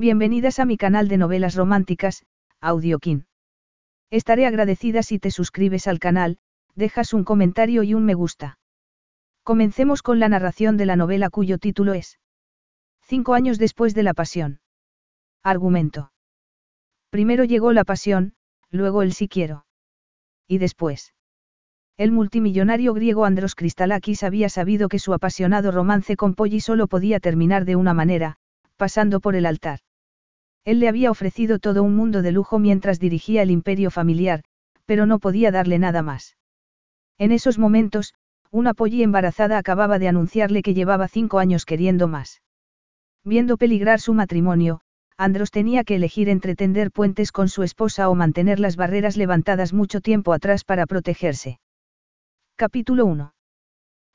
Bienvenidas a mi canal de novelas románticas, Audiokin. Estaré agradecida si te suscribes al canal, dejas un comentario y un me gusta. Comencemos con la narración de la novela cuyo título es Cinco años después de la pasión. Argumento. Primero llegó la pasión, luego el si quiero. Y después. El multimillonario griego Andros Kristalakis había sabido que su apasionado romance con Polly solo podía terminar de una manera, pasando por el altar. Él le había ofrecido todo un mundo de lujo mientras dirigía el imperio familiar, pero no podía darle nada más. En esos momentos, una Polly embarazada acababa de anunciarle que llevaba cinco años queriendo más. Viendo peligrar su matrimonio, Andros tenía que elegir entre tender puentes con su esposa o mantener las barreras levantadas mucho tiempo atrás para protegerse. Capítulo 1.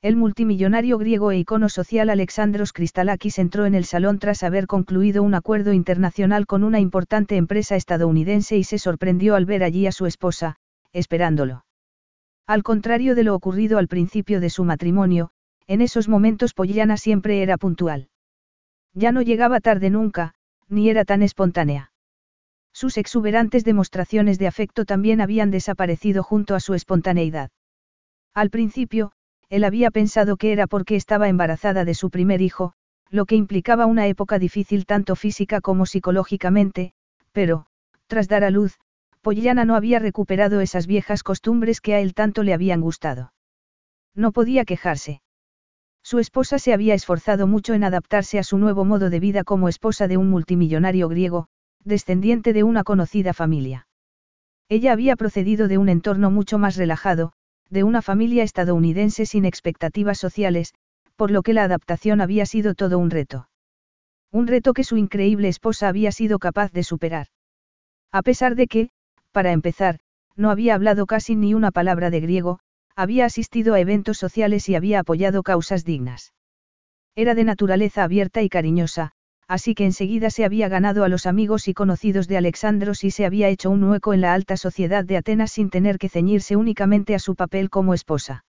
El multimillonario griego e icono social Alexandros Kristalakis entró en el salón tras haber concluido un acuerdo internacional con una importante empresa estadounidense y se sorprendió al ver allí a su esposa, esperándolo. Al contrario de lo ocurrido al principio de su matrimonio, en esos momentos Pollana siempre era puntual. Ya no llegaba tarde nunca, ni era tan espontánea. Sus exuberantes demostraciones de afecto también habían desaparecido junto a su espontaneidad. Al principio, él había pensado que era porque estaba embarazada de su primer hijo, lo que implicaba una época difícil tanto física como psicológicamente, pero, tras dar a luz, Pollana no había recuperado esas viejas costumbres que a él tanto le habían gustado. No podía quejarse. Su esposa se había esforzado mucho en adaptarse a su nuevo modo de vida como esposa de un multimillonario griego, descendiente de una conocida familia. Ella había procedido de un entorno mucho más relajado, de una familia estadounidense sin expectativas sociales, por lo que la adaptación había sido todo un reto. Un reto que su increíble esposa había sido capaz de superar. A pesar de que, para empezar, no había hablado casi ni una palabra de griego, había asistido a eventos sociales y había apoyado causas dignas. Era de naturaleza abierta y cariñosa, así que enseguida se había ganado a los amigos y conocidos de Alexandros y se había hecho un hueco en la alta sociedad de Atenas sin tener que ceñirse únicamente a su papel como esposa.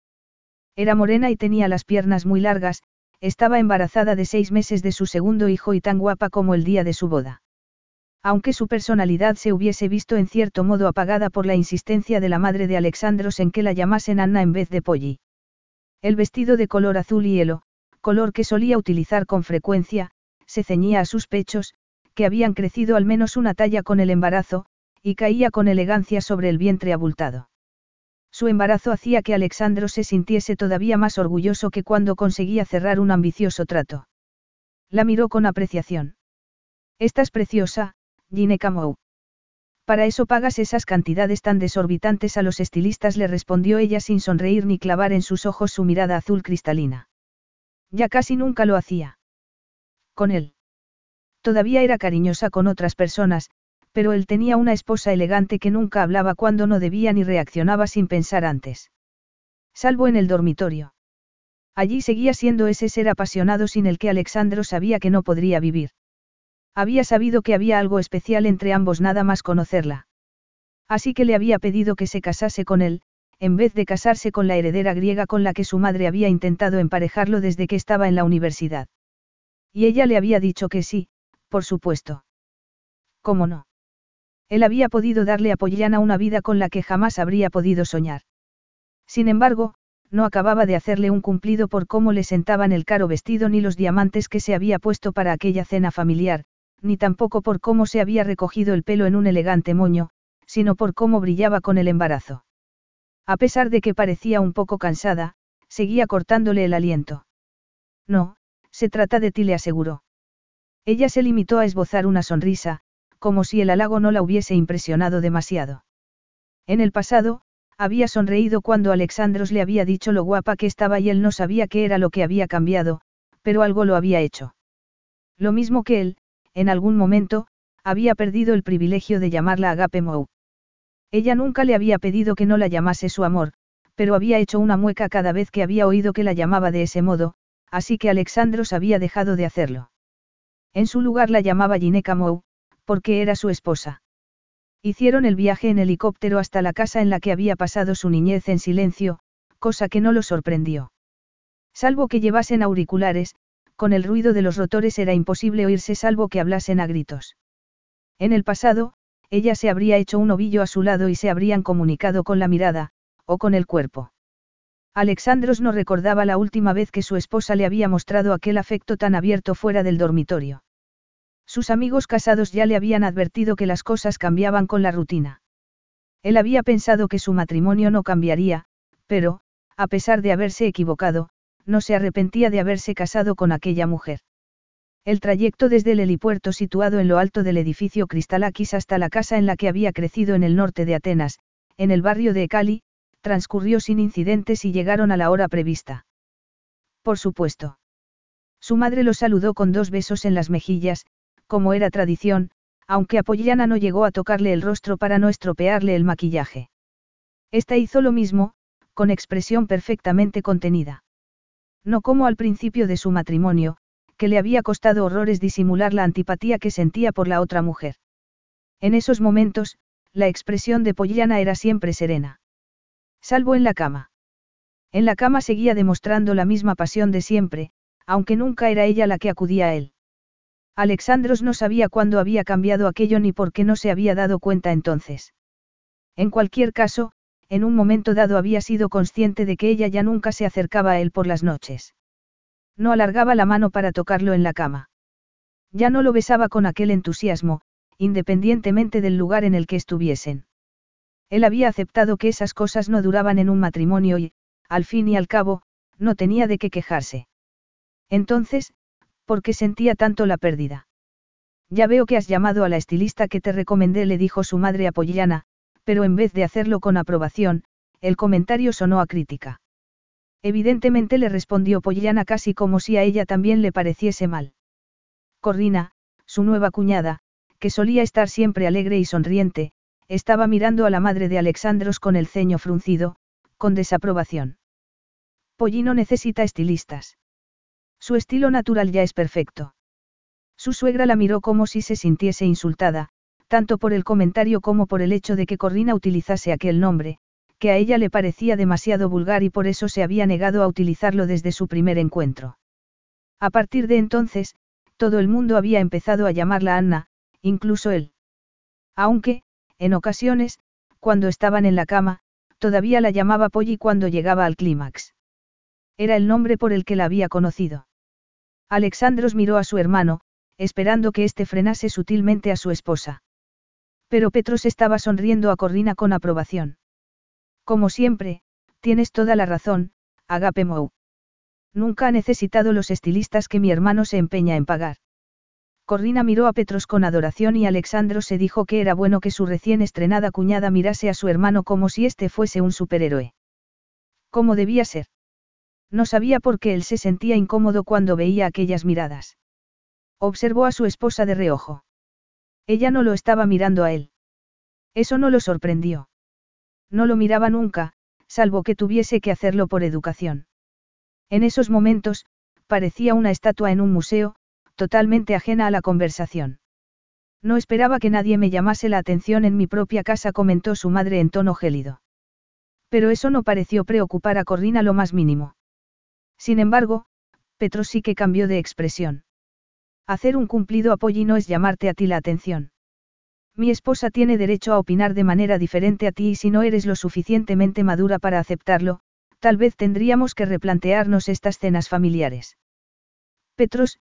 Era morena y tenía las piernas muy largas, estaba embarazada de seis meses de su segundo hijo y tan guapa como el día de su boda. Aunque su personalidad se hubiese visto en cierto modo apagada por la insistencia de la madre de Alexandros en que la llamasen Anna en vez de Polly. El vestido de color azul y hielo, color que solía utilizar con frecuencia, se ceñía a sus pechos, que habían crecido al menos una talla con el embarazo, y caía con elegancia sobre el vientre abultado. Su embarazo hacía que Alexandro se sintiese todavía más orgulloso que cuando conseguía cerrar un ambicioso trato. La miró con apreciación. Estás preciosa, Gine Camou. Para eso pagas esas cantidades tan desorbitantes a los estilistas, le respondió ella sin sonreír ni clavar en sus ojos su mirada azul cristalina. Ya casi nunca lo hacía con él. Todavía era cariñosa con otras personas, pero él tenía una esposa elegante que nunca hablaba cuando no debía ni reaccionaba sin pensar antes. Salvo en el dormitorio. Allí seguía siendo ese ser apasionado sin el que Alexandro sabía que no podría vivir. Había sabido que había algo especial entre ambos nada más conocerla. Así que le había pedido que se casase con él, en vez de casarse con la heredera griega con la que su madre había intentado emparejarlo desde que estaba en la universidad. Y ella le había dicho que sí, por supuesto. ¿Cómo no? Él había podido darle a Pollana una vida con la que jamás habría podido soñar. Sin embargo, no acababa de hacerle un cumplido por cómo le sentaban el caro vestido ni los diamantes que se había puesto para aquella cena familiar, ni tampoco por cómo se había recogido el pelo en un elegante moño, sino por cómo brillaba con el embarazo. A pesar de que parecía un poco cansada, seguía cortándole el aliento. No, se trata de ti, le aseguró. Ella se limitó a esbozar una sonrisa, como si el halago no la hubiese impresionado demasiado. En el pasado, había sonreído cuando Alexandros le había dicho lo guapa que estaba y él no sabía qué era lo que había cambiado, pero algo lo había hecho. Lo mismo que él, en algún momento, había perdido el privilegio de llamarla Agape Mou. Ella nunca le había pedido que no la llamase su amor, pero había hecho una mueca cada vez que había oído que la llamaba de ese modo, así que Alexandros había dejado de hacerlo. En su lugar la llamaba Gineka Mou, porque era su esposa. Hicieron el viaje en helicóptero hasta la casa en la que había pasado su niñez en silencio, cosa que no lo sorprendió. Salvo que llevasen auriculares, con el ruido de los rotores era imposible oírse salvo que hablasen a gritos. En el pasado, ella se habría hecho un ovillo a su lado y se habrían comunicado con la mirada, o con el cuerpo. Alexandros no recordaba la última vez que su esposa le había mostrado aquel afecto tan abierto fuera del dormitorio. Sus amigos casados ya le habían advertido que las cosas cambiaban con la rutina. Él había pensado que su matrimonio no cambiaría, pero, a pesar de haberse equivocado, no se arrepentía de haberse casado con aquella mujer. El trayecto desde el helipuerto situado en lo alto del edificio Cristalakis hasta la casa en la que había crecido en el norte de Atenas, en el barrio de Cali, transcurrió sin incidentes y llegaron a la hora prevista. Por supuesto. Su madre lo saludó con dos besos en las mejillas, como era tradición, aunque Apollana no llegó a tocarle el rostro para no estropearle el maquillaje. Esta hizo lo mismo, con expresión perfectamente contenida. No como al principio de su matrimonio, que le había costado horrores disimular la antipatía que sentía por la otra mujer. En esos momentos, la expresión de Pollana era siempre serena. Salvo en la cama. En la cama seguía demostrando la misma pasión de siempre, aunque nunca era ella la que acudía a él. Alexandros no sabía cuándo había cambiado aquello ni por qué no se había dado cuenta entonces. En cualquier caso, en un momento dado había sido consciente de que ella ya nunca se acercaba a él por las noches. No alargaba la mano para tocarlo en la cama. Ya no lo besaba con aquel entusiasmo, independientemente del lugar en el que estuviesen. Él había aceptado que esas cosas no duraban en un matrimonio y, al fin y al cabo, no tenía de qué quejarse. Entonces, ¿Por qué sentía tanto la pérdida? Ya veo que has llamado a la estilista que te recomendé, le dijo su madre Apollana, pero en vez de hacerlo con aprobación, el comentario sonó a crítica. Evidentemente le respondió Pollana casi como si a ella también le pareciese mal. Corrina, su nueva cuñada, que solía estar siempre alegre y sonriente, estaba mirando a la madre de Alexandros con el ceño fruncido, con desaprobación. Pollino necesita estilistas. Su estilo natural ya es perfecto. Su suegra la miró como si se sintiese insultada, tanto por el comentario como por el hecho de que Corrina utilizase aquel nombre, que a ella le parecía demasiado vulgar y por eso se había negado a utilizarlo desde su primer encuentro. A partir de entonces, todo el mundo había empezado a llamarla Anna, incluso él. Aunque, en ocasiones, cuando estaban en la cama, todavía la llamaba Polly cuando llegaba al clímax. Era el nombre por el que la había conocido. Alexandros miró a su hermano, esperando que éste frenase sutilmente a su esposa. Pero Petros estaba sonriendo a Corrina con aprobación. Como siempre, tienes toda la razón, Agape Mou. Nunca ha necesitado los estilistas que mi hermano se empeña en pagar. Corrina miró a Petros con adoración y Alexandro se dijo que era bueno que su recién estrenada cuñada mirase a su hermano como si éste fuese un superhéroe. ¿Cómo debía ser? No sabía por qué él se sentía incómodo cuando veía aquellas miradas. Observó a su esposa de reojo. Ella no lo estaba mirando a él. Eso no lo sorprendió. No lo miraba nunca, salvo que tuviese que hacerlo por educación. En esos momentos, parecía una estatua en un museo, totalmente ajena a la conversación. No esperaba que nadie me llamase la atención en mi propia casa, comentó su madre en tono gélido. Pero eso no pareció preocupar a Corrina lo más mínimo. Sin embargo, Petro sí que cambió de expresión. Hacer un cumplido apoyo no es llamarte a ti la atención. Mi esposa tiene derecho a opinar de manera diferente a ti y si no eres lo suficientemente madura para aceptarlo, tal vez tendríamos que replantearnos estas cenas familiares. Petros,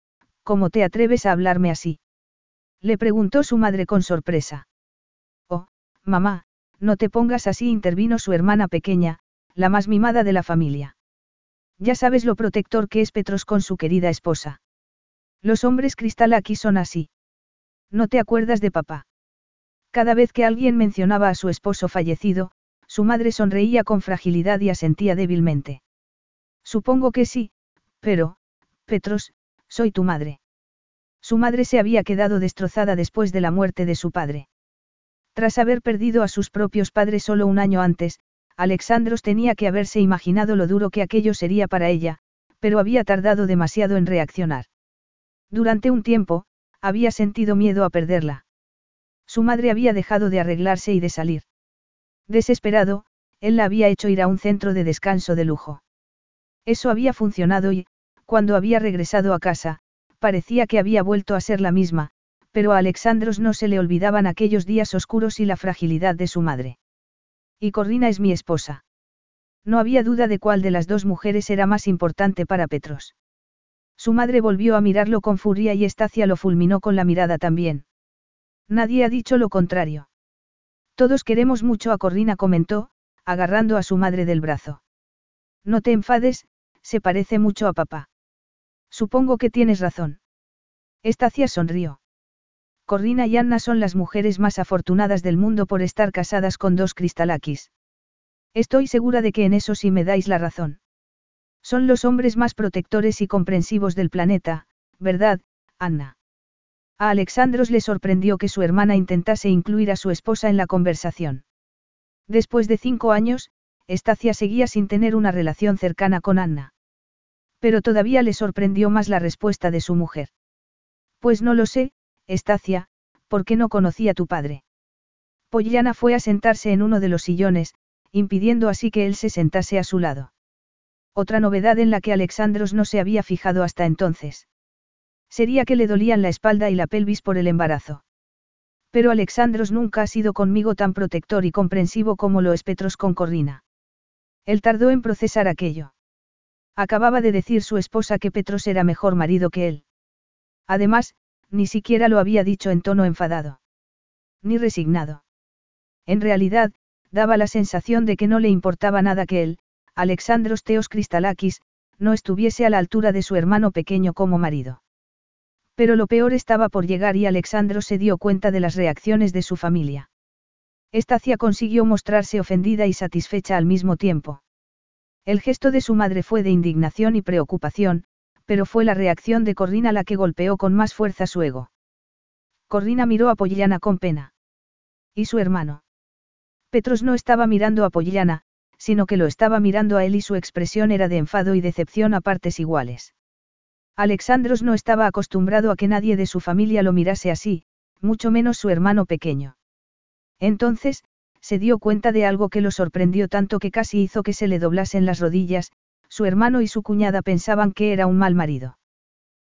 ¿cómo te atreves a hablarme así? Le preguntó su madre con sorpresa. Oh, mamá, no te pongas así, intervino su hermana pequeña, la más mimada de la familia. Ya sabes lo protector que es Petros con su querida esposa. Los hombres cristal aquí son así. ¿No te acuerdas de papá? Cada vez que alguien mencionaba a su esposo fallecido, su madre sonreía con fragilidad y asentía débilmente. Supongo que sí, pero, Petros, soy tu madre. Su madre se había quedado destrozada después de la muerte de su padre. Tras haber perdido a sus propios padres solo un año antes, Alexandros tenía que haberse imaginado lo duro que aquello sería para ella, pero había tardado demasiado en reaccionar. Durante un tiempo, había sentido miedo a perderla. Su madre había dejado de arreglarse y de salir. Desesperado, él la había hecho ir a un centro de descanso de lujo. Eso había funcionado y, cuando había regresado a casa, parecía que había vuelto a ser la misma, pero a Alexandros no se le olvidaban aquellos días oscuros y la fragilidad de su madre. Y Corrina es mi esposa. No había duda de cuál de las dos mujeres era más importante para Petros. Su madre volvió a mirarlo con furia y Estacia lo fulminó con la mirada también. Nadie ha dicho lo contrario. Todos queremos mucho a Corrina, comentó, agarrando a su madre del brazo. No te enfades, se parece mucho a papá. Supongo que tienes razón. Estacia sonrió. Corrina y Anna son las mujeres más afortunadas del mundo por estar casadas con dos cristalakis. Estoy segura de que en eso sí me dais la razón. Son los hombres más protectores y comprensivos del planeta, ¿verdad, Anna? A Alexandros le sorprendió que su hermana intentase incluir a su esposa en la conversación. Después de cinco años, Estacia seguía sin tener una relación cercana con Anna. Pero todavía le sorprendió más la respuesta de su mujer. Pues no lo sé, Estacia, qué no conocía a tu padre. Pollana fue a sentarse en uno de los sillones, impidiendo así que él se sentase a su lado. Otra novedad en la que Alexandros no se había fijado hasta entonces. Sería que le dolían la espalda y la pelvis por el embarazo. Pero Alexandros nunca ha sido conmigo tan protector y comprensivo como lo es Petros con Corrina. Él tardó en procesar aquello. Acababa de decir su esposa que Petros era mejor marido que él. Además, ni siquiera lo había dicho en tono enfadado. Ni resignado. En realidad, daba la sensación de que no le importaba nada que él, Alexandros Teos Cristalakis, no estuviese a la altura de su hermano pequeño como marido. Pero lo peor estaba por llegar y Alexandros se dio cuenta de las reacciones de su familia. Estacia consiguió mostrarse ofendida y satisfecha al mismo tiempo. El gesto de su madre fue de indignación y preocupación, pero fue la reacción de Corrina la que golpeó con más fuerza su ego. Corrina miró a Pollana con pena. ¿Y su hermano? Petros no estaba mirando a Pollana, sino que lo estaba mirando a él y su expresión era de enfado y decepción a partes iguales. Alexandros no estaba acostumbrado a que nadie de su familia lo mirase así, mucho menos su hermano pequeño. Entonces, se dio cuenta de algo que lo sorprendió tanto que casi hizo que se le doblasen las rodillas, su hermano y su cuñada pensaban que era un mal marido.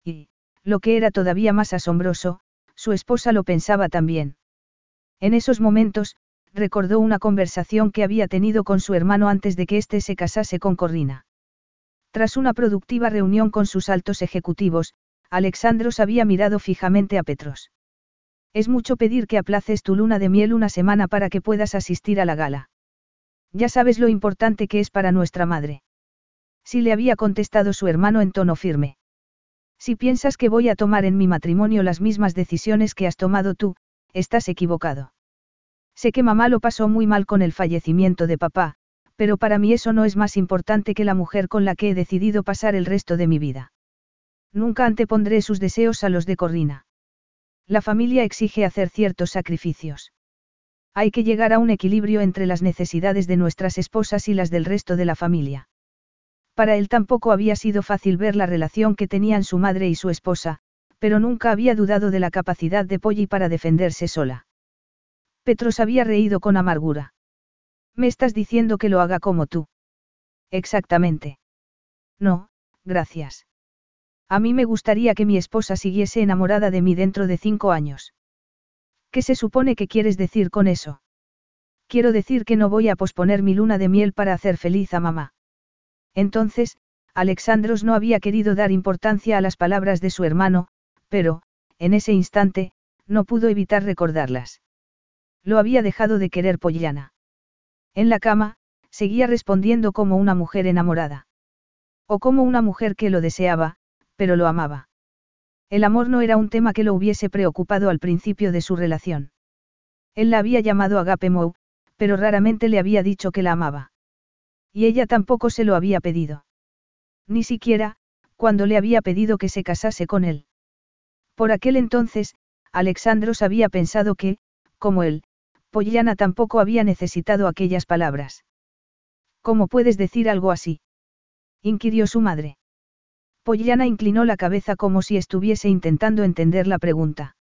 Y, lo que era todavía más asombroso, su esposa lo pensaba también. En esos momentos, recordó una conversación que había tenido con su hermano antes de que éste se casase con Corrina. Tras una productiva reunión con sus altos ejecutivos, Alexandros había mirado fijamente a Petros. Es mucho pedir que aplaces tu luna de miel una semana para que puedas asistir a la gala. Ya sabes lo importante que es para nuestra madre. Si le había contestado su hermano en tono firme. Si piensas que voy a tomar en mi matrimonio las mismas decisiones que has tomado tú, estás equivocado. Sé que mamá lo pasó muy mal con el fallecimiento de papá, pero para mí eso no es más importante que la mujer con la que he decidido pasar el resto de mi vida. Nunca antepondré sus deseos a los de Corrina. La familia exige hacer ciertos sacrificios. Hay que llegar a un equilibrio entre las necesidades de nuestras esposas y las del resto de la familia. Para él tampoco había sido fácil ver la relación que tenían su madre y su esposa, pero nunca había dudado de la capacidad de Polly para defenderse sola. Petros había reído con amargura. Me estás diciendo que lo haga como tú. Exactamente. No, gracias. A mí me gustaría que mi esposa siguiese enamorada de mí dentro de cinco años. ¿Qué se supone que quieres decir con eso? Quiero decir que no voy a posponer mi luna de miel para hacer feliz a mamá. Entonces, Alexandros no había querido dar importancia a las palabras de su hermano, pero, en ese instante, no pudo evitar recordarlas. Lo había dejado de querer Pollana. En la cama, seguía respondiendo como una mujer enamorada. O como una mujer que lo deseaba, pero lo amaba. El amor no era un tema que lo hubiese preocupado al principio de su relación. Él la había llamado Agape Mou, pero raramente le había dicho que la amaba. Y ella tampoco se lo había pedido. Ni siquiera, cuando le había pedido que se casase con él. Por aquel entonces, Alexandros había pensado que, como él, Pollana tampoco había necesitado aquellas palabras. ¿Cómo puedes decir algo así? inquirió su madre. Pollana inclinó la cabeza como si estuviese intentando entender la pregunta.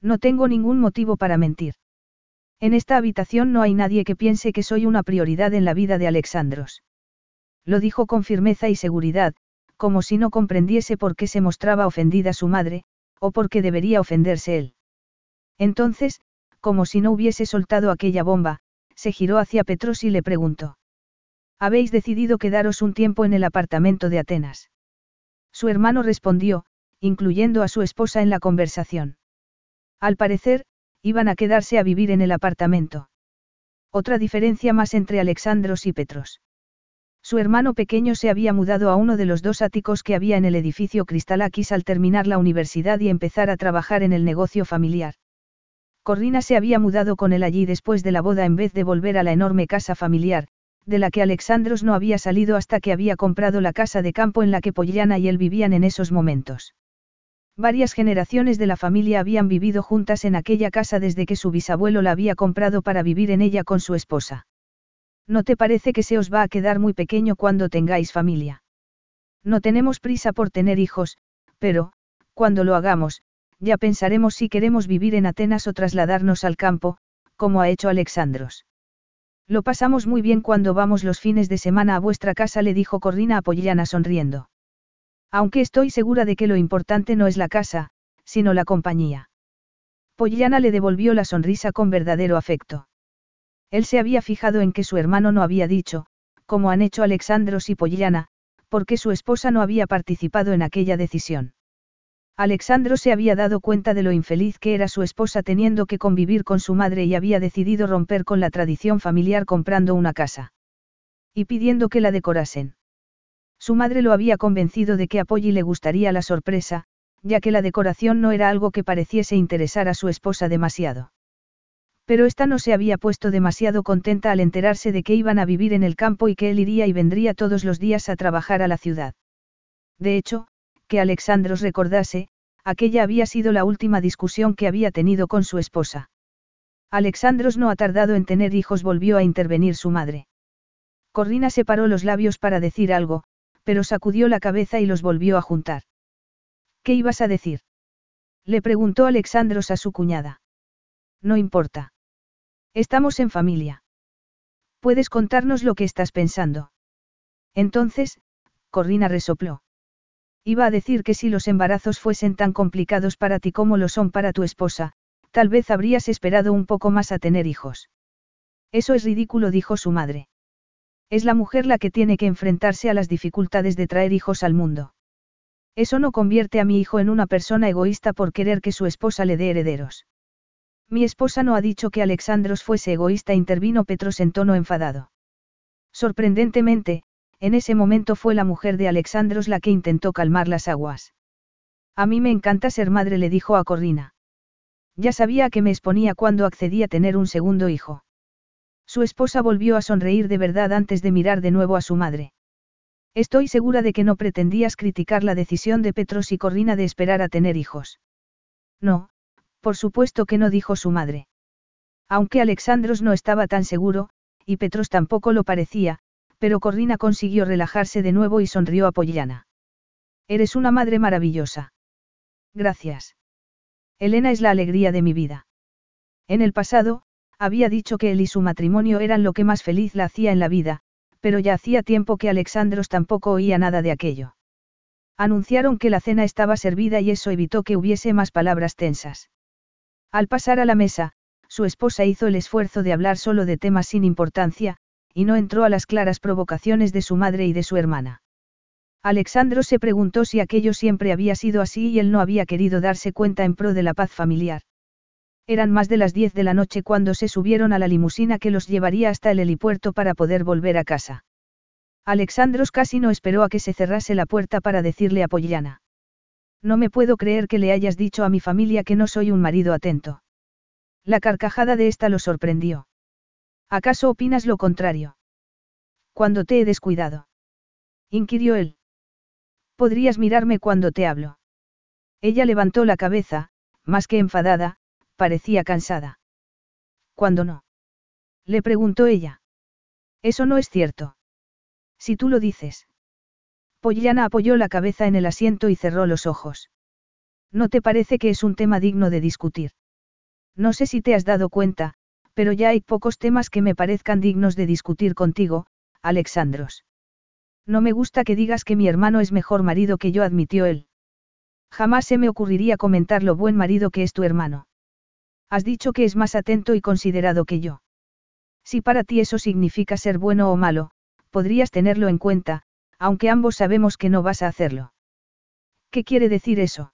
No tengo ningún motivo para mentir. En esta habitación no hay nadie que piense que soy una prioridad en la vida de Alexandros. Lo dijo con firmeza y seguridad, como si no comprendiese por qué se mostraba ofendida su madre, o por qué debería ofenderse él. Entonces, como si no hubiese soltado aquella bomba, se giró hacia Petros y le preguntó. Habéis decidido quedaros un tiempo en el apartamento de Atenas. Su hermano respondió, incluyendo a su esposa en la conversación. Al parecer, iban a quedarse a vivir en el apartamento. Otra diferencia más entre Alexandros y Petros. Su hermano pequeño se había mudado a uno de los dos áticos que había en el edificio Cristalakis al terminar la universidad y empezar a trabajar en el negocio familiar. Corrina se había mudado con él allí después de la boda en vez de volver a la enorme casa familiar, de la que Alexandros no había salido hasta que había comprado la casa de campo en la que Pollana y él vivían en esos momentos. Varias generaciones de la familia habían vivido juntas en aquella casa desde que su bisabuelo la había comprado para vivir en ella con su esposa. ¿No te parece que se os va a quedar muy pequeño cuando tengáis familia? No tenemos prisa por tener hijos, pero, cuando lo hagamos, ya pensaremos si queremos vivir en Atenas o trasladarnos al campo, como ha hecho Alexandros. Lo pasamos muy bien cuando vamos los fines de semana a vuestra casa, le dijo Corrina a Pollana sonriendo. Aunque estoy segura de que lo importante no es la casa, sino la compañía. Pollana le devolvió la sonrisa con verdadero afecto. Él se había fijado en que su hermano no había dicho, como han hecho Alexandros y Pollana, porque su esposa no había participado en aquella decisión. Alexandro se había dado cuenta de lo infeliz que era su esposa teniendo que convivir con su madre y había decidido romper con la tradición familiar comprando una casa. Y pidiendo que la decorasen. Su madre lo había convencido de que a Polly le gustaría la sorpresa, ya que la decoración no era algo que pareciese interesar a su esposa demasiado. Pero esta no se había puesto demasiado contenta al enterarse de que iban a vivir en el campo y que él iría y vendría todos los días a trabajar a la ciudad. De hecho, que Alexandros recordase, aquella había sido la última discusión que había tenido con su esposa. Alexandros no ha tardado en tener hijos, volvió a intervenir su madre. Corrina separó los labios para decir algo, pero sacudió la cabeza y los volvió a juntar. ¿Qué ibas a decir? Le preguntó Alexandros a su cuñada. No importa. Estamos en familia. ¿Puedes contarnos lo que estás pensando? Entonces, Corrina resopló. Iba a decir que si los embarazos fuesen tan complicados para ti como lo son para tu esposa, tal vez habrías esperado un poco más a tener hijos. Eso es ridículo, dijo su madre. Es la mujer la que tiene que enfrentarse a las dificultades de traer hijos al mundo. Eso no convierte a mi hijo en una persona egoísta por querer que su esposa le dé herederos. Mi esposa no ha dicho que Alexandros fuese egoísta, intervino Petros en tono enfadado. Sorprendentemente, en ese momento fue la mujer de Alexandros la que intentó calmar las aguas. A mí me encanta ser madre, le dijo a Corrina. Ya sabía que me exponía cuando accedí a tener un segundo hijo. Su esposa volvió a sonreír de verdad antes de mirar de nuevo a su madre. Estoy segura de que no pretendías criticar la decisión de Petros y Corrina de esperar a tener hijos. No, por supuesto que no dijo su madre. Aunque Alexandros no estaba tan seguro, y Petros tampoco lo parecía, pero Corrina consiguió relajarse de nuevo y sonrió a Pollana. Eres una madre maravillosa. Gracias. Elena es la alegría de mi vida. En el pasado, había dicho que él y su matrimonio eran lo que más feliz la hacía en la vida, pero ya hacía tiempo que Alexandros tampoco oía nada de aquello. Anunciaron que la cena estaba servida y eso evitó que hubiese más palabras tensas. Al pasar a la mesa, su esposa hizo el esfuerzo de hablar solo de temas sin importancia, y no entró a las claras provocaciones de su madre y de su hermana. Alexandro se preguntó si aquello siempre había sido así y él no había querido darse cuenta en pro de la paz familiar. Eran más de las diez de la noche cuando se subieron a la limusina que los llevaría hasta el helipuerto para poder volver a casa. Alexandros casi no esperó a que se cerrase la puerta para decirle a Pollana. No me puedo creer que le hayas dicho a mi familia que no soy un marido atento. La carcajada de esta lo sorprendió. ¿Acaso opinas lo contrario? Cuando te he descuidado. Inquirió él. Podrías mirarme cuando te hablo. Ella levantó la cabeza, más que enfadada, parecía cansada. ¿Cuándo no? Le preguntó ella. Eso no es cierto. Si tú lo dices. Pollana apoyó la cabeza en el asiento y cerró los ojos. ¿No te parece que es un tema digno de discutir? No sé si te has dado cuenta, pero ya hay pocos temas que me parezcan dignos de discutir contigo, Alexandros. No me gusta que digas que mi hermano es mejor marido que yo, admitió él. Jamás se me ocurriría comentar lo buen marido que es tu hermano. Has dicho que es más atento y considerado que yo. Si para ti eso significa ser bueno o malo, podrías tenerlo en cuenta, aunque ambos sabemos que no vas a hacerlo. ¿Qué quiere decir eso?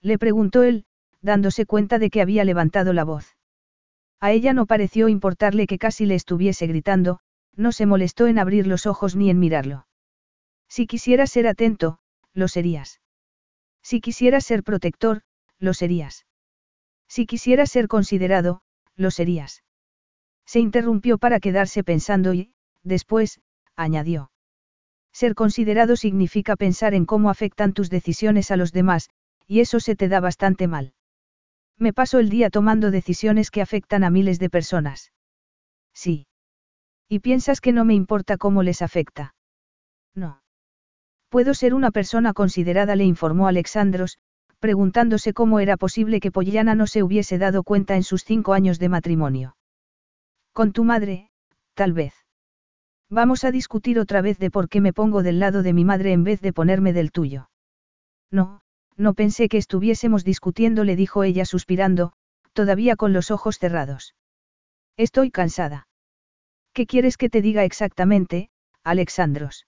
Le preguntó él, dándose cuenta de que había levantado la voz. A ella no pareció importarle que casi le estuviese gritando, no se molestó en abrir los ojos ni en mirarlo. Si quisieras ser atento, lo serías. Si quisieras ser protector, lo serías. Si quisieras ser considerado, lo serías. Se interrumpió para quedarse pensando y, después, añadió. Ser considerado significa pensar en cómo afectan tus decisiones a los demás, y eso se te da bastante mal. Me paso el día tomando decisiones que afectan a miles de personas. Sí. ¿Y piensas que no me importa cómo les afecta? No. Puedo ser una persona considerada, le informó Alexandros, preguntándose cómo era posible que Pollana no se hubiese dado cuenta en sus cinco años de matrimonio. Con tu madre, tal vez. Vamos a discutir otra vez de por qué me pongo del lado de mi madre en vez de ponerme del tuyo. No, no pensé que estuviésemos discutiendo, le dijo ella suspirando, todavía con los ojos cerrados. Estoy cansada. ¿Qué quieres que te diga exactamente, Alexandros?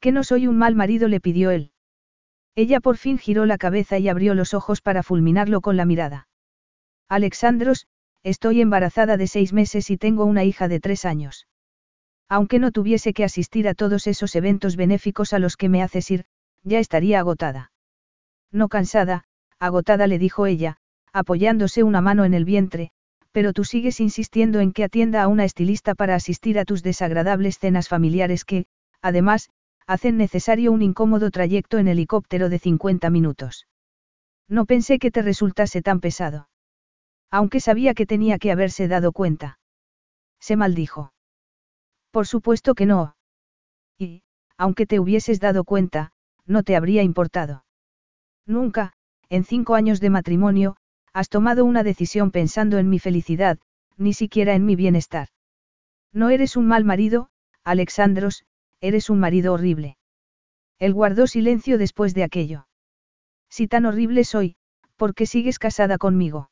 Que no soy un mal marido, le pidió él. Ella por fin giró la cabeza y abrió los ojos para fulminarlo con la mirada. Alexandros, estoy embarazada de seis meses y tengo una hija de tres años. Aunque no tuviese que asistir a todos esos eventos benéficos a los que me haces ir, ya estaría agotada. No cansada, agotada le dijo ella, apoyándose una mano en el vientre, pero tú sigues insistiendo en que atienda a una estilista para asistir a tus desagradables cenas familiares que, además, hacen necesario un incómodo trayecto en helicóptero de 50 minutos. No pensé que te resultase tan pesado. Aunque sabía que tenía que haberse dado cuenta. Se maldijo. Por supuesto que no. Y, aunque te hubieses dado cuenta, no te habría importado. Nunca, en cinco años de matrimonio, has tomado una decisión pensando en mi felicidad, ni siquiera en mi bienestar. No eres un mal marido, Alexandros, eres un marido horrible. Él guardó silencio después de aquello. Si tan horrible soy, ¿por qué sigues casada conmigo?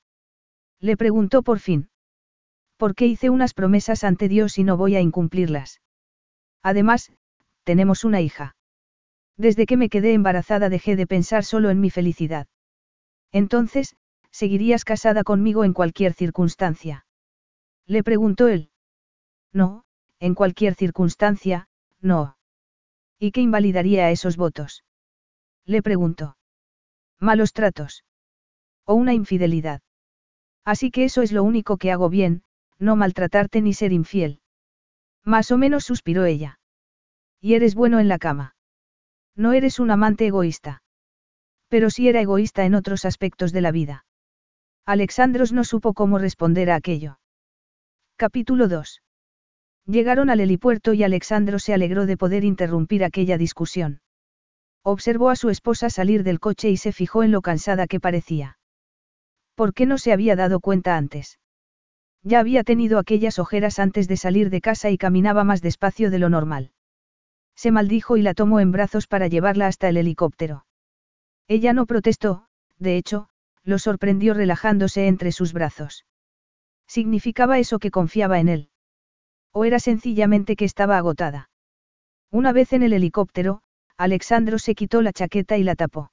Le preguntó por fin. ¿Por qué hice unas promesas ante Dios y no voy a incumplirlas? Además, tenemos una hija. Desde que me quedé embarazada dejé de pensar solo en mi felicidad. Entonces, ¿seguirías casada conmigo en cualquier circunstancia? Le preguntó él. No, en cualquier circunstancia, no. ¿Y qué invalidaría esos votos? Le preguntó. Malos tratos. O una infidelidad. Así que eso es lo único que hago bien, no maltratarte ni ser infiel. Más o menos suspiró ella. Y eres bueno en la cama. No eres un amante egoísta. Pero sí era egoísta en otros aspectos de la vida. Alexandros no supo cómo responder a aquello. Capítulo 2. Llegaron al helipuerto y Alexandro se alegró de poder interrumpir aquella discusión. Observó a su esposa salir del coche y se fijó en lo cansada que parecía. ¿Por qué no se había dado cuenta antes? Ya había tenido aquellas ojeras antes de salir de casa y caminaba más despacio de lo normal. Se maldijo y la tomó en brazos para llevarla hasta el helicóptero. Ella no protestó, de hecho, lo sorprendió relajándose entre sus brazos. Significaba eso que confiaba en él. O era sencillamente que estaba agotada. Una vez en el helicóptero, Alexandro se quitó la chaqueta y la tapó.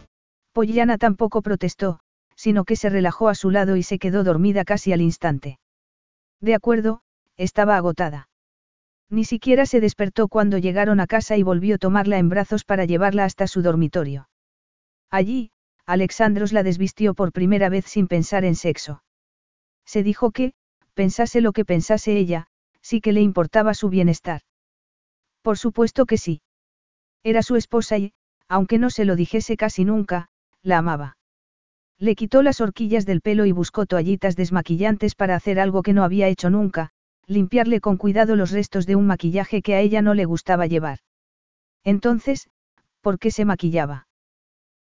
Pollyanna tampoco protestó, sino que se relajó a su lado y se quedó dormida casi al instante. De acuerdo, estaba agotada. Ni siquiera se despertó cuando llegaron a casa y volvió a tomarla en brazos para llevarla hasta su dormitorio. Allí, Alexandros la desvistió por primera vez sin pensar en sexo. Se dijo que, pensase lo que pensase ella, sí que le importaba su bienestar. Por supuesto que sí. Era su esposa y, aunque no se lo dijese casi nunca, la amaba. Le quitó las horquillas del pelo y buscó toallitas desmaquillantes para hacer algo que no había hecho nunca, limpiarle con cuidado los restos de un maquillaje que a ella no le gustaba llevar. Entonces, ¿por qué se maquillaba?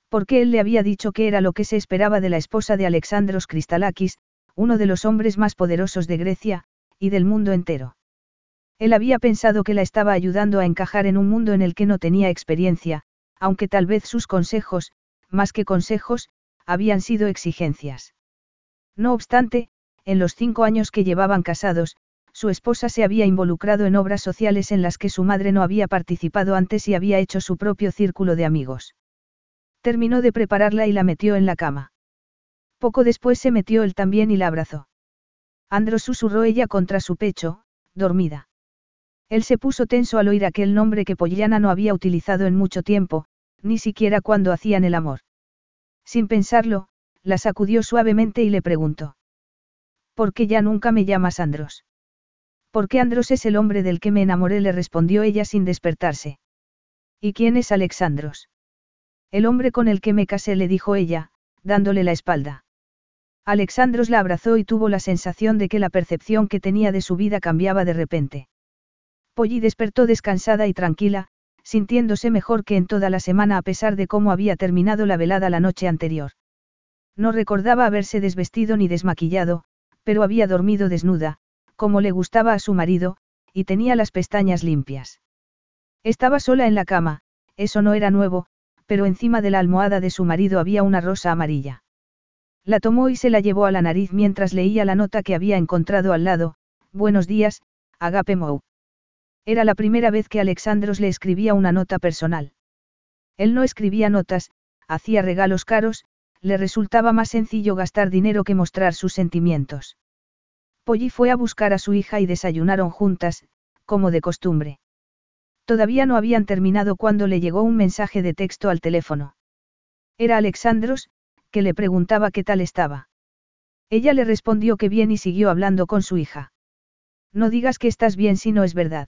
Porque él le había dicho que era lo que se esperaba de la esposa de Alexandros Kristalakis, uno de los hombres más poderosos de Grecia, y del mundo entero. Él había pensado que la estaba ayudando a encajar en un mundo en el que no tenía experiencia, aunque tal vez sus consejos, más que consejos, habían sido exigencias. No obstante, en los cinco años que llevaban casados, su esposa se había involucrado en obras sociales en las que su madre no había participado antes y había hecho su propio círculo de amigos. Terminó de prepararla y la metió en la cama. Poco después se metió él también y la abrazó. Andros susurró ella contra su pecho, dormida. Él se puso tenso al oír aquel nombre que Pollana no había utilizado en mucho tiempo, ni siquiera cuando hacían el amor. Sin pensarlo, la sacudió suavemente y le preguntó. ¿Por qué ya nunca me llamas Andros? Porque Andros es el hombre del que me enamoré, le respondió ella sin despertarse. ¿Y quién es Alexandros? El hombre con el que me casé, le dijo ella, dándole la espalda. Alexandros la abrazó y tuvo la sensación de que la percepción que tenía de su vida cambiaba de repente. Polly despertó descansada y tranquila, sintiéndose mejor que en toda la semana a pesar de cómo había terminado la velada la noche anterior. No recordaba haberse desvestido ni desmaquillado, pero había dormido desnuda, como le gustaba a su marido, y tenía las pestañas limpias. Estaba sola en la cama, eso no era nuevo, pero encima de la almohada de su marido había una rosa amarilla. La tomó y se la llevó a la nariz mientras leía la nota que había encontrado al lado, Buenos días, Agape Mou. Era la primera vez que Alexandros le escribía una nota personal. Él no escribía notas, hacía regalos caros, le resultaba más sencillo gastar dinero que mostrar sus sentimientos. Polly fue a buscar a su hija y desayunaron juntas, como de costumbre. Todavía no habían terminado cuando le llegó un mensaje de texto al teléfono. Era Alexandros, que le preguntaba qué tal estaba. Ella le respondió que bien y siguió hablando con su hija. No digas que estás bien si no es verdad.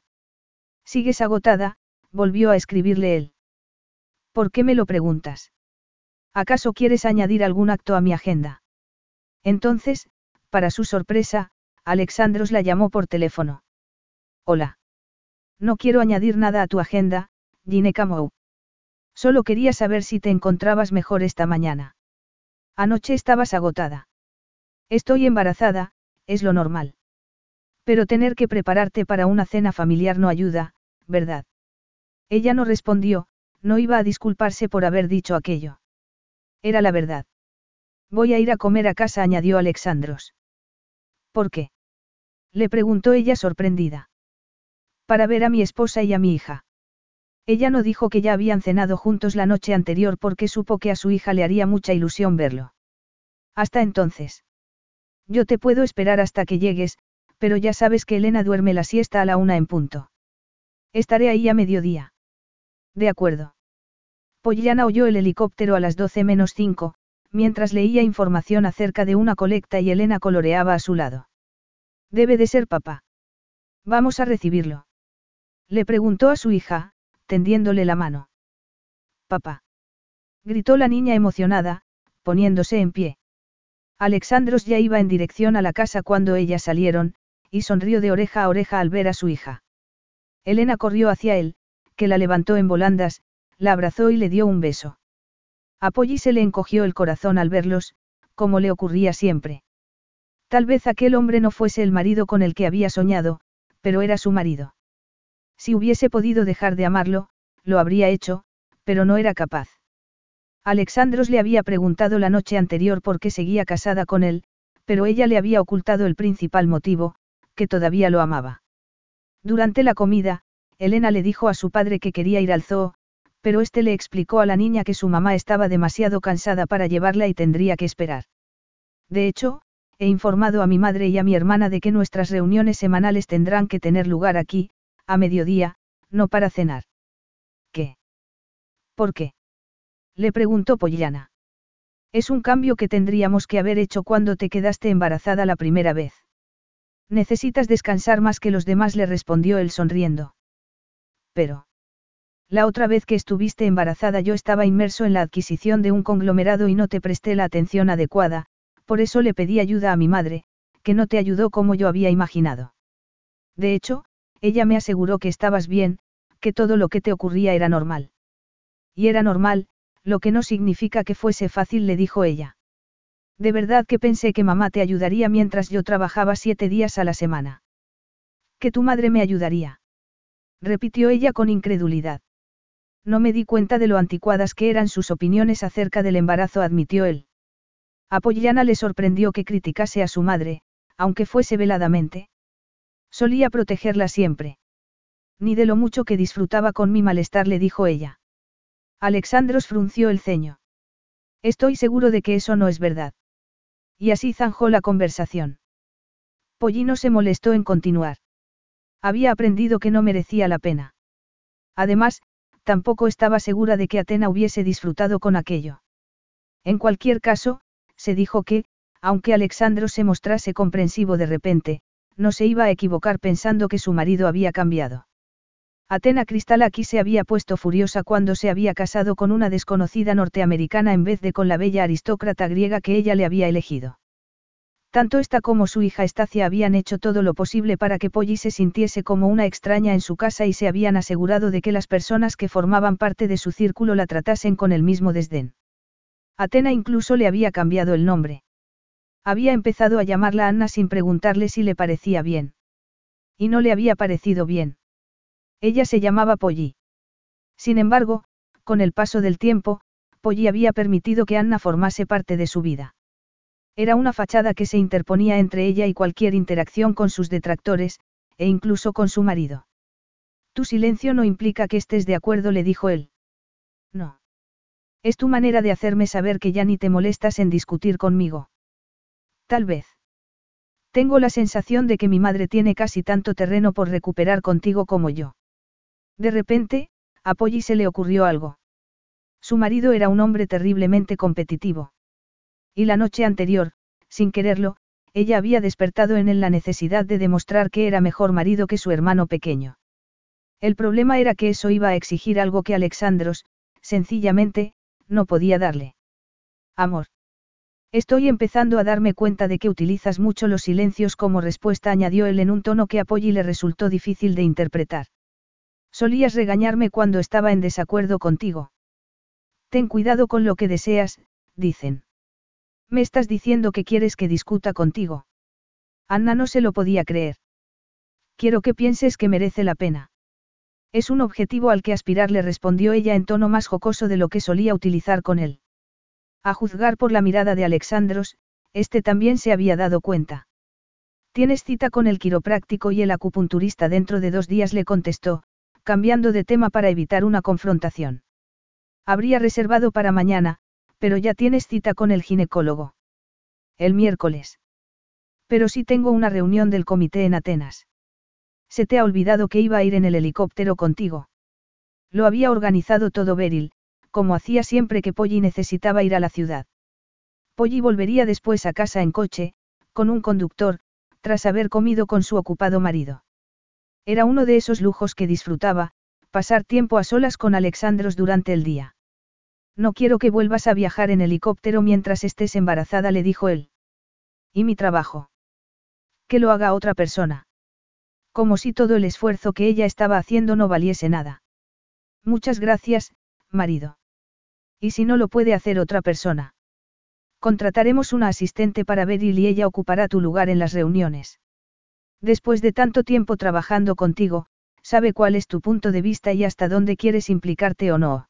Sigues agotada, volvió a escribirle él. ¿Por qué me lo preguntas? ¿Acaso quieres añadir algún acto a mi agenda? Entonces, para su sorpresa, Alexandros la llamó por teléfono. Hola. No quiero añadir nada a tu agenda, Gineka Mou. Solo quería saber si te encontrabas mejor esta mañana. Anoche estabas agotada. Estoy embarazada, es lo normal. Pero tener que prepararte para una cena familiar no ayuda, ¿verdad? Ella no respondió, no iba a disculparse por haber dicho aquello. Era la verdad. Voy a ir a comer a casa, añadió Alexandros. ¿Por qué? Le preguntó ella sorprendida. Para ver a mi esposa y a mi hija. Ella no dijo que ya habían cenado juntos la noche anterior porque supo que a su hija le haría mucha ilusión verlo. Hasta entonces. Yo te puedo esperar hasta que llegues, pero ya sabes que Elena duerme la siesta a la una en punto. Estaré ahí a mediodía. De acuerdo. Pollana oyó el helicóptero a las 12 menos 5, mientras leía información acerca de una colecta y Elena coloreaba a su lado. Debe de ser papá. Vamos a recibirlo. Le preguntó a su hija, tendiéndole la mano. Papá. Gritó la niña emocionada, poniéndose en pie. Alexandros ya iba en dirección a la casa cuando ellas salieron, y sonrió de oreja a oreja al ver a su hija. Elena corrió hacia él, que la levantó en volandas, la abrazó y le dio un beso. A Polly se le encogió el corazón al verlos, como le ocurría siempre. Tal vez aquel hombre no fuese el marido con el que había soñado, pero era su marido. Si hubiese podido dejar de amarlo, lo habría hecho, pero no era capaz. Alexandros le había preguntado la noche anterior por qué seguía casada con él, pero ella le había ocultado el principal motivo, que todavía lo amaba. Durante la comida, Elena le dijo a su padre que quería ir al zoo, pero este le explicó a la niña que su mamá estaba demasiado cansada para llevarla y tendría que esperar. De hecho, he informado a mi madre y a mi hermana de que nuestras reuniones semanales tendrán que tener lugar aquí, a mediodía, no para cenar. ¿Qué? ¿Por qué? Le preguntó Pollana. Es un cambio que tendríamos que haber hecho cuando te quedaste embarazada la primera vez. Necesitas descansar más que los demás, le respondió él sonriendo. Pero. La otra vez que estuviste embarazada yo estaba inmerso en la adquisición de un conglomerado y no te presté la atención adecuada, por eso le pedí ayuda a mi madre, que no te ayudó como yo había imaginado. De hecho, ella me aseguró que estabas bien, que todo lo que te ocurría era normal. Y era normal, lo que no significa que fuese fácil, le dijo ella. De verdad que pensé que mamá te ayudaría mientras yo trabajaba siete días a la semana. Que tu madre me ayudaría. Repitió ella con incredulidad. No me di cuenta de lo anticuadas que eran sus opiniones acerca del embarazo, admitió él. A Pollana le sorprendió que criticase a su madre, aunque fuese veladamente. Solía protegerla siempre. Ni de lo mucho que disfrutaba con mi malestar, le dijo ella. Alexandros frunció el ceño. Estoy seguro de que eso no es verdad. Y así zanjó la conversación. Pollino se molestó en continuar. Había aprendido que no merecía la pena. Además, tampoco estaba segura de que Atena hubiese disfrutado con aquello. En cualquier caso, se dijo que, aunque Alexandro se mostrase comprensivo de repente, no se iba a equivocar pensando que su marido había cambiado. Atena Cristalaki se había puesto furiosa cuando se había casado con una desconocida norteamericana en vez de con la bella aristócrata griega que ella le había elegido. Tanto esta como su hija Estacia habían hecho todo lo posible para que Polly se sintiese como una extraña en su casa y se habían asegurado de que las personas que formaban parte de su círculo la tratasen con el mismo desdén. Atena incluso le había cambiado el nombre. Había empezado a llamarla Anna sin preguntarle si le parecía bien. Y no le había parecido bien. Ella se llamaba Polly. Sin embargo, con el paso del tiempo, Polly había permitido que Anna formase parte de su vida. Era una fachada que se interponía entre ella y cualquier interacción con sus detractores, e incluso con su marido. Tu silencio no implica que estés de acuerdo, le dijo él. No. Es tu manera de hacerme saber que ya ni te molestas en discutir conmigo. Tal vez. Tengo la sensación de que mi madre tiene casi tanto terreno por recuperar contigo como yo. De repente, a Polly se le ocurrió algo. Su marido era un hombre terriblemente competitivo. Y la noche anterior, sin quererlo, ella había despertado en él la necesidad de demostrar que era mejor marido que su hermano pequeño. El problema era que eso iba a exigir algo que Alexandros, sencillamente, no podía darle. Amor. Estoy empezando a darme cuenta de que utilizas mucho los silencios como respuesta, añadió él en un tono que a Polly le resultó difícil de interpretar. Solías regañarme cuando estaba en desacuerdo contigo. Ten cuidado con lo que deseas, dicen. Me estás diciendo que quieres que discuta contigo. Anna no se lo podía creer. Quiero que pienses que merece la pena. Es un objetivo al que aspirar, le respondió ella en tono más jocoso de lo que solía utilizar con él. A juzgar por la mirada de Alexandros, este también se había dado cuenta. Tienes cita con el quiropráctico y el acupunturista dentro de dos días, le contestó, cambiando de tema para evitar una confrontación. Habría reservado para mañana, pero ya tienes cita con el ginecólogo. El miércoles. Pero sí tengo una reunión del comité en Atenas. Se te ha olvidado que iba a ir en el helicóptero contigo. Lo había organizado todo Beryl, como hacía siempre que Polly necesitaba ir a la ciudad. Polly volvería después a casa en coche, con un conductor, tras haber comido con su ocupado marido. Era uno de esos lujos que disfrutaba, pasar tiempo a solas con Alexandros durante el día. No quiero que vuelvas a viajar en helicóptero mientras estés embarazada, le dijo él. ¿Y mi trabajo? Que lo haga otra persona. Como si todo el esfuerzo que ella estaba haciendo no valiese nada. Muchas gracias, marido. ¿Y si no lo puede hacer otra persona? Contrataremos una asistente para Beryl y ella ocupará tu lugar en las reuniones. Después de tanto tiempo trabajando contigo, sabe cuál es tu punto de vista y hasta dónde quieres implicarte o no.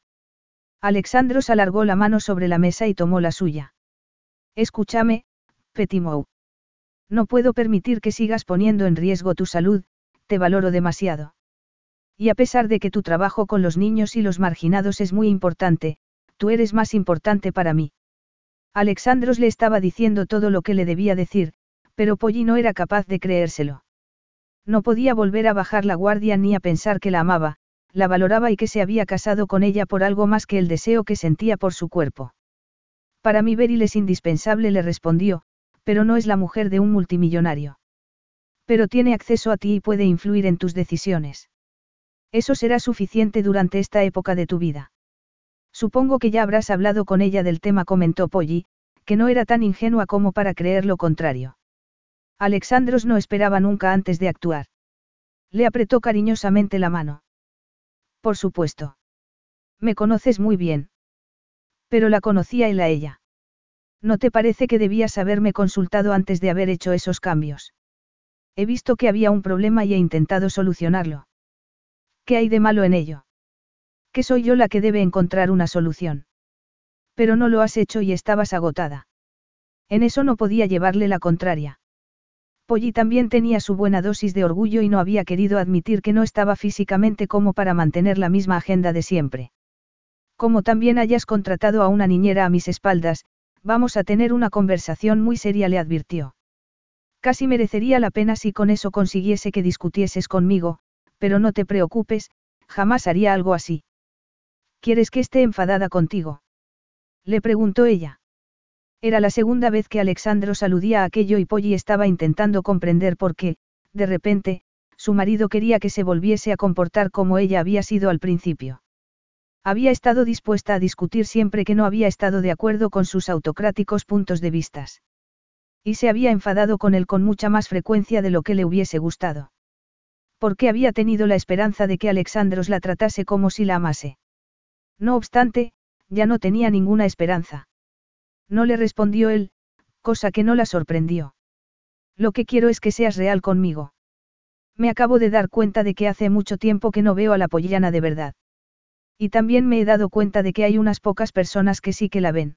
Alexandros alargó la mano sobre la mesa y tomó la suya. Escúchame, Petimou. No puedo permitir que sigas poniendo en riesgo tu salud, te valoro demasiado. Y a pesar de que tu trabajo con los niños y los marginados es muy importante, tú eres más importante para mí. Alexandros le estaba diciendo todo lo que le debía decir, pero Polly no era capaz de creérselo. No podía volver a bajar la guardia ni a pensar que la amaba, la valoraba y que se había casado con ella por algo más que el deseo que sentía por su cuerpo. Para mí Beryl es indispensable, le respondió, pero no es la mujer de un multimillonario. Pero tiene acceso a ti y puede influir en tus decisiones. Eso será suficiente durante esta época de tu vida. Supongo que ya habrás hablado con ella del tema, comentó Polly, que no era tan ingenua como para creer lo contrario. Alexandros no esperaba nunca antes de actuar. Le apretó cariñosamente la mano. Por supuesto. Me conoces muy bien. Pero la conocía él a ella. ¿No te parece que debías haberme consultado antes de haber hecho esos cambios? He visto que había un problema y he intentado solucionarlo. ¿Qué hay de malo en ello? Que soy yo la que debe encontrar una solución. Pero no lo has hecho y estabas agotada. En eso no podía llevarle la contraria. Polly también tenía su buena dosis de orgullo y no había querido admitir que no estaba físicamente como para mantener la misma agenda de siempre. Como también hayas contratado a una niñera a mis espaldas, vamos a tener una conversación muy seria, le advirtió. Casi merecería la pena si con eso consiguiese que discutieses conmigo, pero no te preocupes, jamás haría algo así. ¿Quieres que esté enfadada contigo? Le preguntó ella. Era la segunda vez que Alexandro saludía a aquello y Polly estaba intentando comprender por qué, de repente, su marido quería que se volviese a comportar como ella había sido al principio. Había estado dispuesta a discutir siempre que no había estado de acuerdo con sus autocráticos puntos de vistas. Y se había enfadado con él con mucha más frecuencia de lo que le hubiese gustado porque había tenido la esperanza de que Alexandros la tratase como si la amase. No obstante, ya no tenía ninguna esperanza. No le respondió él, cosa que no la sorprendió. Lo que quiero es que seas real conmigo. Me acabo de dar cuenta de que hace mucho tiempo que no veo a la pollana de verdad. Y también me he dado cuenta de que hay unas pocas personas que sí que la ven.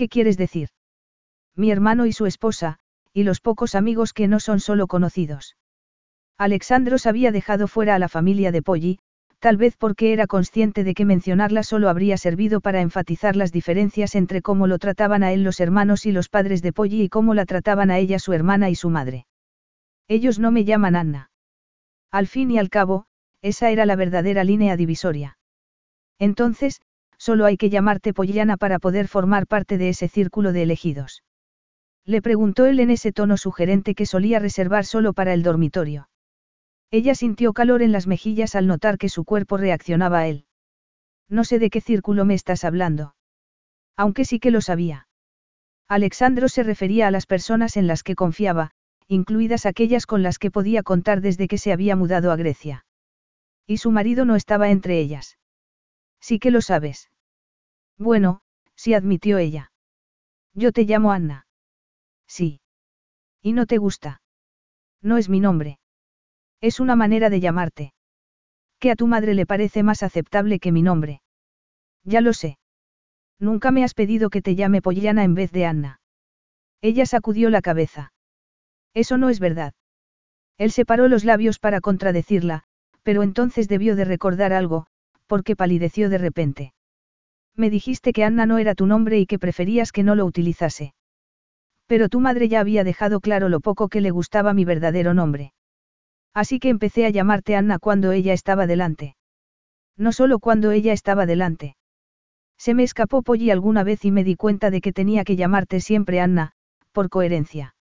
¿Qué quieres decir? Mi hermano y su esposa, y los pocos amigos que no son solo conocidos. Alexandros había dejado fuera a la familia de Polly, tal vez porque era consciente de que mencionarla solo habría servido para enfatizar las diferencias entre cómo lo trataban a él los hermanos y los padres de Polly y cómo la trataban a ella su hermana y su madre. Ellos no me llaman Anna. Al fin y al cabo, esa era la verdadera línea divisoria. Entonces, solo hay que llamarte Pollana para poder formar parte de ese círculo de elegidos. Le preguntó él en ese tono sugerente que solía reservar solo para el dormitorio. Ella sintió calor en las mejillas al notar que su cuerpo reaccionaba a él. No sé de qué círculo me estás hablando. Aunque sí que lo sabía. Alexandro se refería a las personas en las que confiaba, incluidas aquellas con las que podía contar desde que se había mudado a Grecia. Y su marido no estaba entre ellas. Sí que lo sabes. Bueno, sí admitió ella. Yo te llamo Anna. Sí. ¿Y no te gusta? No es mi nombre. Es una manera de llamarte. Que a tu madre le parece más aceptable que mi nombre. Ya lo sé. Nunca me has pedido que te llame Pollana en vez de Anna. Ella sacudió la cabeza. Eso no es verdad. Él separó los labios para contradecirla, pero entonces debió de recordar algo, porque palideció de repente. Me dijiste que Anna no era tu nombre y que preferías que no lo utilizase. Pero tu madre ya había dejado claro lo poco que le gustaba mi verdadero nombre. Así que empecé a llamarte Anna cuando ella estaba delante. No solo cuando ella estaba delante. Se me escapó Polly alguna vez y me di cuenta de que tenía que llamarte siempre Anna, por coherencia.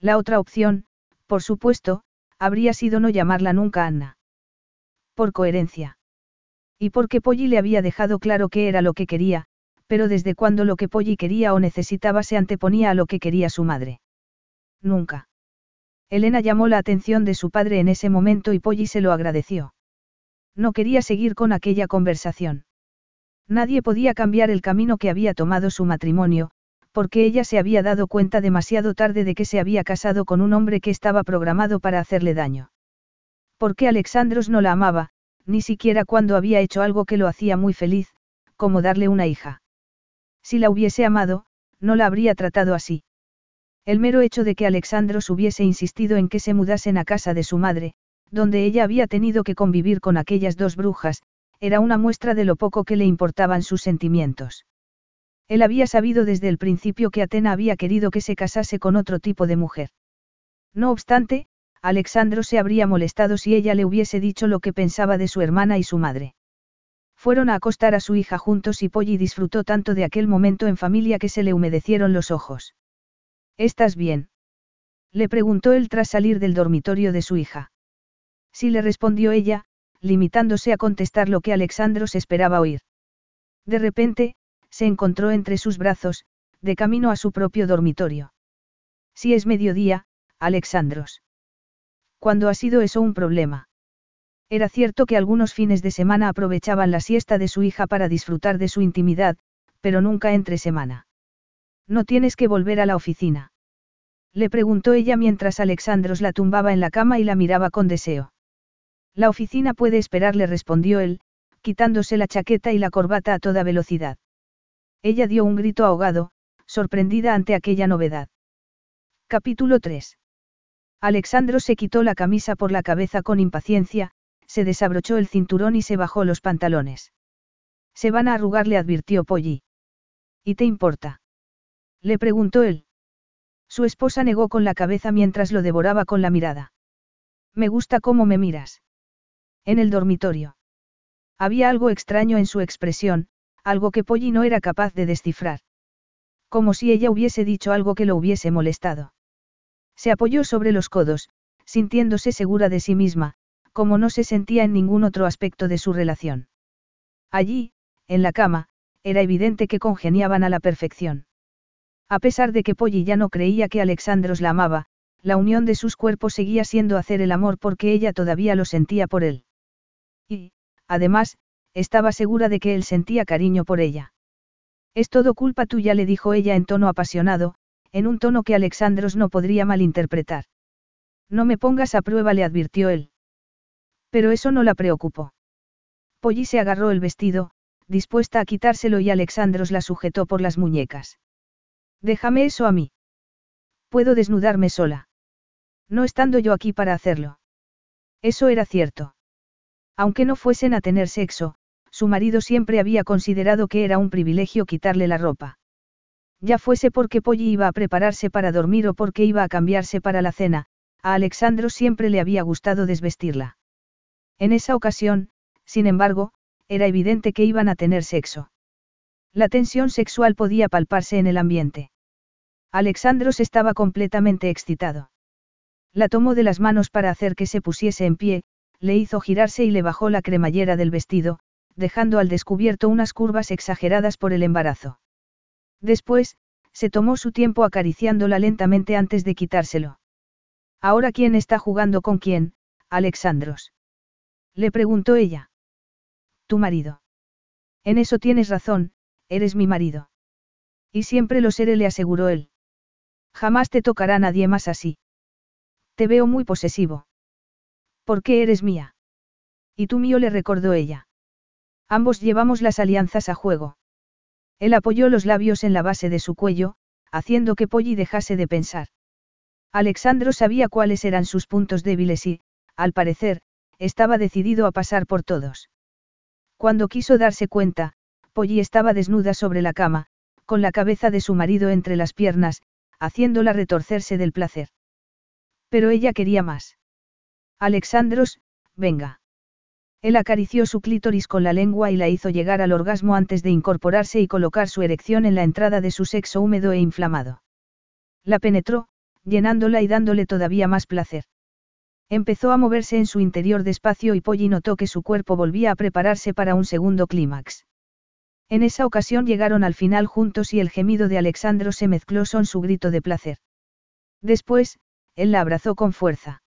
La otra opción, por supuesto, habría sido no llamarla nunca Anna. Por coherencia. Y porque Polly le había dejado claro que era lo que quería, pero desde cuando lo que Polly quería o necesitaba se anteponía a lo que quería su madre. Nunca. Elena llamó la atención de su padre en ese momento y Polly se lo agradeció. No quería seguir con aquella conversación. Nadie podía cambiar el camino que había tomado su matrimonio, porque ella se había dado cuenta demasiado tarde de que se había casado con un hombre que estaba programado para hacerle daño. Porque Alexandros no la amaba, ni siquiera cuando había hecho algo que lo hacía muy feliz, como darle una hija. Si la hubiese amado, no la habría tratado así. El mero hecho de que Alexandros hubiese insistido en que se mudasen a casa de su madre, donde ella había tenido que convivir con aquellas dos brujas, era una muestra de lo poco que le importaban sus sentimientos. Él había sabido desde el principio que Atena había querido que se casase con otro tipo de mujer. No obstante, Alexandro se habría molestado si ella le hubiese dicho lo que pensaba de su hermana y su madre. Fueron a acostar a su hija juntos y Polly disfrutó tanto de aquel momento en familia que se le humedecieron los ojos. ¿Estás bien? Le preguntó él tras salir del dormitorio de su hija. Sí le respondió ella, limitándose a contestar lo que Alexandros esperaba oír. De repente, se encontró entre sus brazos, de camino a su propio dormitorio. Si es mediodía, Alexandros. ¿Cuándo ha sido eso un problema? Era cierto que algunos fines de semana aprovechaban la siesta de su hija para disfrutar de su intimidad, pero nunca entre semana. No tienes que volver a la oficina. Le preguntó ella mientras Alexandros la tumbaba en la cama y la miraba con deseo. La oficina puede esperar, le respondió él, quitándose la chaqueta y la corbata a toda velocidad. Ella dio un grito ahogado, sorprendida ante aquella novedad. Capítulo 3. Alexandro se quitó la camisa por la cabeza con impaciencia, se desabrochó el cinturón y se bajó los pantalones. Se van a arrugar, le advirtió Polly. ¿Y te importa? Le preguntó él. Su esposa negó con la cabeza mientras lo devoraba con la mirada. Me gusta cómo me miras. En el dormitorio. Había algo extraño en su expresión, algo que Polly no era capaz de descifrar. Como si ella hubiese dicho algo que lo hubiese molestado. Se apoyó sobre los codos, sintiéndose segura de sí misma, como no se sentía en ningún otro aspecto de su relación. Allí, en la cama, era evidente que congeniaban a la perfección. A pesar de que Polly ya no creía que Alexandros la amaba, la unión de sus cuerpos seguía siendo hacer el amor porque ella todavía lo sentía por él. Y, además, estaba segura de que él sentía cariño por ella. Es todo culpa tuya, le dijo ella en tono apasionado, en un tono que Alexandros no podría malinterpretar. No me pongas a prueba, le advirtió él. Pero eso no la preocupó. Polly se agarró el vestido, dispuesta a quitárselo y Alexandros la sujetó por las muñecas. Déjame eso a mí. Puedo desnudarme sola. No estando yo aquí para hacerlo. Eso era cierto. Aunque no fuesen a tener sexo, su marido siempre había considerado que era un privilegio quitarle la ropa. Ya fuese porque Polly iba a prepararse para dormir o porque iba a cambiarse para la cena, a Alexandro siempre le había gustado desvestirla. En esa ocasión, sin embargo, era evidente que iban a tener sexo. La tensión sexual podía palparse en el ambiente. Alexandros estaba completamente excitado. La tomó de las manos para hacer que se pusiese en pie, le hizo girarse y le bajó la cremallera del vestido, dejando al descubierto unas curvas exageradas por el embarazo. Después, se tomó su tiempo acariciándola lentamente antes de quitárselo. ¿Ahora quién está jugando con quién, Alexandros? Le preguntó ella. Tu marido. En eso tienes razón, eres mi marido. Y siempre lo seré, le aseguró él. Jamás te tocará nadie más así. Te veo muy posesivo. ¿Por qué eres mía? Y tú mío, le recordó ella. Ambos llevamos las alianzas a juego. Él apoyó los labios en la base de su cuello, haciendo que Polly dejase de pensar. Alexandro sabía cuáles eran sus puntos débiles y, al parecer, estaba decidido a pasar por todos. Cuando quiso darse cuenta, Polly estaba desnuda sobre la cama, con la cabeza de su marido entre las piernas, haciéndola retorcerse del placer. Pero ella quería más. Alexandros, venga. Él acarició su clítoris con la lengua y la hizo llegar al orgasmo antes de incorporarse y colocar su erección en la entrada de su sexo húmedo e inflamado. La penetró, llenándola y dándole todavía más placer. Empezó a moverse en su interior despacio y Polly notó que su cuerpo volvía a prepararse para un segundo clímax. En esa ocasión llegaron al final juntos y el gemido de Alexandro se mezcló con su grito de placer. Después, él la abrazó con fuerza.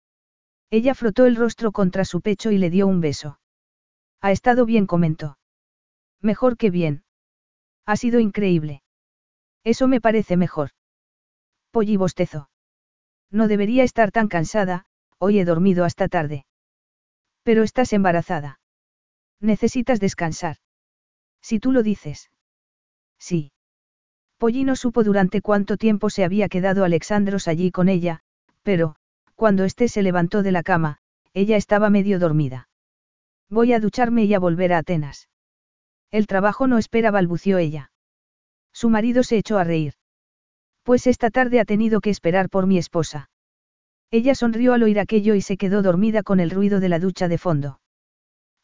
Ella frotó el rostro contra su pecho y le dio un beso. Ha estado bien, comentó. Mejor que bien. Ha sido increíble. Eso me parece mejor. Polly bostezó. No debería estar tan cansada, hoy he dormido hasta tarde. Pero estás embarazada. Necesitas descansar. Si tú lo dices. Sí. Polly no supo durante cuánto tiempo se había quedado Alexandros allí con ella, pero, cuando éste se levantó de la cama, ella estaba medio dormida. Voy a ducharme y a volver a Atenas. El trabajo no espera, balbució ella. Su marido se echó a reír. Pues esta tarde ha tenido que esperar por mi esposa. Ella sonrió al oír aquello y se quedó dormida con el ruido de la ducha de fondo.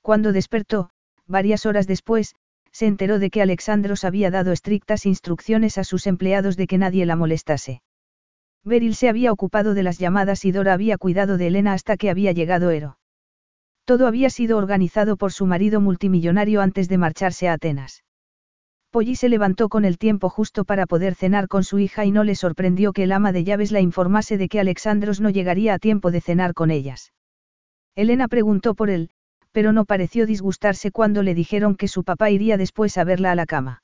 Cuando despertó, varias horas después, se enteró de que Alexandros había dado estrictas instrucciones a sus empleados de que nadie la molestase. Beryl se había ocupado de las llamadas y Dora había cuidado de Elena hasta que había llegado Ero. Todo había sido organizado por su marido multimillonario antes de marcharse a Atenas. Polly se levantó con el tiempo justo para poder cenar con su hija y no le sorprendió que el ama de llaves la informase de que Alexandros no llegaría a tiempo de cenar con ellas. Elena preguntó por él, pero no pareció disgustarse cuando le dijeron que su papá iría después a verla a la cama.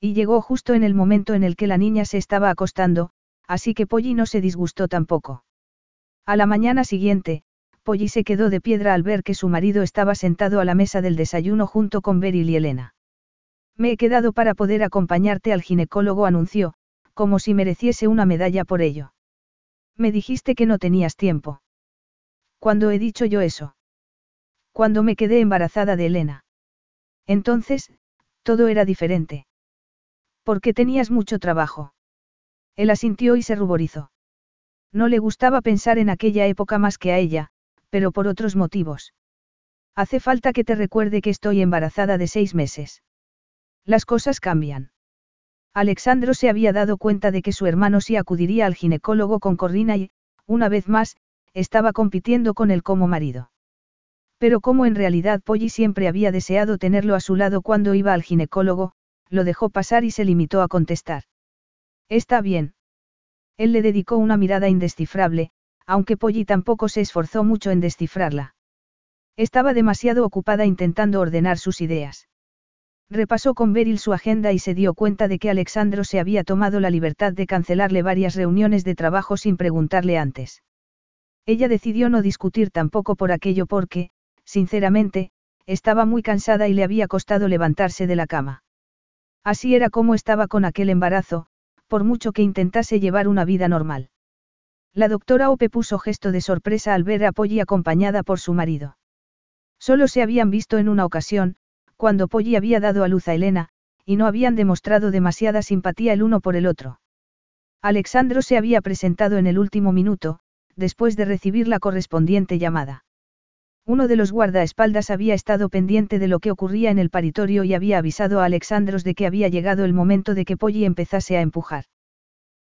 Y llegó justo en el momento en el que la niña se estaba acostando, así que Polly no se disgustó tampoco. A la mañana siguiente, Polly se quedó de piedra al ver que su marido estaba sentado a la mesa del desayuno junto con Beryl y Elena. Me he quedado para poder acompañarte al ginecólogo, anunció, como si mereciese una medalla por ello. Me dijiste que no tenías tiempo. ¿Cuándo he dicho yo eso? Cuando me quedé embarazada de Elena. Entonces, todo era diferente. Porque tenías mucho trabajo. Él asintió y se ruborizó. No le gustaba pensar en aquella época más que a ella, pero por otros motivos. Hace falta que te recuerde que estoy embarazada de seis meses. Las cosas cambian. Alexandro se había dado cuenta de que su hermano sí acudiría al ginecólogo con Corrina y, una vez más, estaba compitiendo con él como marido. Pero como en realidad Polly siempre había deseado tenerlo a su lado cuando iba al ginecólogo, lo dejó pasar y se limitó a contestar. Está bien. Él le dedicó una mirada indescifrable, aunque Polly tampoco se esforzó mucho en descifrarla. Estaba demasiado ocupada intentando ordenar sus ideas. Repasó con Beryl su agenda y se dio cuenta de que Alexandro se había tomado la libertad de cancelarle varias reuniones de trabajo sin preguntarle antes. Ella decidió no discutir tampoco por aquello porque, sinceramente, estaba muy cansada y le había costado levantarse de la cama. Así era como estaba con aquel embarazo, por mucho que intentase llevar una vida normal. La doctora Ope puso gesto de sorpresa al ver a Polly acompañada por su marido. Solo se habían visto en una ocasión, cuando Polly había dado a luz a Elena, y no habían demostrado demasiada simpatía el uno por el otro. Alexandro se había presentado en el último minuto, después de recibir la correspondiente llamada. Uno de los guardaespaldas había estado pendiente de lo que ocurría en el paritorio y había avisado a Alexandros de que había llegado el momento de que Polly empezase a empujar.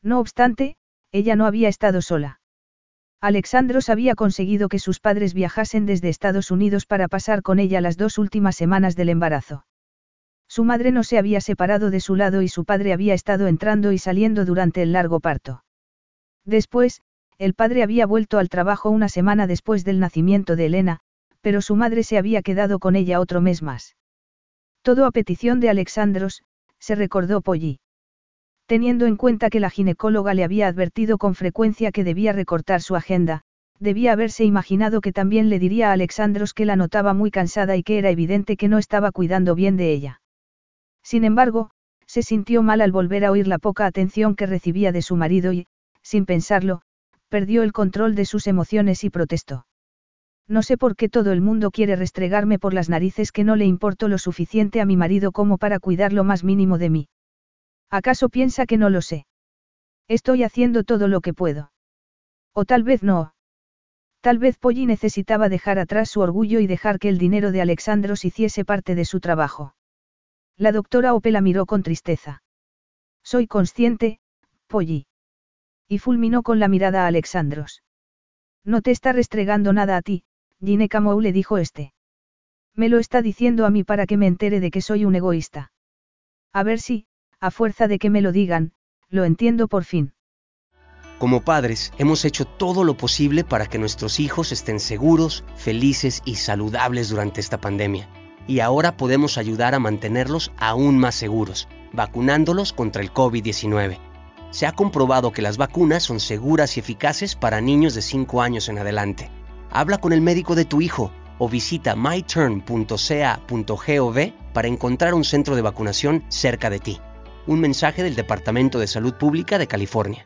No obstante, ella no había estado sola. Alexandros había conseguido que sus padres viajasen desde Estados Unidos para pasar con ella las dos últimas semanas del embarazo. Su madre no se había separado de su lado y su padre había estado entrando y saliendo durante el largo parto. Después, el padre había vuelto al trabajo una semana después del nacimiento de Elena, pero su madre se había quedado con ella otro mes más. Todo a petición de Alexandros, se recordó Polly. Teniendo en cuenta que la ginecóloga le había advertido con frecuencia que debía recortar su agenda, Debía haberse imaginado que también le diría a Alexandros que la notaba muy cansada y que era evidente que no estaba cuidando bien de ella. Sin embargo, se sintió mal al volver a oír la poca atención que recibía de su marido y, sin pensarlo, perdió el control de sus emociones y protestó. No sé por qué todo el mundo quiere restregarme por las narices que no le importo lo suficiente a mi marido como para cuidar lo más mínimo de mí. ¿Acaso piensa que no lo sé? Estoy haciendo todo lo que puedo. O tal vez no. Tal vez Polly necesitaba dejar atrás su orgullo y dejar que el dinero de Alexandros hiciese parte de su trabajo. La doctora Ope la miró con tristeza. Soy consciente, Polly. Y fulminó con la mirada a Alexandros. No te está restregando nada a ti, Gineka Mou le dijo este. Me lo está diciendo a mí para que me entere de que soy un egoísta. A ver si, a fuerza de que me lo digan, lo entiendo por fin. Como padres, hemos hecho todo lo posible para que nuestros hijos estén seguros, felices y saludables durante esta pandemia. Y ahora podemos ayudar a mantenerlos aún más seguros, vacunándolos contra el COVID-19. Se ha comprobado que las vacunas son seguras y eficaces para niños de 5 años en adelante. Habla con el médico de tu hijo o visita myturn.ca.gov para encontrar un centro de vacunación cerca de ti. Un mensaje del Departamento de Salud Pública de California.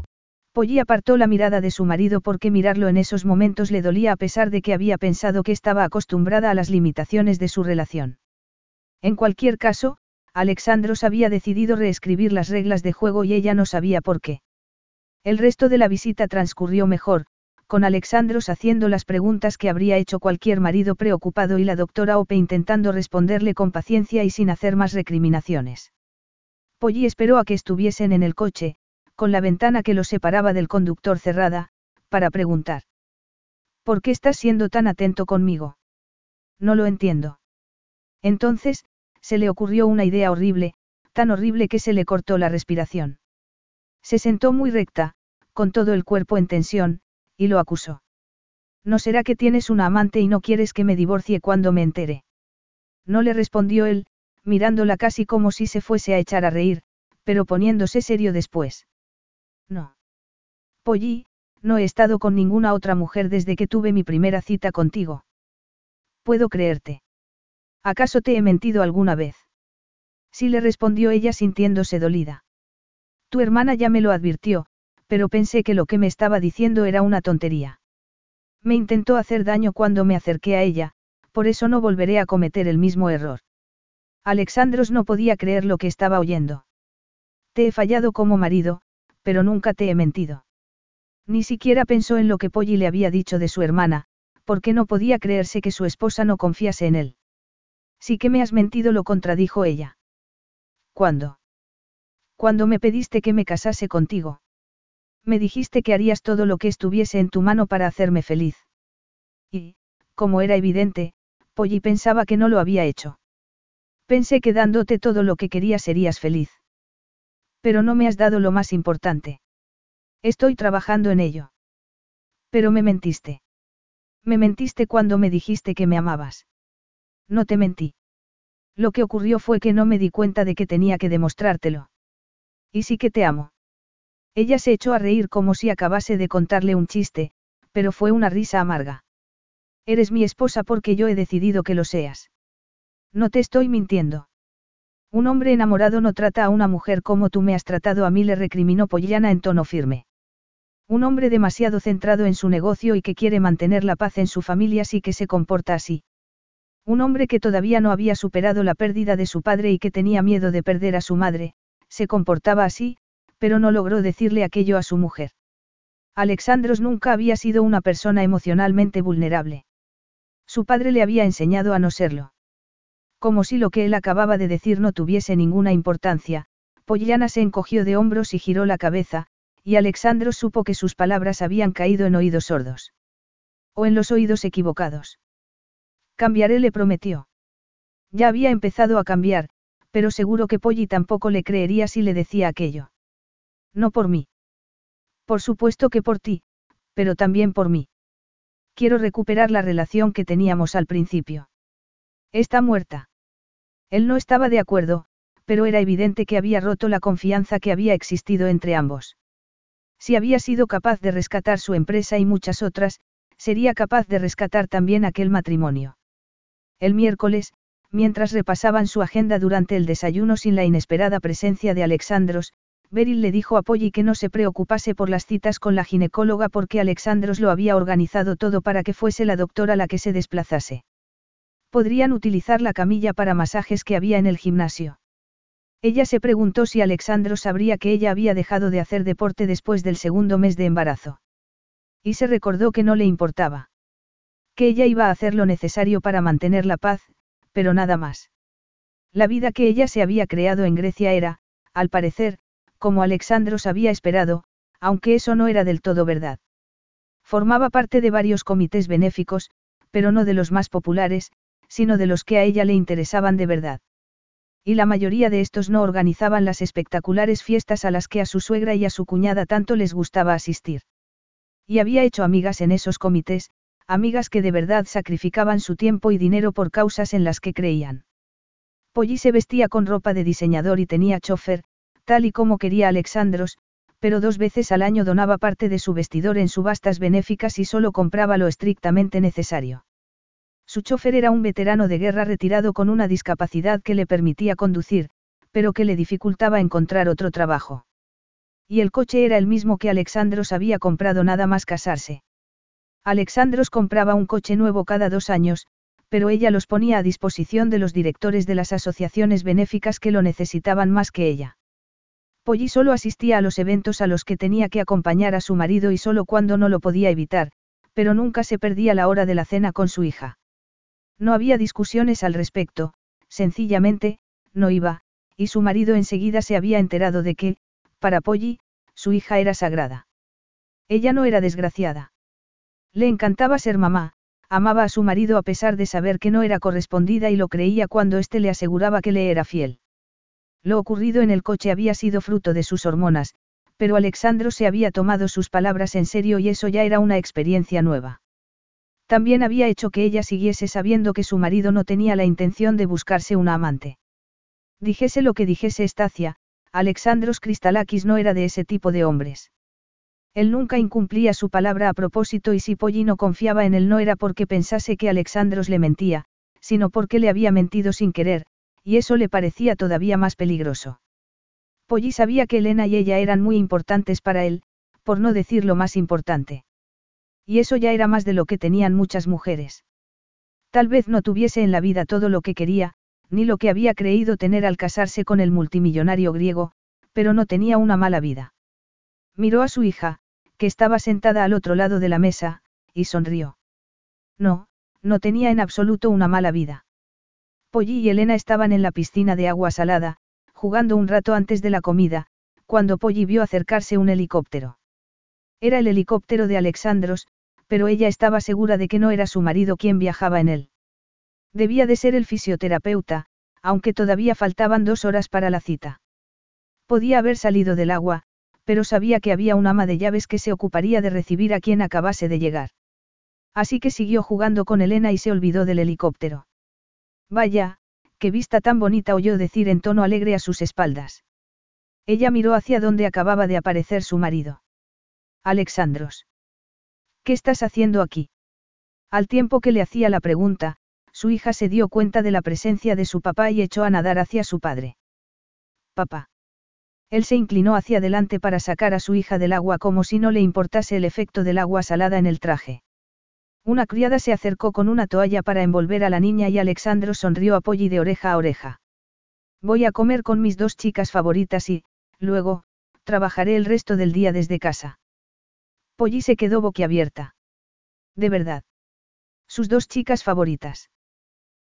Polly apartó la mirada de su marido porque mirarlo en esos momentos le dolía a pesar de que había pensado que estaba acostumbrada a las limitaciones de su relación. En cualquier caso, Alexandros había decidido reescribir las reglas de juego y ella no sabía por qué. El resto de la visita transcurrió mejor, con Alexandros haciendo las preguntas que habría hecho cualquier marido preocupado y la doctora Ope intentando responderle con paciencia y sin hacer más recriminaciones. Polly esperó a que estuviesen en el coche, con la ventana que lo separaba del conductor cerrada, para preguntar. ¿Por qué estás siendo tan atento conmigo? No lo entiendo. Entonces, se le ocurrió una idea horrible, tan horrible que se le cortó la respiración. Se sentó muy recta, con todo el cuerpo en tensión, y lo acusó. ¿No será que tienes una amante y no quieres que me divorcie cuando me entere? No le respondió él, mirándola casi como si se fuese a echar a reír, pero poniéndose serio después. No. Polly, no he estado con ninguna otra mujer desde que tuve mi primera cita contigo. Puedo creerte. ¿Acaso te he mentido alguna vez? Sí le respondió ella sintiéndose dolida. Tu hermana ya me lo advirtió, pero pensé que lo que me estaba diciendo era una tontería. Me intentó hacer daño cuando me acerqué a ella, por eso no volveré a cometer el mismo error. Alexandros no podía creer lo que estaba oyendo. Te he fallado como marido, pero nunca te he mentido. Ni siquiera pensó en lo que Polly le había dicho de su hermana, porque no podía creerse que su esposa no confiase en él. Sí que me has mentido, lo contradijo ella. ¿Cuándo? Cuando me pediste que me casase contigo. Me dijiste que harías todo lo que estuviese en tu mano para hacerme feliz. Y, como era evidente, Polly pensaba que no lo había hecho. Pensé que dándote todo lo que quería serías feliz. Pero no me has dado lo más importante. Estoy trabajando en ello. Pero me mentiste. Me mentiste cuando me dijiste que me amabas. No te mentí. Lo que ocurrió fue que no me di cuenta de que tenía que demostrártelo. Y sí que te amo. Ella se echó a reír como si acabase de contarle un chiste, pero fue una risa amarga. Eres mi esposa porque yo he decidido que lo seas. No te estoy mintiendo. Un hombre enamorado no trata a una mujer como tú me has tratado a mí, le recriminó Pollana en tono firme. Un hombre demasiado centrado en su negocio y que quiere mantener la paz en su familia sí que se comporta así. Un hombre que todavía no había superado la pérdida de su padre y que tenía miedo de perder a su madre, se comportaba así, pero no logró decirle aquello a su mujer. Alexandros nunca había sido una persona emocionalmente vulnerable. Su padre le había enseñado a no serlo. Como si lo que él acababa de decir no tuviese ninguna importancia, Pollana se encogió de hombros y giró la cabeza, y Alexandros supo que sus palabras habían caído en oídos sordos. O en los oídos equivocados. Cambiaré, le prometió. Ya había empezado a cambiar, pero seguro que Polly tampoco le creería si le decía aquello. No por mí. Por supuesto que por ti, pero también por mí. Quiero recuperar la relación que teníamos al principio. Está muerta. Él no estaba de acuerdo, pero era evidente que había roto la confianza que había existido entre ambos. Si había sido capaz de rescatar su empresa y muchas otras, sería capaz de rescatar también aquel matrimonio. El miércoles, mientras repasaban su agenda durante el desayuno sin la inesperada presencia de Alexandros, Beryl le dijo a Polly que no se preocupase por las citas con la ginecóloga porque Alexandros lo había organizado todo para que fuese la doctora la que se desplazase. Podrían utilizar la camilla para masajes que había en el gimnasio. Ella se preguntó si Alexandro sabría que ella había dejado de hacer deporte después del segundo mes de embarazo. Y se recordó que no le importaba. Que ella iba a hacer lo necesario para mantener la paz, pero nada más. La vida que ella se había creado en Grecia era, al parecer, como Alexandros había esperado, aunque eso no era del todo verdad. Formaba parte de varios comités benéficos, pero no de los más populares, sino de los que a ella le interesaban de verdad. Y la mayoría de estos no organizaban las espectaculares fiestas a las que a su suegra y a su cuñada tanto les gustaba asistir. Y había hecho amigas en esos comités, amigas que de verdad sacrificaban su tiempo y dinero por causas en las que creían. Polly se vestía con ropa de diseñador y tenía chofer, tal y como quería Alexandros, pero dos veces al año donaba parte de su vestidor en subastas benéficas y solo compraba lo estrictamente necesario. Su chofer era un veterano de guerra retirado con una discapacidad que le permitía conducir, pero que le dificultaba encontrar otro trabajo. Y el coche era el mismo que Alexandros había comprado nada más casarse. Alexandros compraba un coche nuevo cada dos años, pero ella los ponía a disposición de los directores de las asociaciones benéficas que lo necesitaban más que ella. Polly solo asistía a los eventos a los que tenía que acompañar a su marido y solo cuando no lo podía evitar, pero nunca se perdía la hora de la cena con su hija. No había discusiones al respecto, sencillamente, no iba, y su marido enseguida se había enterado de que, para Polly, su hija era sagrada. Ella no era desgraciada. Le encantaba ser mamá, amaba a su marido a pesar de saber que no era correspondida y lo creía cuando éste le aseguraba que le era fiel. Lo ocurrido en el coche había sido fruto de sus hormonas, pero Alexandro se había tomado sus palabras en serio y eso ya era una experiencia nueva. También había hecho que ella siguiese sabiendo que su marido no tenía la intención de buscarse una amante. Dijese lo que dijese Estacia, Alexandros Cristalakis no era de ese tipo de hombres. Él nunca incumplía su palabra a propósito y si Polly no confiaba en él no era porque pensase que Alexandros le mentía, sino porque le había mentido sin querer, y eso le parecía todavía más peligroso. Polly sabía que Elena y ella eran muy importantes para él, por no decir lo más importante. Y eso ya era más de lo que tenían muchas mujeres. Tal vez no tuviese en la vida todo lo que quería, ni lo que había creído tener al casarse con el multimillonario griego, pero no tenía una mala vida. Miró a su hija, que estaba sentada al otro lado de la mesa, y sonrió. No, no tenía en absoluto una mala vida. Polly y Elena estaban en la piscina de agua salada, jugando un rato antes de la comida, cuando Polly vio acercarse un helicóptero. Era el helicóptero de Alexandros, pero ella estaba segura de que no era su marido quien viajaba en él. Debía de ser el fisioterapeuta, aunque todavía faltaban dos horas para la cita. Podía haber salido del agua, pero sabía que había un ama de llaves que se ocuparía de recibir a quien acabase de llegar. Así que siguió jugando con Elena y se olvidó del helicóptero. Vaya, qué vista tan bonita oyó decir en tono alegre a sus espaldas. Ella miró hacia donde acababa de aparecer su marido. Alexandros. ¿Qué estás haciendo aquí? Al tiempo que le hacía la pregunta, su hija se dio cuenta de la presencia de su papá y echó a nadar hacia su padre. Papá. Él se inclinó hacia adelante para sacar a su hija del agua como si no le importase el efecto del agua salada en el traje. Una criada se acercó con una toalla para envolver a la niña y Alexandro sonrió a Polly de oreja a oreja. Voy a comer con mis dos chicas favoritas y, luego, trabajaré el resto del día desde casa. Polly se quedó boquiabierta. De verdad. Sus dos chicas favoritas.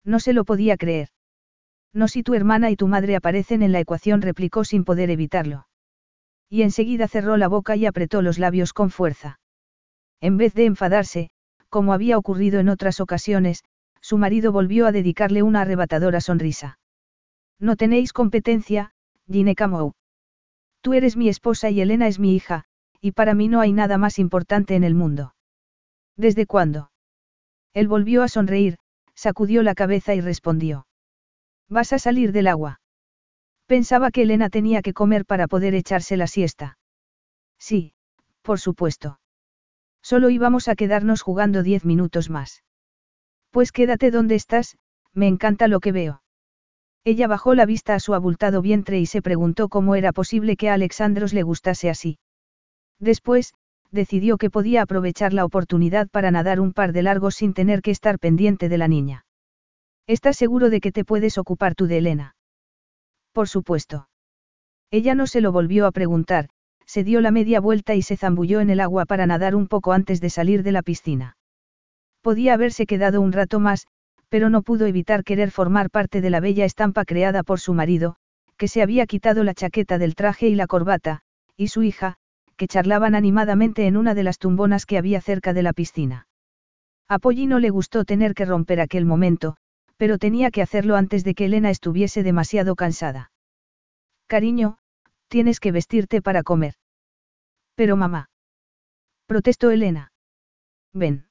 No se lo podía creer. No si tu hermana y tu madre aparecen en la ecuación, replicó sin poder evitarlo. Y enseguida cerró la boca y apretó los labios con fuerza. En vez de enfadarse, como había ocurrido en otras ocasiones, su marido volvió a dedicarle una arrebatadora sonrisa. No tenéis competencia, Gine Camou. Tú eres mi esposa y Elena es mi hija, y para mí no hay nada más importante en el mundo. ¿Desde cuándo? Él volvió a sonreír, sacudió la cabeza y respondió. ¿Vas a salir del agua? Pensaba que Elena tenía que comer para poder echarse la siesta. Sí, por supuesto. Solo íbamos a quedarnos jugando diez minutos más. Pues quédate donde estás, me encanta lo que veo. Ella bajó la vista a su abultado vientre y se preguntó cómo era posible que a Alexandros le gustase así. Después, decidió que podía aprovechar la oportunidad para nadar un par de largos sin tener que estar pendiente de la niña. ¿Estás seguro de que te puedes ocupar tú de Elena? Por supuesto. Ella no se lo volvió a preguntar, se dio la media vuelta y se zambulló en el agua para nadar un poco antes de salir de la piscina. Podía haberse quedado un rato más, pero no pudo evitar querer formar parte de la bella estampa creada por su marido, que se había quitado la chaqueta del traje y la corbata, y su hija, que charlaban animadamente en una de las tumbonas que había cerca de la piscina. A Polly no le gustó tener que romper aquel momento, pero tenía que hacerlo antes de que Elena estuviese demasiado cansada. Cariño, tienes que vestirte para comer. Pero mamá. Protestó Elena. Ven.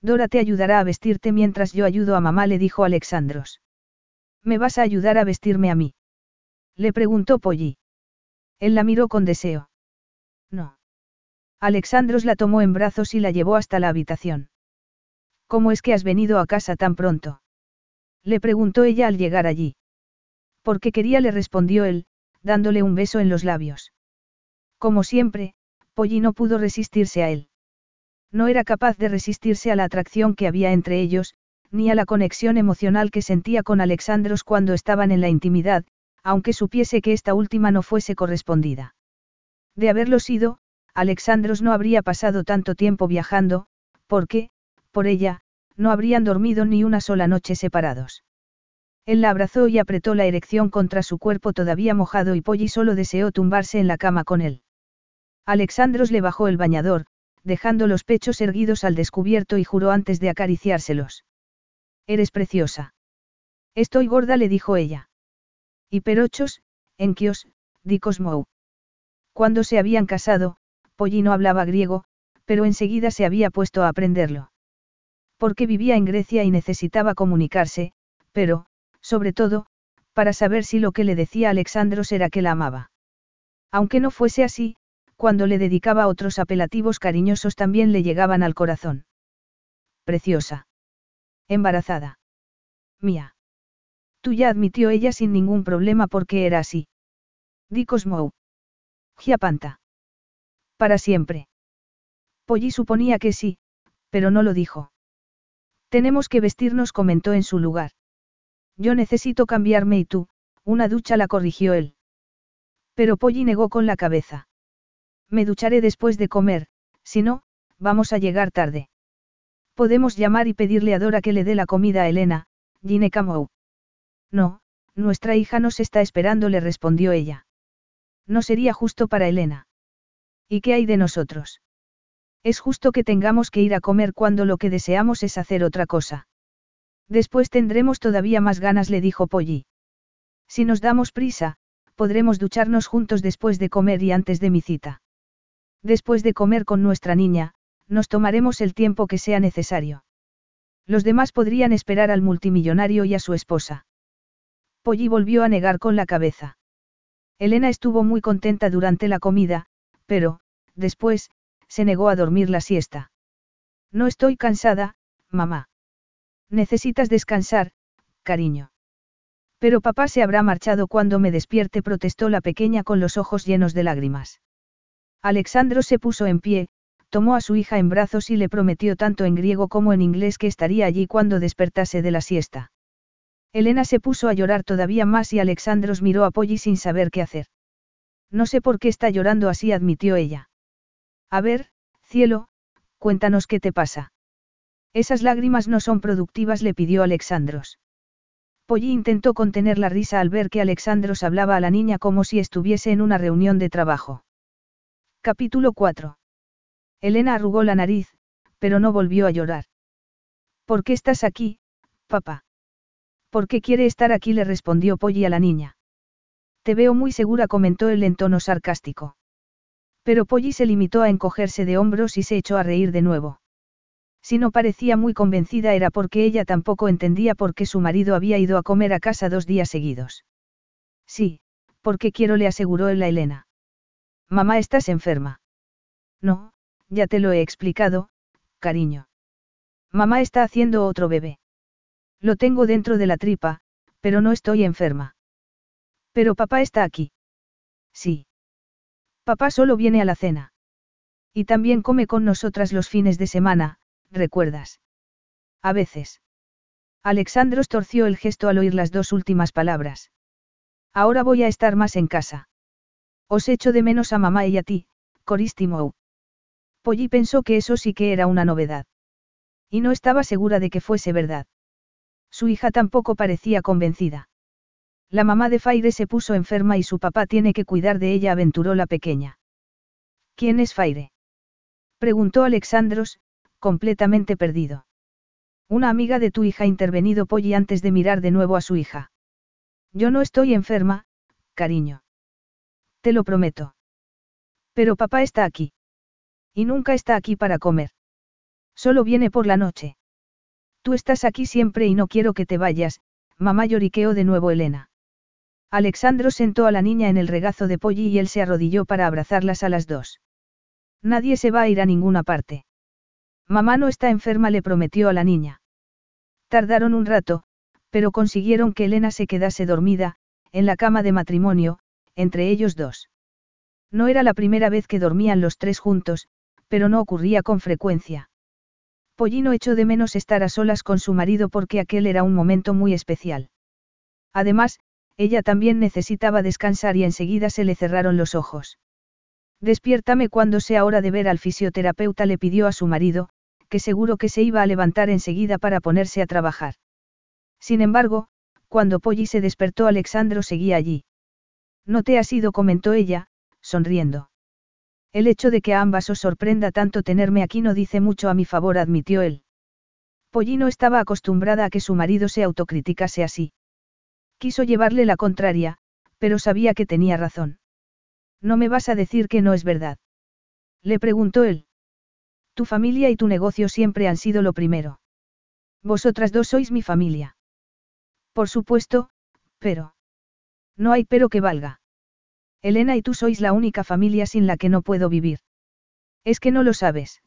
Dora te ayudará a vestirte mientras yo ayudo a mamá, le dijo Alexandros. ¿Me vas a ayudar a vestirme a mí? Le preguntó Polly. Él la miró con deseo. Alexandros la tomó en brazos y la llevó hasta la habitación. ¿Cómo es que has venido a casa tan pronto? Le preguntó ella al llegar allí. Porque quería, le respondió él, dándole un beso en los labios. Como siempre, Polly no pudo resistirse a él. No era capaz de resistirse a la atracción que había entre ellos, ni a la conexión emocional que sentía con Alexandros cuando estaban en la intimidad, aunque supiese que esta última no fuese correspondida. De haberlo sido, Alexandros no habría pasado tanto tiempo viajando, porque, por ella, no habrían dormido ni una sola noche separados. Él la abrazó y apretó la erección contra su cuerpo todavía mojado y Polly solo deseó tumbarse en la cama con él. Alexandros le bajó el bañador, dejando los pechos erguidos al descubierto y juró antes de acariciárselos. Eres preciosa. Estoy gorda, le dijo ella. Y perochos, enquios, dicos mou. Cuando se habían casado, Polly no hablaba griego, pero enseguida se había puesto a aprenderlo. Porque vivía en Grecia y necesitaba comunicarse, pero, sobre todo, para saber si lo que le decía Alexandros era que la amaba. Aunque no fuese así, cuando le dedicaba otros apelativos cariñosos también le llegaban al corazón. Preciosa. Embarazada. Mía. Tú ya admitió ella sin ningún problema porque era así. Dicos Mou. Giapanta. Para siempre. Polly suponía que sí, pero no lo dijo. Tenemos que vestirnos, comentó en su lugar. Yo necesito cambiarme y tú, una ducha la corrigió él. Pero Polly negó con la cabeza. Me ducharé después de comer, si no, vamos a llegar tarde. Podemos llamar y pedirle a Dora que le dé la comida a Elena, Gine Camou. No, nuestra hija nos está esperando, le respondió ella. No sería justo para Elena. ¿Y qué hay de nosotros? Es justo que tengamos que ir a comer cuando lo que deseamos es hacer otra cosa. Después tendremos todavía más ganas, le dijo Polly. Si nos damos prisa, podremos ducharnos juntos después de comer y antes de mi cita. Después de comer con nuestra niña, nos tomaremos el tiempo que sea necesario. Los demás podrían esperar al multimillonario y a su esposa. Polly volvió a negar con la cabeza. Elena estuvo muy contenta durante la comida, pero, después, se negó a dormir la siesta. No estoy cansada, mamá. Necesitas descansar, cariño. Pero papá se habrá marchado cuando me despierte, protestó la pequeña con los ojos llenos de lágrimas. Alexandro se puso en pie, tomó a su hija en brazos y le prometió tanto en griego como en inglés que estaría allí cuando despertase de la siesta. Elena se puso a llorar todavía más y Alexandros miró a Polly sin saber qué hacer. No sé por qué está llorando así, admitió ella. A ver, cielo, cuéntanos qué te pasa. Esas lágrimas no son productivas, le pidió Alexandros. Polly intentó contener la risa al ver que Alexandros hablaba a la niña como si estuviese en una reunión de trabajo. Capítulo 4. Elena arrugó la nariz, pero no volvió a llorar. ¿Por qué estás aquí, papá? ¿Por qué quiere estar aquí? le respondió Polly a la niña. Te veo muy segura, comentó él en tono sarcástico. Pero Polly se limitó a encogerse de hombros y se echó a reír de nuevo. Si no parecía muy convencida era porque ella tampoco entendía por qué su marido había ido a comer a casa dos días seguidos. Sí, porque quiero, le aseguró él a Elena. Mamá, estás enferma. No, ya te lo he explicado, cariño. Mamá está haciendo otro bebé. Lo tengo dentro de la tripa, pero no estoy enferma. Pero papá está aquí. Sí. Papá solo viene a la cena. Y también come con nosotras los fines de semana, ¿recuerdas? A veces. Alexandros torció el gesto al oír las dos últimas palabras. Ahora voy a estar más en casa. Os echo de menos a mamá y a ti, Coristimou. Polly pensó que eso sí que era una novedad. Y no estaba segura de que fuese verdad. Su hija tampoco parecía convencida. La mamá de Faire se puso enferma y su papá tiene que cuidar de ella, aventuró la pequeña. ¿Quién es Faire? Preguntó Alexandros, completamente perdido. Una amiga de tu hija intervenido Polly antes de mirar de nuevo a su hija. Yo no estoy enferma, cariño. Te lo prometo. Pero papá está aquí. Y nunca está aquí para comer. Solo viene por la noche. Tú estás aquí siempre y no quiero que te vayas, mamá lloriqueó de nuevo Elena. Alexandro sentó a la niña en el regazo de Polly y él se arrodilló para abrazarlas a las dos. Nadie se va a ir a ninguna parte. Mamá no está enferma, le prometió a la niña. Tardaron un rato, pero consiguieron que Elena se quedase dormida, en la cama de matrimonio, entre ellos dos. No era la primera vez que dormían los tres juntos, pero no ocurría con frecuencia. Pollino echó de menos estar a solas con su marido porque aquel era un momento muy especial. Además, ella también necesitaba descansar y enseguida se le cerraron los ojos. Despiértame cuando sea hora de ver al fisioterapeuta, le pidió a su marido, que seguro que se iba a levantar enseguida para ponerse a trabajar. Sin embargo, cuando Polly se despertó, Alexandro seguía allí. No te has ido, comentó ella, sonriendo. El hecho de que a ambas os sorprenda tanto tenerme aquí no dice mucho a mi favor, admitió él. Polly no estaba acostumbrada a que su marido se autocriticase así. Quiso llevarle la contraria, pero sabía que tenía razón. ¿No me vas a decir que no es verdad? Le preguntó él. Tu familia y tu negocio siempre han sido lo primero. Vosotras dos sois mi familia. Por supuesto, pero... No hay pero que valga. Elena y tú sois la única familia sin la que no puedo vivir. Es que no lo sabes.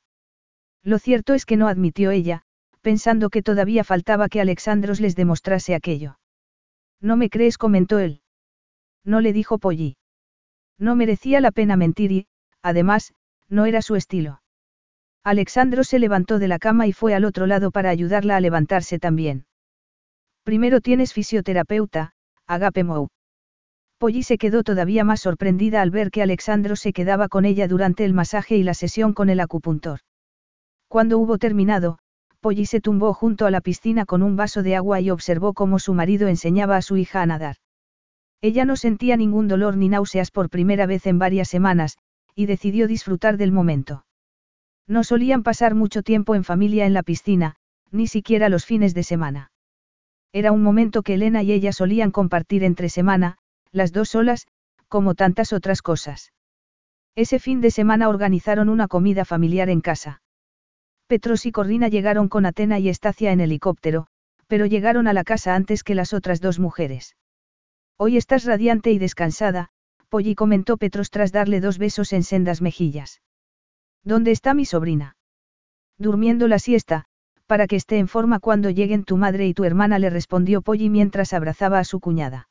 Lo cierto es que no admitió ella, pensando que todavía faltaba que Alexandros les demostrase aquello. No me crees, comentó él. No le dijo Polly. No merecía la pena mentir y, además, no era su estilo. Alexandro se levantó de la cama y fue al otro lado para ayudarla a levantarse también. Primero tienes fisioterapeuta, Agape Mou. Polly se quedó todavía más sorprendida al ver que Alexandro se quedaba con ella durante el masaje y la sesión con el acupuntor. Cuando hubo terminado, Polly se tumbó junto a la piscina con un vaso de agua y observó cómo su marido enseñaba a su hija a nadar. Ella no sentía ningún dolor ni náuseas por primera vez en varias semanas, y decidió disfrutar del momento. No solían pasar mucho tiempo en familia en la piscina, ni siquiera los fines de semana. Era un momento que Elena y ella solían compartir entre semana, las dos solas, como tantas otras cosas. Ese fin de semana organizaron una comida familiar en casa. Petros y Corrina llegaron con Atena y Estacia en helicóptero, pero llegaron a la casa antes que las otras dos mujeres. Hoy estás radiante y descansada, Polly comentó Petros tras darle dos besos en sendas mejillas. ¿Dónde está mi sobrina? Durmiendo la siesta, para que esté en forma cuando lleguen tu madre y tu hermana, le respondió Polly mientras abrazaba a su cuñada.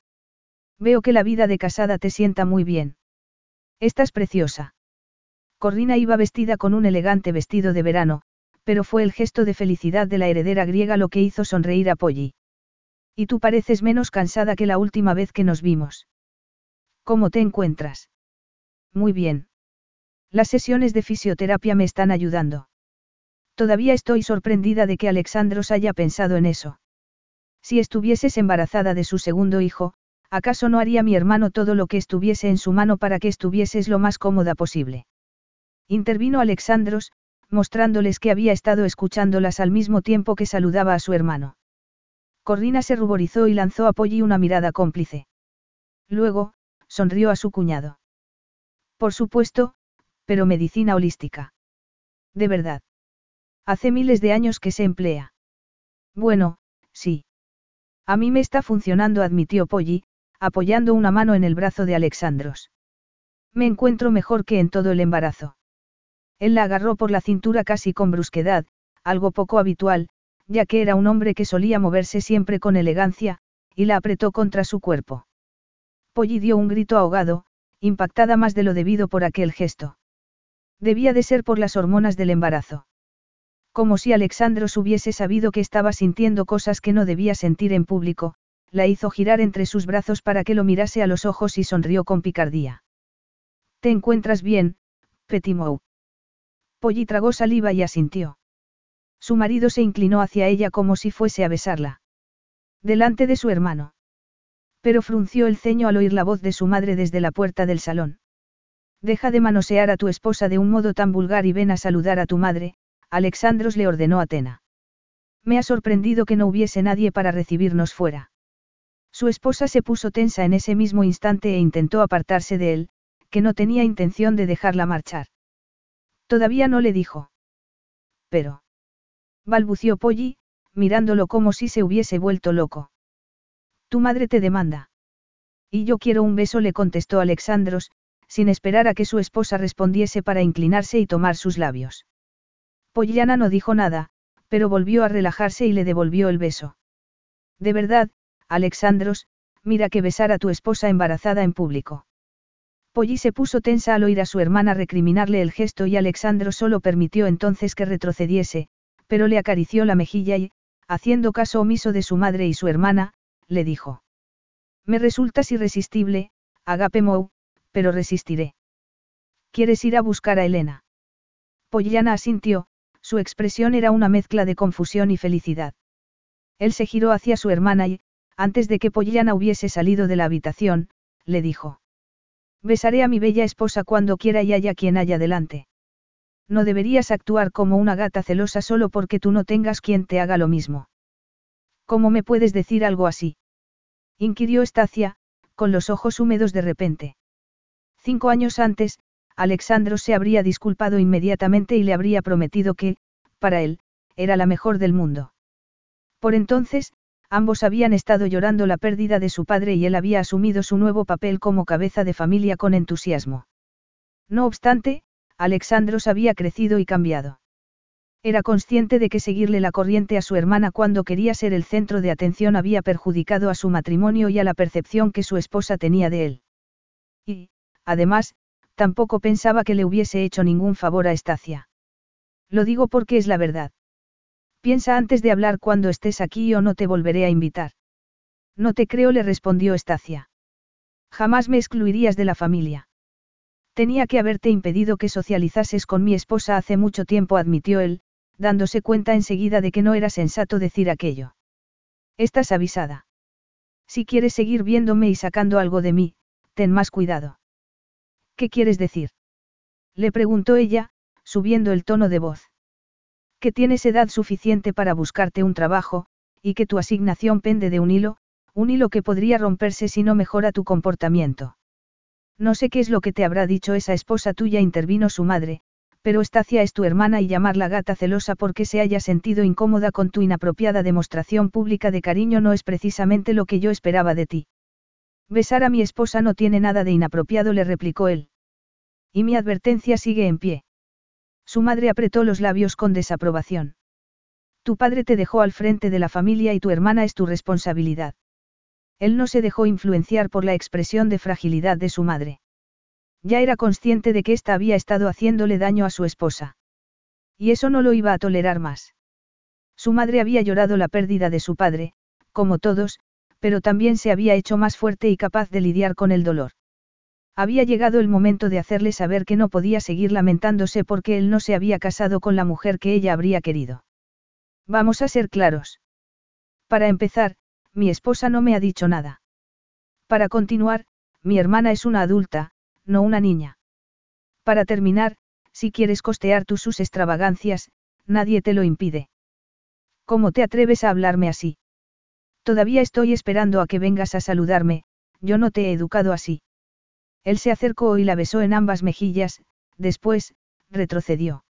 Veo que la vida de casada te sienta muy bien. Estás preciosa. Corrina iba vestida con un elegante vestido de verano, pero fue el gesto de felicidad de la heredera griega lo que hizo sonreír a Polly. Y tú pareces menos cansada que la última vez que nos vimos. ¿Cómo te encuentras? Muy bien. Las sesiones de fisioterapia me están ayudando. Todavía estoy sorprendida de que Alexandros haya pensado en eso. Si estuvieses embarazada de su segundo hijo, ¿acaso no haría mi hermano todo lo que estuviese en su mano para que estuvieses lo más cómoda posible? Intervino Alexandros, mostrándoles que había estado escuchándolas al mismo tiempo que saludaba a su hermano. Corrina se ruborizó y lanzó a Polly una mirada cómplice. Luego, sonrió a su cuñado. Por supuesto, pero medicina holística. De verdad. Hace miles de años que se emplea. Bueno, sí. A mí me está funcionando, admitió Polly, apoyando una mano en el brazo de Alexandros. Me encuentro mejor que en todo el embarazo. Él la agarró por la cintura casi con brusquedad, algo poco habitual, ya que era un hombre que solía moverse siempre con elegancia, y la apretó contra su cuerpo. Polly dio un grito ahogado, impactada más de lo debido por aquel gesto. Debía de ser por las hormonas del embarazo. Como si Alexandros hubiese sabido que estaba sintiendo cosas que no debía sentir en público, la hizo girar entre sus brazos para que lo mirase a los ojos y sonrió con picardía. ¿Te encuentras bien, Petimou? Polly tragó saliva y asintió. Su marido se inclinó hacia ella como si fuese a besarla. Delante de su hermano. Pero frunció el ceño al oír la voz de su madre desde la puerta del salón. Deja de manosear a tu esposa de un modo tan vulgar y ven a saludar a tu madre, Alexandros le ordenó Atena. Me ha sorprendido que no hubiese nadie para recibirnos fuera. Su esposa se puso tensa en ese mismo instante e intentó apartarse de él, que no tenía intención de dejarla marchar. Todavía no le dijo. Pero balbució Polly, mirándolo como si se hubiese vuelto loco. Tu madre te demanda. Y yo quiero un beso, le contestó Alexandros, sin esperar a que su esposa respondiese para inclinarse y tomar sus labios. Pollana no dijo nada, pero volvió a relajarse y le devolvió el beso. De verdad, Alexandros, mira que besar a tu esposa embarazada en público. Polly se puso tensa al oír a su hermana recriminarle el gesto y Alexandro solo permitió entonces que retrocediese, pero le acarició la mejilla y, haciendo caso omiso de su madre y su hermana, le dijo. Me resultas irresistible, Agape Mou, pero resistiré. ¿Quieres ir a buscar a Elena? Pollana asintió, su expresión era una mezcla de confusión y felicidad. Él se giró hacia su hermana y, antes de que Pollana hubiese salido de la habitación, le dijo. Besaré a mi bella esposa cuando quiera y haya quien haya delante. No deberías actuar como una gata celosa solo porque tú no tengas quien te haga lo mismo. ¿Cómo me puedes decir algo así? inquirió Estacia, con los ojos húmedos de repente. Cinco años antes, Alexandro se habría disculpado inmediatamente y le habría prometido que, para él, era la mejor del mundo. Por entonces, ambos habían estado llorando la pérdida de su padre y él había asumido su nuevo papel como cabeza de familia con entusiasmo. No obstante, Alexandros había crecido y cambiado. Era consciente de que seguirle la corriente a su hermana cuando quería ser el centro de atención había perjudicado a su matrimonio y a la percepción que su esposa tenía de él. Y, además, tampoco pensaba que le hubiese hecho ningún favor a Estacia. Lo digo porque es la verdad. Piensa antes de hablar cuando estés aquí o no te volveré a invitar. No te creo, le respondió Estacia. Jamás me excluirías de la familia. Tenía que haberte impedido que socializases con mi esposa hace mucho tiempo, admitió él, dándose cuenta enseguida de que no era sensato decir aquello. Estás avisada. Si quieres seguir viéndome y sacando algo de mí, ten más cuidado. ¿Qué quieres decir? Le preguntó ella, subiendo el tono de voz. Que tienes edad suficiente para buscarte un trabajo, y que tu asignación pende de un hilo, un hilo que podría romperse si no mejora tu comportamiento. No sé qué es lo que te habrá dicho esa esposa tuya, intervino su madre, pero Estacia es tu hermana y llamarla gata celosa porque se haya sentido incómoda con tu inapropiada demostración pública de cariño no es precisamente lo que yo esperaba de ti. Besar a mi esposa no tiene nada de inapropiado, le replicó él. Y mi advertencia sigue en pie. Su madre apretó los labios con desaprobación. Tu padre te dejó al frente de la familia y tu hermana es tu responsabilidad. Él no se dejó influenciar por la expresión de fragilidad de su madre. Ya era consciente de que ésta había estado haciéndole daño a su esposa. Y eso no lo iba a tolerar más. Su madre había llorado la pérdida de su padre, como todos, pero también se había hecho más fuerte y capaz de lidiar con el dolor. Había llegado el momento de hacerle saber que no podía seguir lamentándose porque él no se había casado con la mujer que ella habría querido. Vamos a ser claros. Para empezar, mi esposa no me ha dicho nada. Para continuar, mi hermana es una adulta, no una niña. Para terminar, si quieres costear tú sus extravagancias, nadie te lo impide. ¿Cómo te atreves a hablarme así? Todavía estoy esperando a que vengas a saludarme, yo no te he educado así. Él se acercó y la besó en ambas mejillas, después, retrocedió.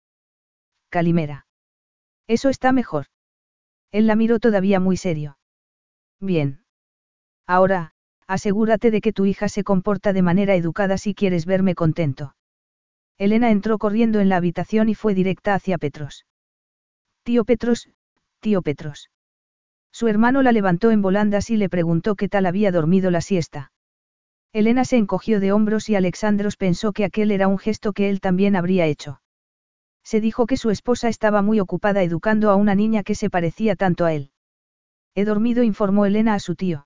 Calimera. Eso está mejor. Él la miró todavía muy serio. Bien. Ahora, asegúrate de que tu hija se comporta de manera educada si quieres verme contento. Elena entró corriendo en la habitación y fue directa hacia Petros. Tío Petros, tío Petros. Su hermano la levantó en volandas y le preguntó qué tal había dormido la siesta. Elena se encogió de hombros y Alexandros pensó que aquel era un gesto que él también habría hecho. Se dijo que su esposa estaba muy ocupada educando a una niña que se parecía tanto a él. He dormido, informó Elena a su tío.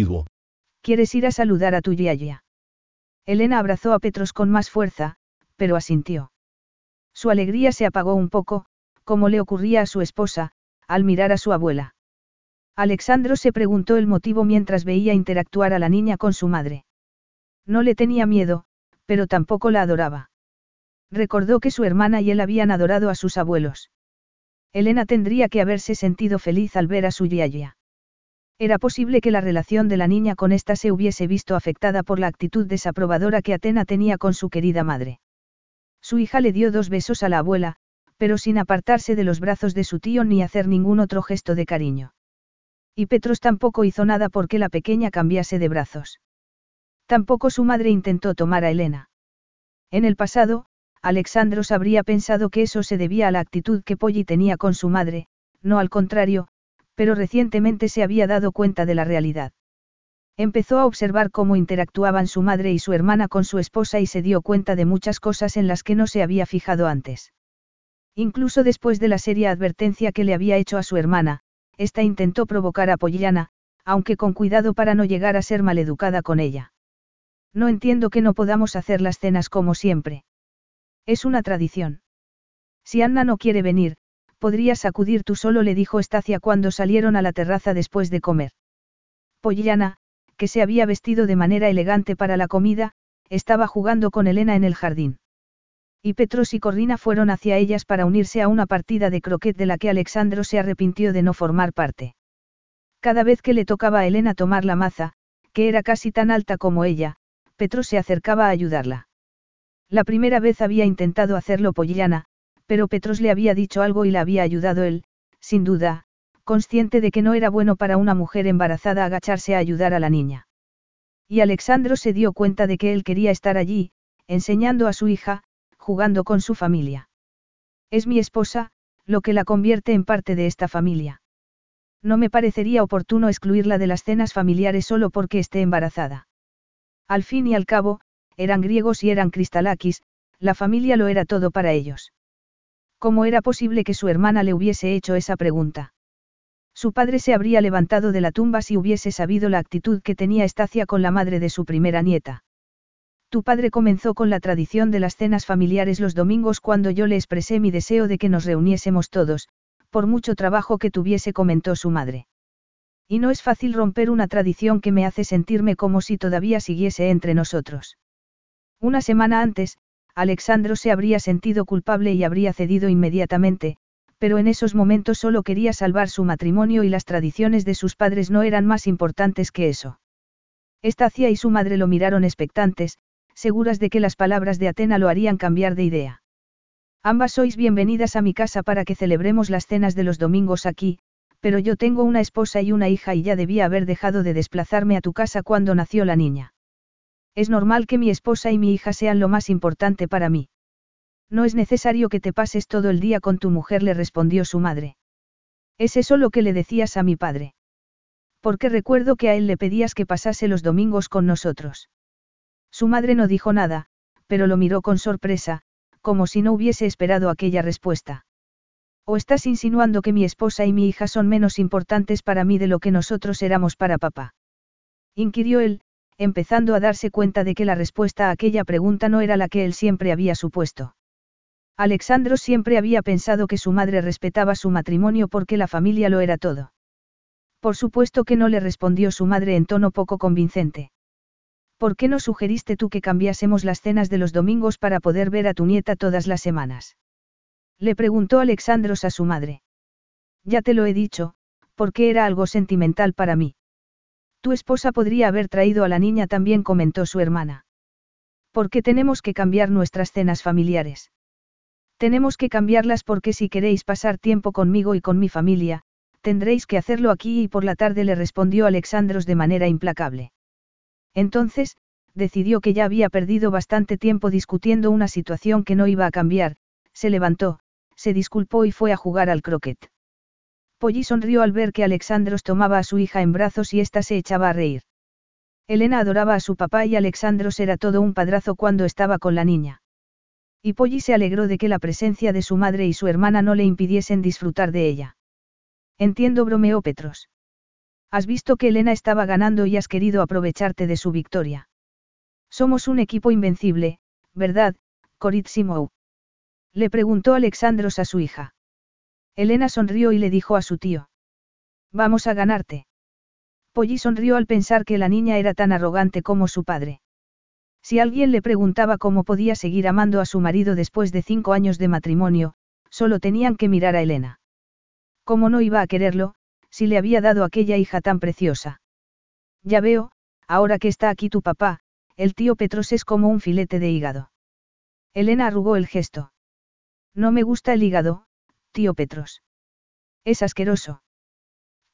¿Quieres ir a saludar a tu yaya? Elena abrazó a Petros con más fuerza, pero asintió. Su alegría se apagó un poco, como le ocurría a su esposa, al mirar a su abuela. Alexandro se preguntó el motivo mientras veía interactuar a la niña con su madre. No le tenía miedo, pero tampoco la adoraba. Recordó que su hermana y él habían adorado a sus abuelos. Elena tendría que haberse sentido feliz al ver a su yaya. Era posible que la relación de la niña con ésta se hubiese visto afectada por la actitud desaprobadora que Atena tenía con su querida madre. Su hija le dio dos besos a la abuela, pero sin apartarse de los brazos de su tío ni hacer ningún otro gesto de cariño. Y Petros tampoco hizo nada porque la pequeña cambiase de brazos. Tampoco su madre intentó tomar a Elena. En el pasado, Alexandros habría pensado que eso se debía a la actitud que Polly tenía con su madre, no al contrario, pero recientemente se había dado cuenta de la realidad. Empezó a observar cómo interactuaban su madre y su hermana con su esposa y se dio cuenta de muchas cosas en las que no se había fijado antes. Incluso después de la seria advertencia que le había hecho a su hermana, ésta intentó provocar a Pollana, aunque con cuidado para no llegar a ser maleducada con ella. No entiendo que no podamos hacer las cenas como siempre. Es una tradición. Si Anna no quiere venir, podrías acudir tú solo, le dijo Estacia cuando salieron a la terraza después de comer. Pollana, que se había vestido de manera elegante para la comida, estaba jugando con Elena en el jardín. Y Petros y Corrina fueron hacia ellas para unirse a una partida de croquet de la que Alexandro se arrepintió de no formar parte. Cada vez que le tocaba a Elena tomar la maza, que era casi tan alta como ella, Petros se acercaba a ayudarla. La primera vez había intentado hacerlo Pollana, pero Petros le había dicho algo y la había ayudado él, sin duda, consciente de que no era bueno para una mujer embarazada agacharse a ayudar a la niña. Y Alexandro se dio cuenta de que él quería estar allí, enseñando a su hija, jugando con su familia. Es mi esposa, lo que la convierte en parte de esta familia. No me parecería oportuno excluirla de las cenas familiares solo porque esté embarazada. Al fin y al cabo, eran griegos y eran cristalakis, la familia lo era todo para ellos. ¿Cómo era posible que su hermana le hubiese hecho esa pregunta? Su padre se habría levantado de la tumba si hubiese sabido la actitud que tenía Estacia con la madre de su primera nieta. Tu padre comenzó con la tradición de las cenas familiares los domingos cuando yo le expresé mi deseo de que nos reuniésemos todos, por mucho trabajo que tuviese, comentó su madre. Y no es fácil romper una tradición que me hace sentirme como si todavía siguiese entre nosotros. Una semana antes, Alexandro se habría sentido culpable y habría cedido inmediatamente, Pero en esos momentos solo quería salvar su matrimonio y las tradiciones de sus padres no eran más importantes que eso. Estacia y su madre lo miraron expectantes, seguras de que las palabras de Atena lo harían cambiar de idea. Ambas sois bienvenidas a mi casa para que celebremos las cenas de los domingos aquí, pero yo tengo una esposa y una hija y ya debía haber dejado de desplazarme a tu casa cuando nació la niña. Es normal que mi esposa y mi hija sean lo más importante para mí. No es necesario que te pases todo el día con tu mujer, le respondió su madre. ¿Es eso lo que le decías a mi padre? Porque recuerdo que a él le pedías que pasase los domingos con nosotros. Su madre no dijo nada, pero lo miró con sorpresa, como si no hubiese esperado aquella respuesta. ¿O estás insinuando que mi esposa y mi hija son menos importantes para mí de lo que nosotros éramos para papá? inquirió él, empezando a darse cuenta de que la respuesta a aquella pregunta no era la que él siempre había supuesto. Alexandro siempre había pensado que su madre respetaba su matrimonio porque la familia lo era todo. Por supuesto que no le respondió su madre en tono poco convincente. ¿Por qué no sugeriste tú que cambiásemos las cenas de los domingos para poder ver a tu nieta todas las semanas? Le preguntó Alexandros a su madre. Ya te lo he dicho, porque era algo sentimental para mí. Tu esposa podría haber traído a la niña también, comentó su hermana. ¿Por qué tenemos que cambiar nuestras cenas familiares? Tenemos que cambiarlas porque si queréis pasar tiempo conmigo y con mi familia, tendréis que hacerlo aquí y por la tarde le respondió Alexandros de manera implacable. Entonces, decidió que ya había perdido bastante tiempo discutiendo una situación que no iba a cambiar, se levantó, se disculpó y fue a jugar al croquet. Polly sonrió al ver que Alexandros tomaba a su hija en brazos y ésta se echaba a reír. Elena adoraba a su papá y Alexandros era todo un padrazo cuando estaba con la niña. Y Polly se alegró de que la presencia de su madre y su hermana no le impidiesen disfrutar de ella. Entiendo, bromeó Petros. Has visto que Elena estaba ganando y has querido aprovecharte de su victoria. Somos un equipo invencible, ¿verdad, Corit Le preguntó Alexandros a su hija. Elena sonrió y le dijo a su tío. Vamos a ganarte. Polly sonrió al pensar que la niña era tan arrogante como su padre. Si alguien le preguntaba cómo podía seguir amando a su marido después de cinco años de matrimonio, solo tenían que mirar a Elena. ¿Cómo no iba a quererlo, si le había dado aquella hija tan preciosa. Ya veo, ahora que está aquí tu papá, el tío Petros es como un filete de hígado. Elena arrugó el gesto. No me gusta el hígado, tío Petros. Es asqueroso.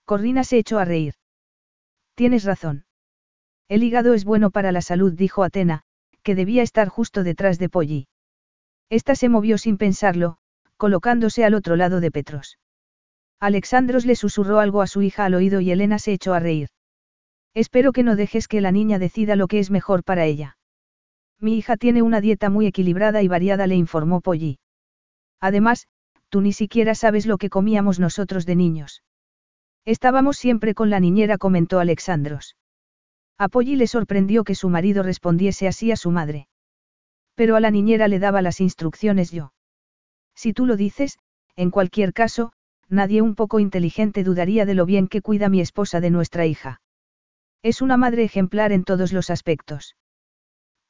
Corrina se echó a reír. Tienes razón. El hígado es bueno para la salud, dijo Atena, que debía estar justo detrás de Polly. Esta se movió sin pensarlo, colocándose al otro lado de Petros. Alexandros le susurró algo a su hija al oído y Elena se echó a reír. Espero que no dejes que la niña decida lo que es mejor para ella. Mi hija tiene una dieta muy equilibrada y variada, le informó Polly. Además, tú ni siquiera sabes lo que comíamos nosotros de niños. Estábamos siempre con la niñera, comentó Alexandros. A Polly le sorprendió que su marido respondiese así a su madre. Pero a la niñera le daba las instrucciones yo. Si tú lo dices, en cualquier caso, nadie un poco inteligente dudaría de lo bien que cuida mi esposa de nuestra hija. Es una madre ejemplar en todos los aspectos.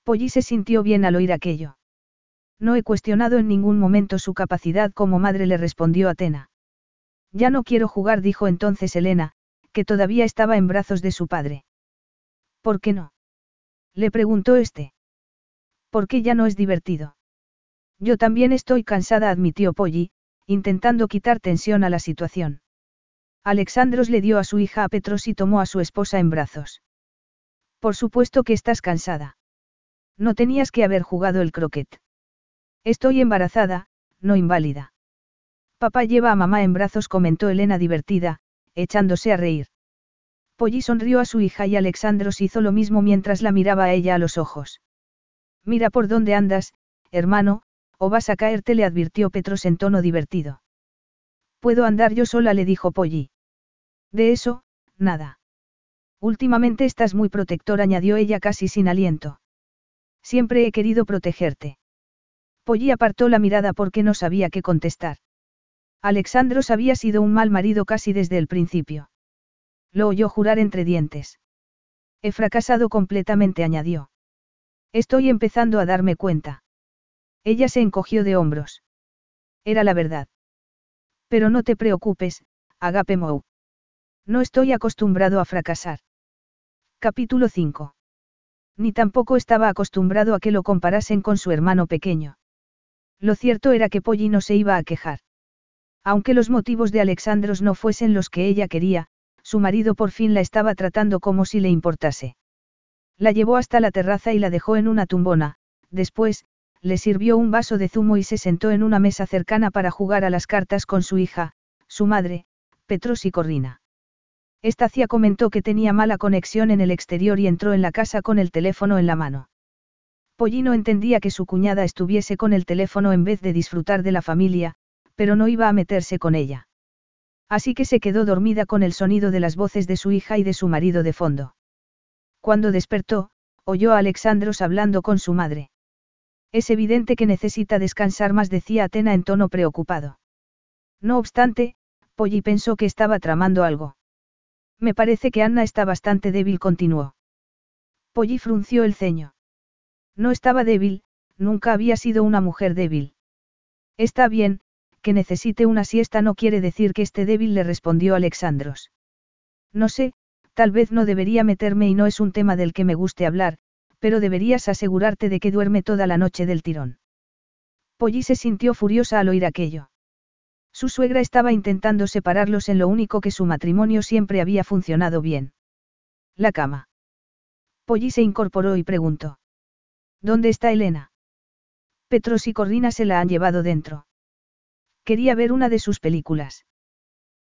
Polly se sintió bien al oír aquello. No he cuestionado en ningún momento su capacidad como madre, le respondió Atena. Ya no quiero jugar, dijo entonces Elena, que todavía estaba en brazos de su padre. ¿Por qué no? Le preguntó este. ¿Por qué ya no es divertido? Yo también estoy cansada, admitió Polly, intentando quitar tensión a la situación. Alexandros le dio a su hija a Petros y tomó a su esposa en brazos. Por supuesto que estás cansada. No tenías que haber jugado el croquet. Estoy embarazada, no inválida. Papá lleva a mamá en brazos, comentó Elena divertida, echándose a reír. Polly sonrió a su hija y Alexandros hizo lo mismo mientras la miraba a ella a los ojos. Mira por dónde andas, hermano, o vas a caerte, le advirtió Petros en tono divertido. Puedo andar yo sola, le dijo Polly. De eso, nada. Últimamente estás muy protector, añadió ella casi sin aliento. Siempre he querido protegerte. Polly apartó la mirada porque no sabía qué contestar. Alexandros había sido un mal marido casi desde el principio. Lo oyó jurar entre dientes. He fracasado completamente, añadió. Estoy empezando a darme cuenta. Ella se encogió de hombros. Era la verdad. Pero no te preocupes, Agape Mou. No estoy acostumbrado a fracasar. Capítulo 5. Ni tampoco estaba acostumbrado a que lo comparasen con su hermano pequeño. Lo cierto era que Polly no se iba a quejar. Aunque los motivos de Alexandros no fuesen los que ella quería, su marido por fin la estaba tratando como si le importase. La llevó hasta la terraza y la dejó en una tumbona, después, le sirvió un vaso de zumo y se sentó en una mesa cercana para jugar a las cartas con su hija, su madre, Petros y Corrina. Estacia comentó que tenía mala conexión en el exterior y entró en la casa con el teléfono en la mano. Pollino entendía que su cuñada estuviese con el teléfono en vez de disfrutar de la familia, pero no iba a meterse con ella. Así que se quedó dormida con el sonido de las voces de su hija y de su marido de fondo. Cuando despertó, oyó a Alexandros hablando con su madre. Es evidente que necesita descansar más, decía Atena en tono preocupado. No obstante, Polly pensó que estaba tramando algo. Me parece que Anna está bastante débil, continuó. Polly frunció el ceño. No estaba débil, nunca había sido una mujer débil. Está bien, que necesite una siesta no quiere decir que esté débil, le respondió Alexandros. No sé, tal vez no debería meterme y no es un tema del que me guste hablar, pero deberías asegurarte de que duerme toda la noche del tirón. Polly se sintió furiosa al oír aquello. Su suegra estaba intentando separarlos en lo único que su matrimonio siempre había funcionado bien. La cama. Polly se incorporó y preguntó. ¿Dónde está Elena? Petros y Corrina se la han llevado dentro. Quería ver una de sus películas.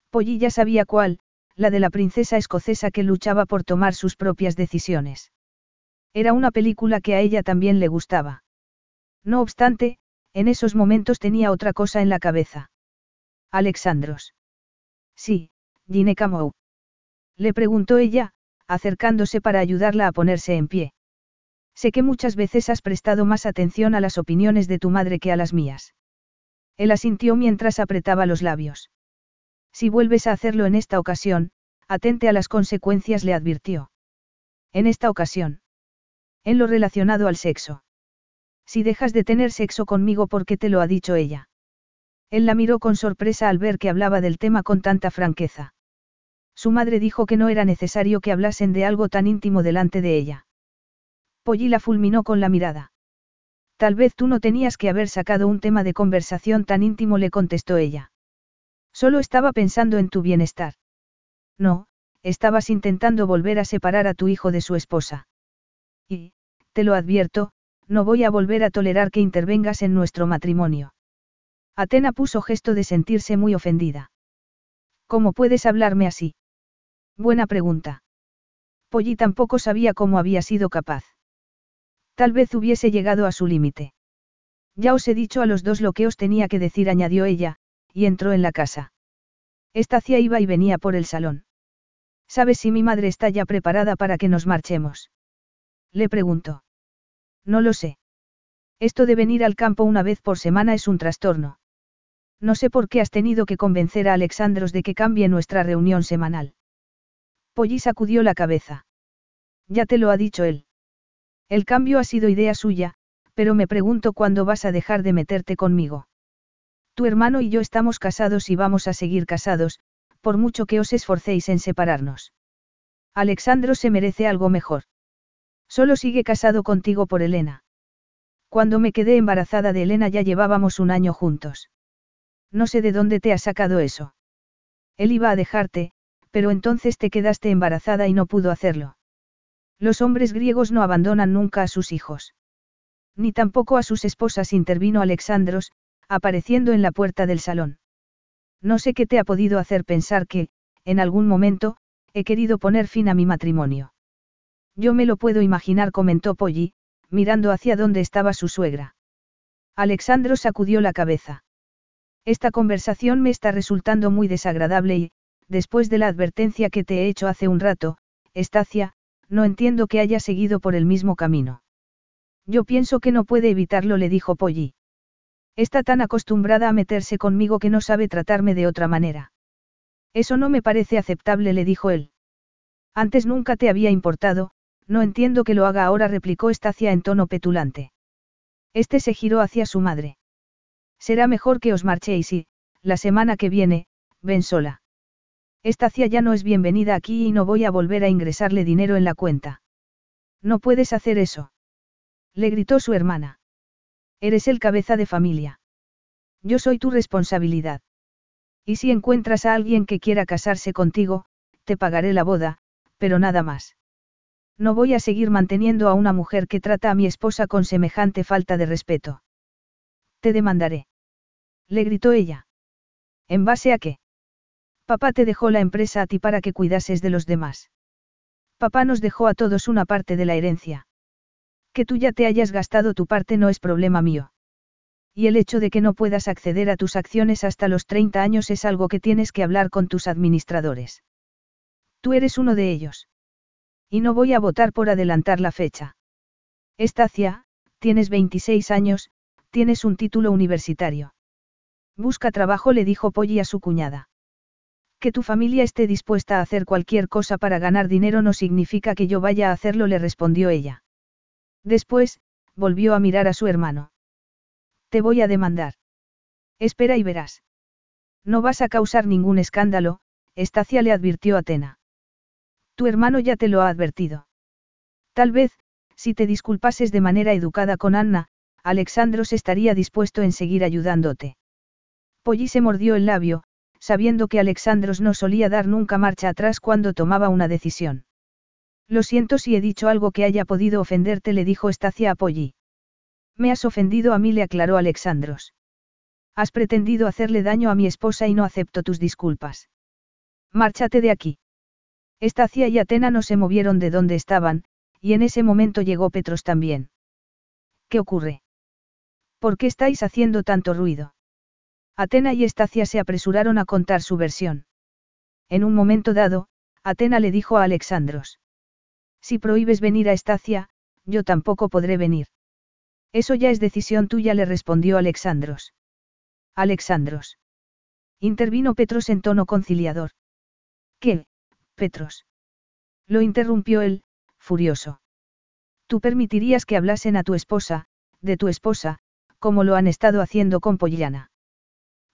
Polly ya sabía cuál, la de la princesa escocesa que luchaba por tomar sus propias decisiones. Era una película que a ella también le gustaba. No obstante, en esos momentos tenía otra cosa en la cabeza. Alexandros. Sí, Gineca Mou. Le preguntó ella, acercándose para ayudarla a ponerse en pie. Sé que muchas veces has prestado más atención a las opiniones de tu madre que a las mías. Él asintió mientras apretaba los labios. Si vuelves a hacerlo en esta ocasión, atente a las consecuencias, le advirtió. En esta ocasión. En lo relacionado al sexo. Si dejas de tener sexo conmigo porque te lo ha dicho ella. Él la miró con sorpresa al ver que hablaba del tema con tanta franqueza. Su madre dijo que no era necesario que hablasen de algo tan íntimo delante de ella. Polly la fulminó con la mirada. Tal vez tú no tenías que haber sacado un tema de conversación tan íntimo, le contestó ella. Solo estaba pensando en tu bienestar. No, estabas intentando volver a separar a tu hijo de su esposa. Y, te lo advierto, no voy a volver a tolerar que intervengas en nuestro matrimonio. Atena puso gesto de sentirse muy ofendida. ¿Cómo puedes hablarme así? Buena pregunta. Polly tampoco sabía cómo había sido capaz. Tal vez hubiese llegado a su límite. Ya os he dicho a los dos lo que os tenía que decir, añadió ella, y entró en la casa. Estacia iba y venía por el salón. ¿Sabes si mi madre está ya preparada para que nos marchemos? Le preguntó. No lo sé. Esto de venir al campo una vez por semana es un trastorno. No sé por qué has tenido que convencer a Alexandros de que cambie nuestra reunión semanal. Polly sacudió la cabeza. Ya te lo ha dicho él. El cambio ha sido idea suya, pero me pregunto cuándo vas a dejar de meterte conmigo. Tu hermano y yo estamos casados y vamos a seguir casados, por mucho que os esforcéis en separarnos. Alexandro se merece algo mejor. Solo sigue casado contigo por Elena. Cuando me quedé embarazada de Elena ya llevábamos un año juntos. No sé de dónde te ha sacado eso. Él iba a dejarte, pero entonces te quedaste embarazada y no pudo hacerlo. Los hombres griegos no abandonan nunca a sus hijos. Ni tampoco a sus esposas intervino Alexandros, apareciendo en la puerta del salón. No sé qué te ha podido hacer pensar que, en algún momento, he querido poner fin a mi matrimonio. Yo me lo puedo imaginar, comentó Polly, mirando hacia donde estaba su suegra. Alexandro sacudió la cabeza. Esta conversación me está resultando muy desagradable y, después de la advertencia que te he hecho hace un rato, Estacia, no entiendo que haya seguido por el mismo camino. Yo pienso que no puede evitarlo, le dijo Polly. Está tan acostumbrada a meterse conmigo que no sabe tratarme de otra manera. Eso no me parece aceptable, le dijo él. Antes nunca te había importado, no entiendo que lo haga ahora, replicó Estacia en tono petulante. Este se giró hacia su madre. Será mejor que os marchéis y, la semana que viene, ven sola. Estacia ya no es bienvenida aquí y no voy a volver a ingresarle dinero en la cuenta. No puedes hacer eso. Le gritó su hermana. Eres el cabeza de familia. Yo soy tu responsabilidad. Y si encuentras a alguien que quiera casarse contigo, te pagaré la boda, pero nada más. No voy a seguir manteniendo a una mujer que trata a mi esposa con semejante falta de respeto. Te demandaré. Le gritó ella. ¿En base a qué? Papá te dejó la empresa a ti para que cuidases de los demás. Papá nos dejó a todos una parte de la herencia. Que tú ya te hayas gastado tu parte no es problema mío. Y el hecho de que no puedas acceder a tus acciones hasta los 30 años es algo que tienes que hablar con tus administradores. Tú eres uno de ellos. Y no voy a votar por adelantar la fecha. Estacia, tienes 26 años, tienes un título universitario. Busca trabajo, le dijo Polly a su cuñada. Que tu familia esté dispuesta a hacer cualquier cosa para ganar dinero no significa que yo vaya a hacerlo, le respondió ella. Después, volvió a mirar a su hermano. Te voy a demandar. Espera y verás. No vas a causar ningún escándalo, Estacia le advirtió a Atena. Tu hermano ya te lo ha advertido. Tal vez, si te disculpases de manera educada con Anna, Alexandros estaría dispuesto en seguir ayudándote. Polly se mordió el labio, sabiendo que Alexandros no solía dar nunca marcha atrás cuando tomaba una decisión. Lo siento si he dicho algo que haya podido ofenderte, le dijo Estacia a Polly. Me has ofendido a mí, le aclaró Alexandros. Has pretendido hacerle daño a mi esposa y no acepto tus disculpas. Márchate de aquí. Estacia y Atena no se movieron de donde estaban, y en ese momento llegó Petros también. ¿Qué ocurre? ¿Por qué estáis haciendo tanto ruido? Atena y Estacia se apresuraron a contar su versión. En un momento dado, Atena le dijo a Alexandros. Si prohíbes venir a Estacia, yo tampoco podré venir. Eso ya es decisión tuya, le respondió Alexandros. Alexandros. Intervino Petros en tono conciliador. ¿Qué, Petros? Lo interrumpió él, furioso. Tú permitirías que hablasen a tu esposa, de tu esposa, como lo han estado haciendo con Pollana.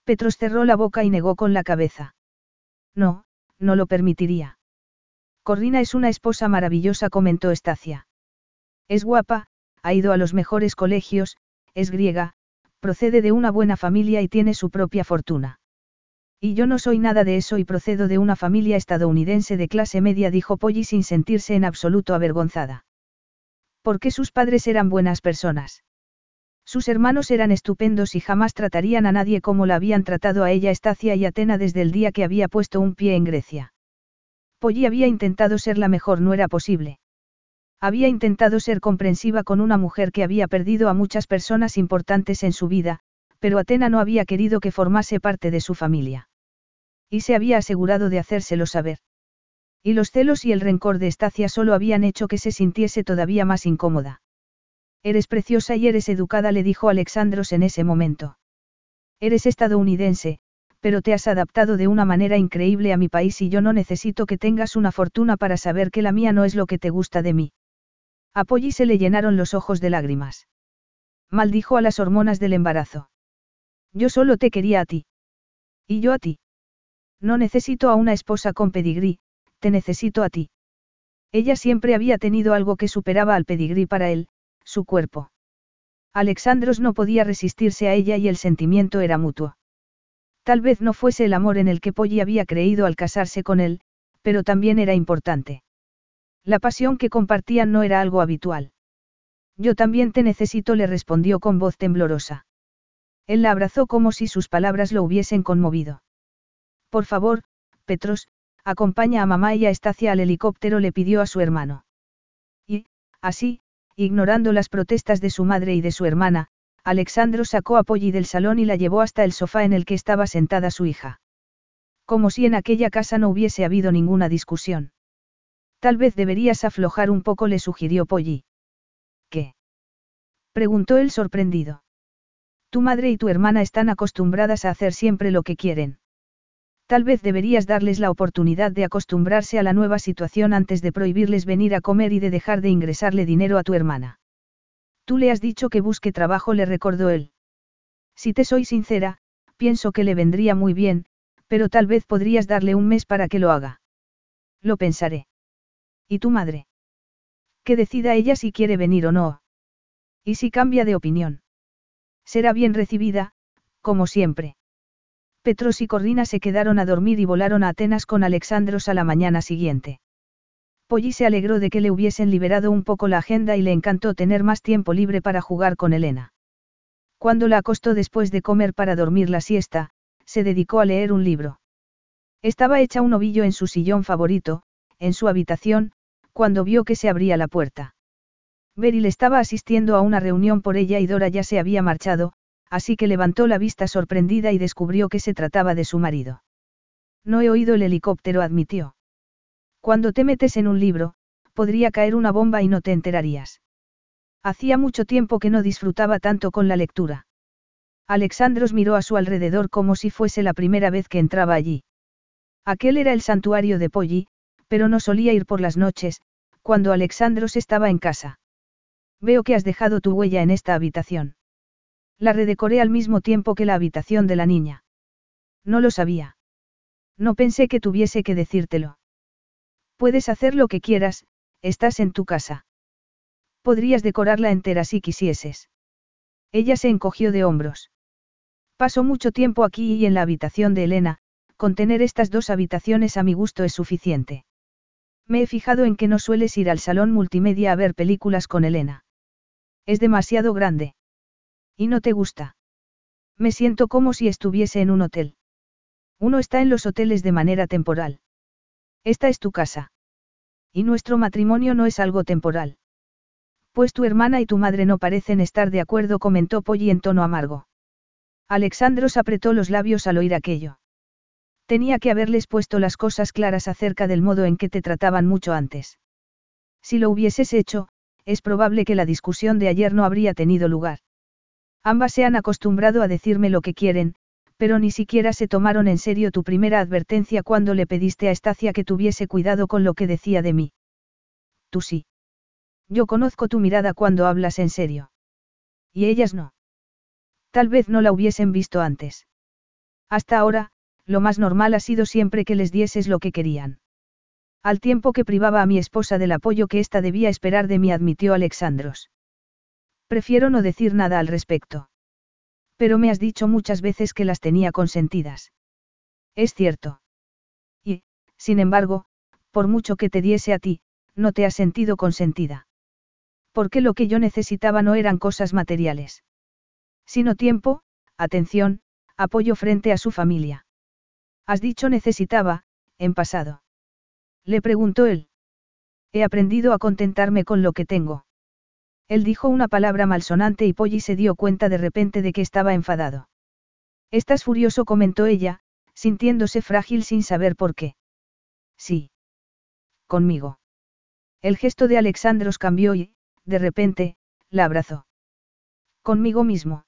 Petros cerró la boca y negó con la cabeza. No, no lo permitiría. Corrina es una esposa maravillosa, comentó Estacia. Es guapa, ha ido a los mejores colegios, es griega, procede de una buena familia y tiene su propia fortuna. Y yo no soy nada de eso y procedo de una familia estadounidense de clase media, dijo Polly sin sentirse en absoluto avergonzada. ¿Por qué sus padres eran buenas personas? Sus hermanos eran estupendos y jamás tratarían a nadie como la habían tratado a ella Estacia y Atena desde el día que había puesto un pie en Grecia. Polly había intentado ser la mejor, no era posible. Había intentado ser comprensiva con una mujer que había perdido a muchas personas importantes en su vida, pero Atena no había querido que formase parte de su familia. Y se había asegurado de hacérselo saber. Y los celos y el rencor de Estacia solo habían hecho que se sintiese todavía más incómoda. Eres preciosa y eres educada, le dijo Alexandros en ese momento. Eres estadounidense, pero te has adaptado de una manera increíble a mi país y yo no necesito que tengas una fortuna para saber que la mía no es lo que te gusta de mí. A Polly se le llenaron los ojos de lágrimas. Maldijo a las hormonas del embarazo. Yo solo te quería a ti. Y yo a ti. No necesito a una esposa con pedigrí, te necesito a ti. Ella siempre había tenido algo que superaba al pedigrí para él, su cuerpo. Alexandros no podía resistirse a ella y el sentimiento era mutuo. Tal vez no fuese el amor en el que Polly había creído al casarse con él, pero también era importante. La pasión que compartían no era algo habitual. Yo también te necesito, le respondió con voz temblorosa. Él la abrazó como si sus palabras lo hubiesen conmovido. Por favor, Petros, acompaña a mamá y a Estacia al helicóptero, le pidió a su hermano. Y, así, Ignorando las protestas de su madre y de su hermana, Alexandro sacó a Polly del salón y la llevó hasta el sofá en el que estaba sentada su hija. Como si en aquella casa no hubiese habido ninguna discusión. Tal vez deberías aflojar un poco, le sugirió Polly. ¿Qué? preguntó él sorprendido. Tu madre y tu hermana están acostumbradas a hacer siempre lo que quieren. Tal vez deberías darles la oportunidad de acostumbrarse a la nueva situación antes de prohibirles venir a comer y de dejar de ingresarle dinero a tu hermana. Tú le has dicho que busque trabajo, le recordó él. Si te soy sincera, pienso que le vendría muy bien, pero tal vez podrías darle un mes para que lo haga. Lo pensaré. ¿Y tu madre? Que decida ella si quiere venir o no. ¿Y si cambia de opinión? Será bien recibida, como siempre. Petros y Corrina se quedaron a dormir y volaron a Atenas con Alexandros a la mañana siguiente. Polly se alegró de que le hubiesen liberado un poco la agenda y le encantó tener más tiempo libre para jugar con Elena. Cuando la acostó después de comer para dormir la siesta, se dedicó a leer un libro. Estaba hecha un ovillo en su sillón favorito, en su habitación, cuando vio que se abría la puerta. Beryl estaba asistiendo a una reunión por ella y Dora ya se había marchado, así que levantó la vista sorprendida y descubrió que se trataba de su marido. No he oído el helicóptero, admitió. Cuando te metes en un libro, podría caer una bomba y no te enterarías. Hacía mucho tiempo que no disfrutaba tanto con la lectura. Alexandros miró a su alrededor como si fuese la primera vez que entraba allí. Aquel era el santuario de Polly, pero no solía ir por las noches, cuando Alexandros estaba en casa. Veo que has dejado tu huella en esta habitación. La redecoré al mismo tiempo que la habitación de la niña. No lo sabía. No pensé que tuviese que decírtelo. Puedes hacer lo que quieras, estás en tu casa. Podrías decorarla entera si quisieses. Ella se encogió de hombros. Paso mucho tiempo aquí y en la habitación de Elena, con tener estas dos habitaciones a mi gusto es suficiente. Me he fijado en que no sueles ir al salón multimedia a ver películas con Elena. Es demasiado grande. ¿Y no te gusta? Me siento como si estuviese en un hotel. Uno está en los hoteles de manera temporal. Esta es tu casa. Y nuestro matrimonio no es algo temporal. Pues tu hermana y tu madre no parecen estar de acuerdo, comentó Polly en tono amargo. Alexandros apretó los labios al oír aquello. Tenía que haberles puesto las cosas claras acerca del modo en que te trataban mucho antes. Si lo hubieses hecho, es probable que la discusión de ayer no habría tenido lugar. Ambas se han acostumbrado a decirme lo que quieren, pero ni siquiera se tomaron en serio tu primera advertencia cuando le pediste a Estacia que tuviese cuidado con lo que decía de mí. Tú sí. Yo conozco tu mirada cuando hablas en serio. Y ellas no. Tal vez no la hubiesen visto antes. Hasta ahora, lo más normal ha sido siempre que les dieses lo que querían. Al tiempo que privaba a mi esposa del apoyo que ésta debía esperar de mí, admitió Alexandros. Prefiero no decir nada al respecto. Pero me has dicho muchas veces que las tenía consentidas. Es cierto. Y, sin embargo, por mucho que te diese a ti, no te has sentido consentida. Porque lo que yo necesitaba no eran cosas materiales. Sino tiempo, atención, apoyo frente a su familia. Has dicho necesitaba, en pasado. Le preguntó él. He aprendido a contentarme con lo que tengo. Él dijo una palabra malsonante y Polly se dio cuenta de repente de que estaba enfadado. Estás furioso, comentó ella, sintiéndose frágil sin saber por qué. Sí. Conmigo. El gesto de Alexandros cambió y, de repente, la abrazó. Conmigo mismo.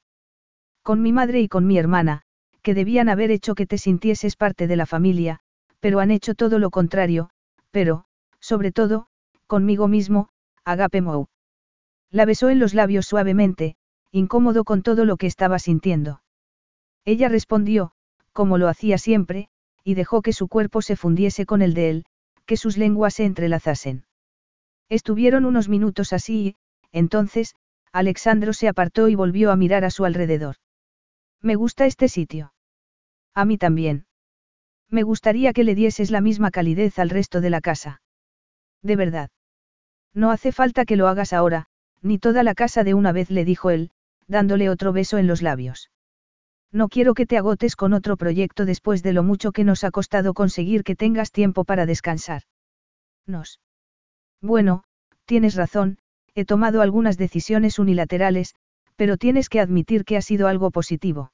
Con mi madre y con mi hermana, que debían haber hecho que te sintieses parte de la familia, pero han hecho todo lo contrario, pero, sobre todo, conmigo mismo, Agape Mou. La besó en los labios suavemente, incómodo con todo lo que estaba sintiendo. Ella respondió, como lo hacía siempre, y dejó que su cuerpo se fundiese con el de él, que sus lenguas se entrelazasen. Estuvieron unos minutos así y, entonces, Alexandro se apartó y volvió a mirar a su alrededor. Me gusta este sitio. A mí también. Me gustaría que le dieses la misma calidez al resto de la casa. De verdad. No hace falta que lo hagas ahora, ni toda la casa de una vez le dijo él, dándole otro beso en los labios. No quiero que te agotes con otro proyecto después de lo mucho que nos ha costado conseguir que tengas tiempo para descansar. Nos. Bueno, tienes razón, he tomado algunas decisiones unilaterales, pero tienes que admitir que ha sido algo positivo.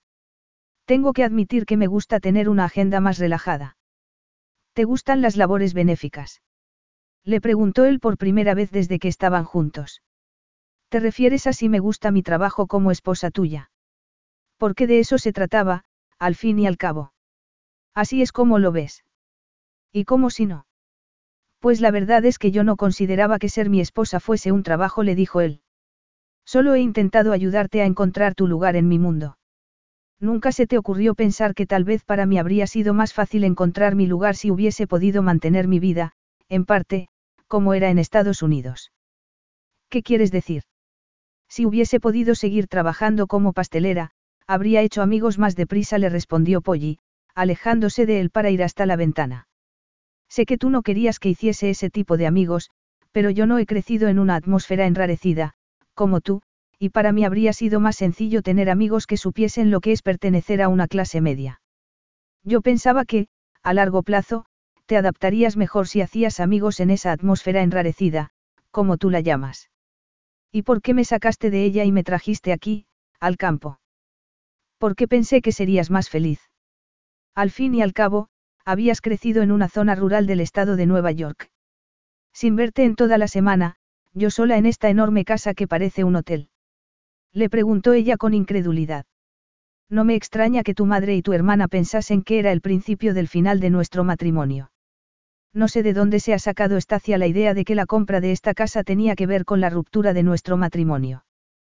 Tengo que admitir que me gusta tener una agenda más relajada. ¿Te gustan las labores benéficas? Le preguntó él por primera vez desde que estaban juntos. ¿Te refieres a si me gusta mi trabajo como esposa tuya? Porque de eso se trataba, al fin y al cabo. Así es como lo ves. ¿Y cómo si no? Pues la verdad es que yo no consideraba que ser mi esposa fuese un trabajo, le dijo él. Solo he intentado ayudarte a encontrar tu lugar en mi mundo. Nunca se te ocurrió pensar que tal vez para mí habría sido más fácil encontrar mi lugar si hubiese podido mantener mi vida, en parte, como era en Estados Unidos. ¿Qué quieres decir? Si hubiese podido seguir trabajando como pastelera, habría hecho amigos más deprisa, le respondió Polly, alejándose de él para ir hasta la ventana. Sé que tú no querías que hiciese ese tipo de amigos, pero yo no he crecido en una atmósfera enrarecida, como tú, y para mí habría sido más sencillo tener amigos que supiesen lo que es pertenecer a una clase media. Yo pensaba que, a largo plazo, te adaptarías mejor si hacías amigos en esa atmósfera enrarecida, como tú la llamas. ¿Y por qué me sacaste de ella y me trajiste aquí, al campo? Porque pensé que serías más feliz. Al fin y al cabo, habías crecido en una zona rural del estado de Nueva York. Sin verte en toda la semana, yo sola en esta enorme casa que parece un hotel. Le preguntó ella con incredulidad. No me extraña que tu madre y tu hermana pensasen que era el principio del final de nuestro matrimonio. No sé de dónde se ha sacado Estacia la idea de que la compra de esta casa tenía que ver con la ruptura de nuestro matrimonio.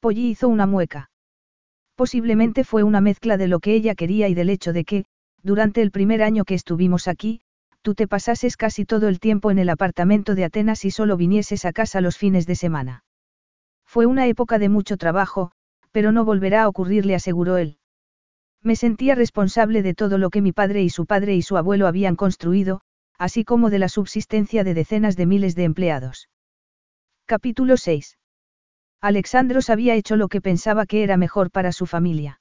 Polly hizo una mueca. Posiblemente fue una mezcla de lo que ella quería y del hecho de que, durante el primer año que estuvimos aquí, tú te pasases casi todo el tiempo en el apartamento de Atenas y solo vinieses a casa los fines de semana. Fue una época de mucho trabajo, pero no volverá a ocurrir, le aseguró él. Me sentía responsable de todo lo que mi padre y su padre y su abuelo habían construido, así como de la subsistencia de decenas de miles de empleados. Capítulo 6. Alexandros había hecho lo que pensaba que era mejor para su familia.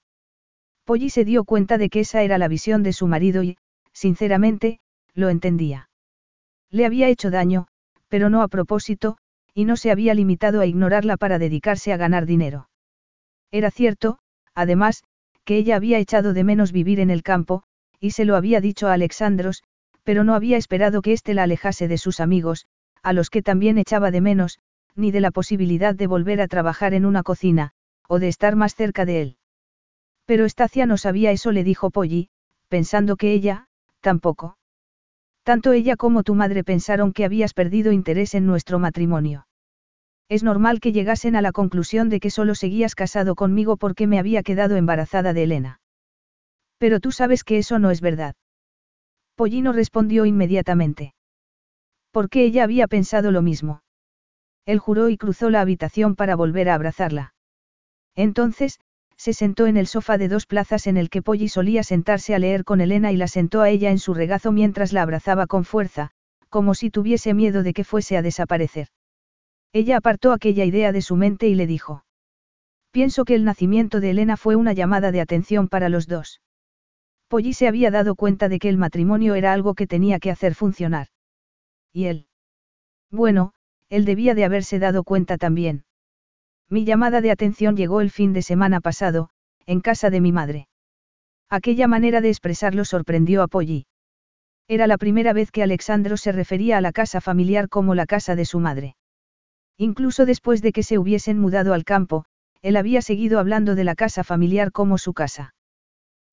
Polly se dio cuenta de que esa era la visión de su marido y, sinceramente, lo entendía. Le había hecho daño, pero no a propósito, y no se había limitado a ignorarla para dedicarse a ganar dinero. Era cierto, además, que ella había echado de menos vivir en el campo, y se lo había dicho a Alexandros, pero no había esperado que éste la alejase de sus amigos, a los que también echaba de menos, ni de la posibilidad de volver a trabajar en una cocina, o de estar más cerca de él. Pero Estacia no sabía eso, le dijo Polly, pensando que ella, tampoco. Tanto ella como tu madre pensaron que habías perdido interés en nuestro matrimonio. Es normal que llegasen a la conclusión de que solo seguías casado conmigo porque me había quedado embarazada de Elena. Pero tú sabes que eso no es verdad. Pollino respondió inmediatamente. Porque ella había pensado lo mismo. Él juró y cruzó la habitación para volver a abrazarla. Entonces, se sentó en el sofá de dos plazas en el que Polly solía sentarse a leer con Elena y la sentó a ella en su regazo mientras la abrazaba con fuerza, como si tuviese miedo de que fuese a desaparecer. Ella apartó aquella idea de su mente y le dijo. Pienso que el nacimiento de Elena fue una llamada de atención para los dos. Polly se había dado cuenta de que el matrimonio era algo que tenía que hacer funcionar. ¿Y él? Bueno, él debía de haberse dado cuenta también. Mi llamada de atención llegó el fin de semana pasado, en casa de mi madre. Aquella manera de expresarlo sorprendió a Polly. Era la primera vez que Alexandro se refería a la casa familiar como la casa de su madre. Incluso después de que se hubiesen mudado al campo, él había seguido hablando de la casa familiar como su casa.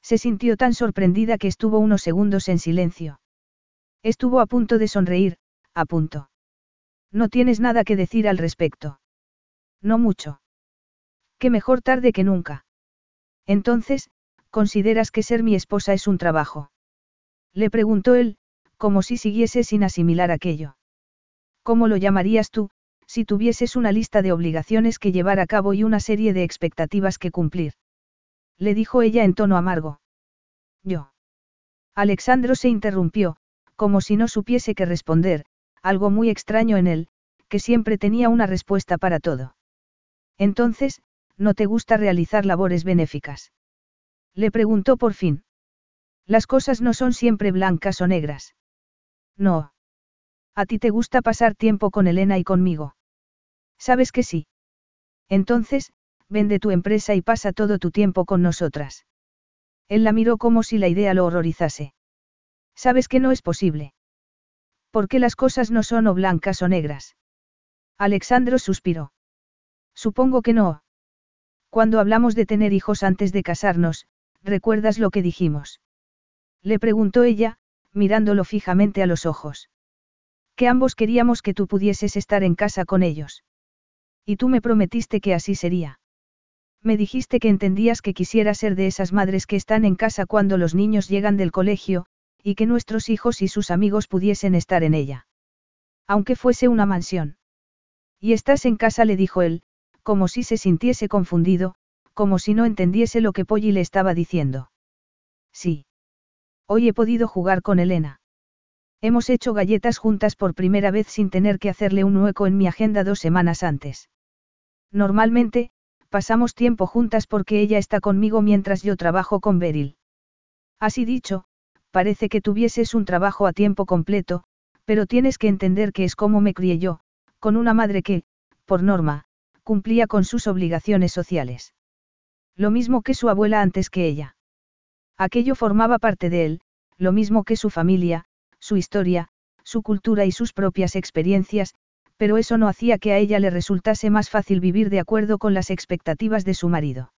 Se sintió tan sorprendida que estuvo unos segundos en silencio. Estuvo a punto de sonreír, a punto. No tienes nada que decir al respecto. No mucho. Que mejor tarde que nunca. Entonces, ¿consideras que ser mi esposa es un trabajo? Le preguntó él, como si siguiese sin asimilar aquello. ¿Cómo lo llamarías tú, si tuvieses una lista de obligaciones que llevar a cabo y una serie de expectativas que cumplir? Le dijo ella en tono amargo. Yo. Alexandro se interrumpió, como si no supiese qué responder, algo muy extraño en él, que siempre tenía una respuesta para todo. Entonces, ¿no te gusta realizar labores benéficas? Le preguntó por fin. Las cosas no son siempre blancas o negras. No. A ti te gusta pasar tiempo con Elena y conmigo. ¿Sabes que sí? Entonces, vende tu empresa y pasa todo tu tiempo con nosotras. Él la miró como si la idea lo horrorizase. Sabes que no es posible. Porque las cosas no son o blancas o negras. Alexandro suspiró. Supongo que no. Cuando hablamos de tener hijos antes de casarnos, ¿recuerdas lo que dijimos? Le preguntó ella, mirándolo fijamente a los ojos. Que ambos queríamos que tú pudieses estar en casa con ellos. Y tú me prometiste que así sería. Me dijiste que entendías que quisiera ser de esas madres que están en casa cuando los niños llegan del colegio, y que nuestros hijos y sus amigos pudiesen estar en ella. Aunque fuese una mansión. Y estás en casa, le dijo él, como si se sintiese confundido, como si no entendiese lo que Polly le estaba diciendo. Sí. Hoy he podido jugar con Elena. Hemos hecho galletas juntas por primera vez sin tener que hacerle un hueco en mi agenda dos semanas antes. Normalmente, pasamos tiempo juntas porque ella está conmigo mientras yo trabajo con Beryl. Así dicho, parece que tuvieses un trabajo a tiempo completo, pero tienes que entender que es como me crié yo, con una madre que, por norma, cumplía con sus obligaciones sociales. Lo mismo que su abuela antes que ella. Aquello formaba parte de él, lo mismo que su familia, su historia, su cultura y sus propias experiencias, pero eso no hacía que a ella le resultase más fácil vivir de acuerdo con las expectativas de su marido.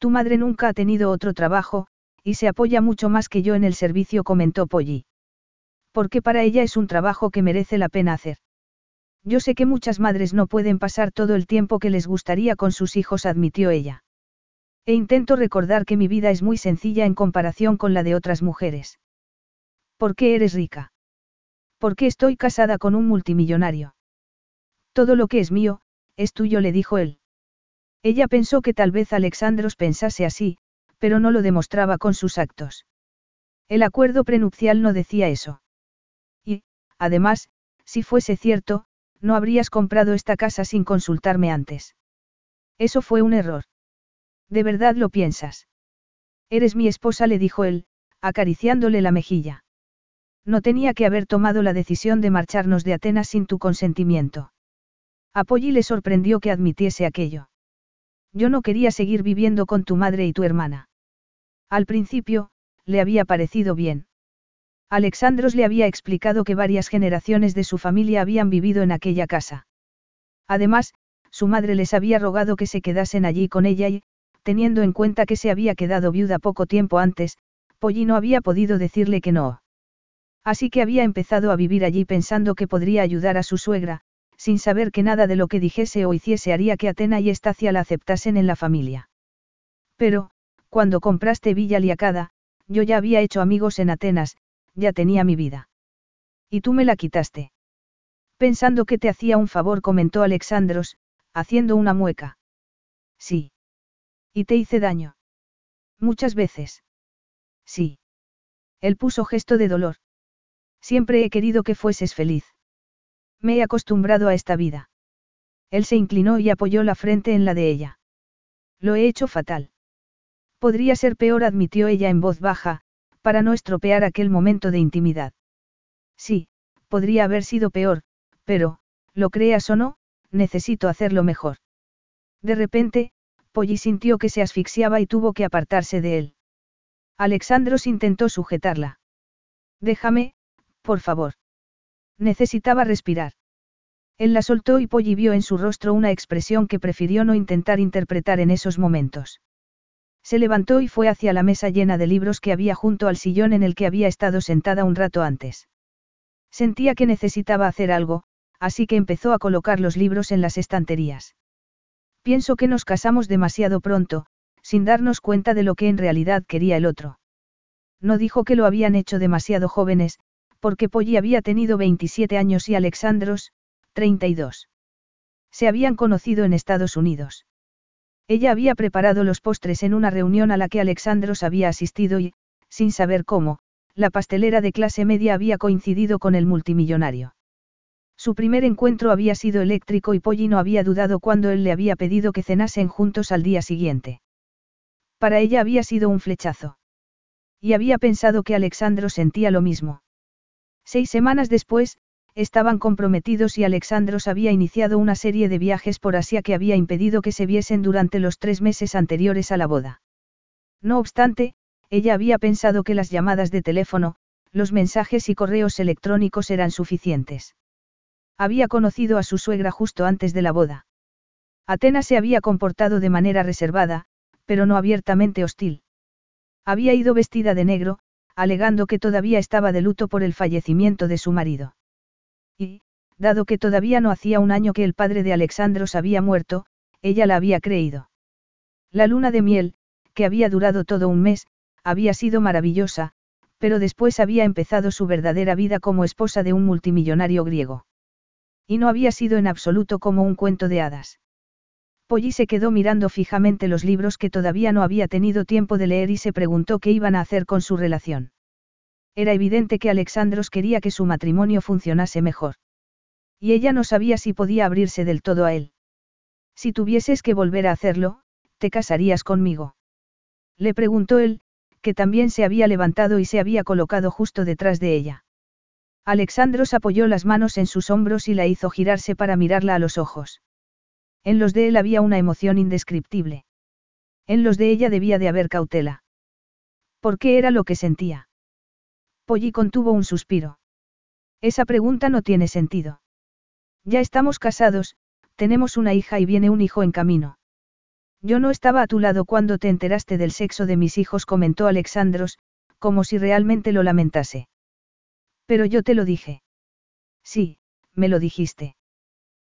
Tu madre nunca ha tenido otro trabajo, y se apoya mucho más que yo en el servicio, comentó Polly. Porque para ella es un trabajo que merece la pena hacer. Yo sé que muchas madres no pueden pasar todo el tiempo que les gustaría con sus hijos, admitió ella. E intento recordar que mi vida es muy sencilla en comparación con la de otras mujeres. ¿Por qué eres rica? ¿Por qué estoy casada con un multimillonario? Todo lo que es mío, es tuyo, le dijo él. Ella pensó que tal vez Alexandros pensase así, pero no lo demostraba con sus actos. El acuerdo prenupcial no decía eso. Y, además, si fuese cierto, no habrías comprado esta casa sin consultarme antes. Eso fue un error. ¿De verdad lo piensas? Eres mi esposa, le dijo él, acariciándole la mejilla. No tenía que haber tomado la decisión de marcharnos de Atenas sin tu consentimiento. A Polly le sorprendió que admitiese aquello. Yo no quería seguir viviendo con tu madre y tu hermana. Al principio, le había parecido bien. Alexandros le había explicado que varias generaciones de su familia habían vivido en aquella casa. Además, su madre les había rogado que se quedasen allí con ella y, teniendo en cuenta que se había quedado viuda poco tiempo antes, Polly no había podido decirle que no. Así que había empezado a vivir allí pensando que podría ayudar a su suegra, sin saber que nada de lo que dijese o hiciese haría que Atena y Estacia la aceptasen en la familia. Pero, cuando compraste Villa Liacada, yo ya había hecho amigos en Atenas, ya tenía mi vida. Y tú me la quitaste. Pensando que te hacía un favor, comentó Alexandros, haciendo una mueca. Sí. ¿Y te hice daño? Muchas veces. Sí. Él puso gesto de dolor. Siempre he querido que fueses feliz. Me he acostumbrado a esta vida. Él se inclinó y apoyó la frente en la de ella. Lo he hecho fatal. Podría ser peor, admitió ella en voz baja, para no estropear aquel momento de intimidad. Sí, podría haber sido peor, pero, lo creas o no, necesito hacerlo mejor. De repente, Polly sintió que se asfixiaba y tuvo que apartarse de él. Alexandros intentó sujetarla. Déjame, por favor. Necesitaba respirar. Él la soltó y Polly vio en su rostro una expresión que prefirió no intentar interpretar en esos momentos. Se levantó y fue hacia la mesa llena de libros que había junto al sillón en el que había estado sentada un rato antes. Sentía que necesitaba hacer algo, así que empezó a colocar los libros en las estanterías. Pienso que nos casamos demasiado pronto, sin darnos cuenta de lo que en realidad quería el otro. No dijo que lo habían hecho demasiado jóvenes, porque Polly había tenido 27 años y Alexandros, 32. Se habían conocido en Estados Unidos. Ella había preparado los postres en una reunión a la que Alexandros había asistido y, sin saber cómo, la pastelera de clase media había coincidido con el multimillonario. Su primer encuentro había sido eléctrico y Polly no había dudado cuando él le había pedido que cenasen juntos al día siguiente. Para ella había sido un flechazo. Y había pensado que Alexandro sentía lo mismo. Seis semanas después, estaban comprometidos y Alexandros había iniciado una serie de viajes por Asia que había impedido que se viesen durante los tres meses anteriores a la boda. No obstante, ella había pensado que las llamadas de teléfono, los mensajes y correos electrónicos eran suficientes. Había conocido a su suegra justo antes de la boda. Atenas se había comportado de manera reservada, pero no abiertamente hostil. Había ido vestida de negro, alegando que todavía estaba de luto por el fallecimiento de su marido. Y, dado que todavía no hacía un año que el padre de Alexandros había muerto, ella la había creído. La luna de miel, que había durado todo un mes, había sido maravillosa, pero después había empezado su verdadera vida como esposa de un multimillonario griego. Y no había sido en absoluto como un cuento de hadas. Polly se quedó mirando fijamente los libros que todavía no había tenido tiempo de leer y se preguntó qué iban a hacer con su relación. Era evidente que Alexandros quería que su matrimonio funcionase mejor. Y ella no sabía si podía abrirse del todo a él. Si tuvieses que volver a hacerlo, ¿te casarías conmigo? Le preguntó él, que también se había levantado y se había colocado justo detrás de ella. Alexandros apoyó las manos en sus hombros y la hizo girarse para mirarla a los ojos. En los de él había una emoción indescriptible. En los de ella debía de haber cautela. ¿Por qué era lo que sentía? Polly contuvo un suspiro. Esa pregunta no tiene sentido. Ya estamos casados, tenemos una hija y viene un hijo en camino. Yo no estaba a tu lado cuando te enteraste del sexo de mis hijos, comentó Alexandros, como si realmente lo lamentase. Pero yo te lo dije. Sí, me lo dijiste.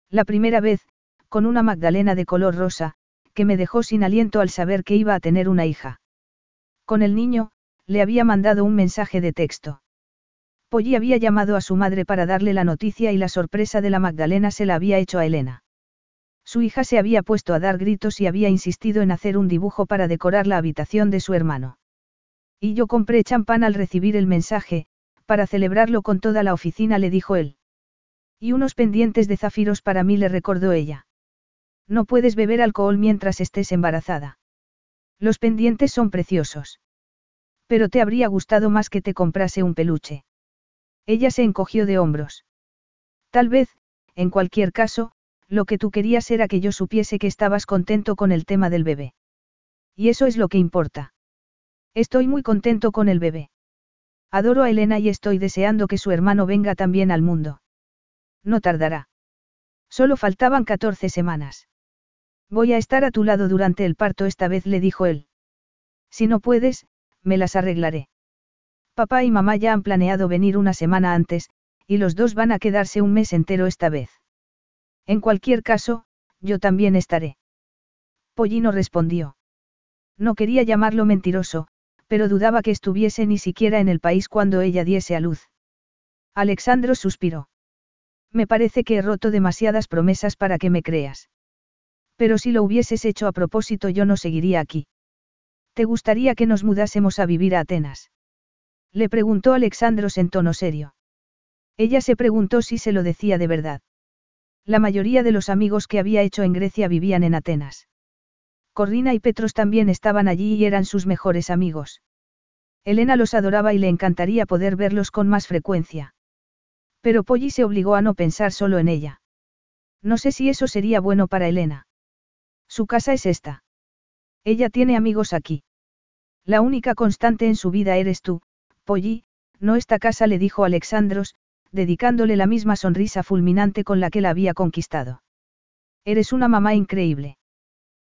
La primera vez, con una Magdalena de color rosa, que me dejó sin aliento al saber que iba a tener una hija. Con el niño, le había mandado un mensaje de texto. Polly había llamado a su madre para darle la noticia y la sorpresa de la Magdalena se la había hecho a Elena. Su hija se había puesto a dar gritos y había insistido en hacer un dibujo para decorar la habitación de su hermano. Y yo compré champán al recibir el mensaje, para celebrarlo con toda la oficina, le dijo él. Y unos pendientes de zafiros para mí, le recordó ella. No puedes beber alcohol mientras estés embarazada. Los pendientes son preciosos. Pero te habría gustado más que te comprase un peluche. Ella se encogió de hombros. Tal vez, en cualquier caso, lo que tú querías era que yo supiese que estabas contento con el tema del bebé. Y eso es lo que importa. Estoy muy contento con el bebé. Adoro a Elena y estoy deseando que su hermano venga también al mundo. No tardará. Solo faltaban 14 semanas. Voy a estar a tu lado durante el parto esta vez, le dijo él. Si no puedes, me las arreglaré. Papá y mamá ya han planeado venir una semana antes, y los dos van a quedarse un mes entero esta vez. En cualquier caso, yo también estaré. Pollino respondió. No quería llamarlo mentiroso, pero dudaba que estuviese ni siquiera en el país cuando ella diese a luz. Alexandro suspiró. Me parece que he roto demasiadas promesas para que me creas. Pero si lo hubieses hecho a propósito yo no seguiría aquí. ¿Te gustaría que nos mudásemos a vivir a Atenas? Le preguntó Alexandros en tono serio. Ella se preguntó si se lo decía de verdad. La mayoría de los amigos que había hecho en Grecia vivían en Atenas. Corrina y Petros también estaban allí y eran sus mejores amigos. Elena los adoraba y le encantaría poder verlos con más frecuencia. Pero Polly se obligó a no pensar solo en ella. No sé si eso sería bueno para Elena. Su casa es esta. Ella tiene amigos aquí. La única constante en su vida eres tú, Polly, no esta casa le dijo Alexandros, dedicándole la misma sonrisa fulminante con la que la había conquistado. Eres una mamá increíble.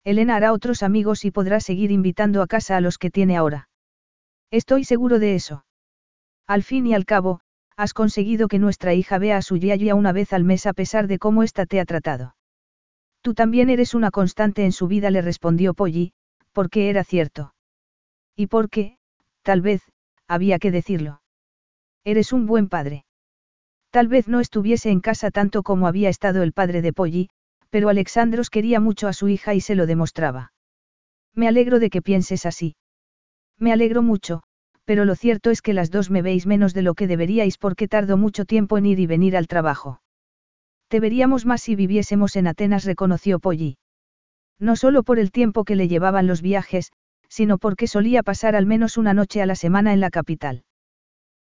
Elena hará otros amigos y podrá seguir invitando a casa a los que tiene ahora. Estoy seguro de eso. Al fin y al cabo, has conseguido que nuestra hija vea a su Yaya una vez al mes a pesar de cómo ésta te ha tratado. Tú también eres una constante en su vida, le respondió Polly, porque era cierto. Y porque, tal vez, había que decirlo. Eres un buen padre. Tal vez no estuviese en casa tanto como había estado el padre de Polly, Pero Alexandros quería mucho a su hija y se lo demostraba. Me alegro de que pienses así. Me alegro mucho, pero lo cierto es que las dos me veis menos de lo que deberíais porque tardo mucho tiempo en ir y venir al trabajo. Te veríamos más si viviésemos en Atenas, reconoció Polly. No solo por el tiempo que le llevaban los viajes, sino porque solía pasar al menos una noche a la semana en la capital.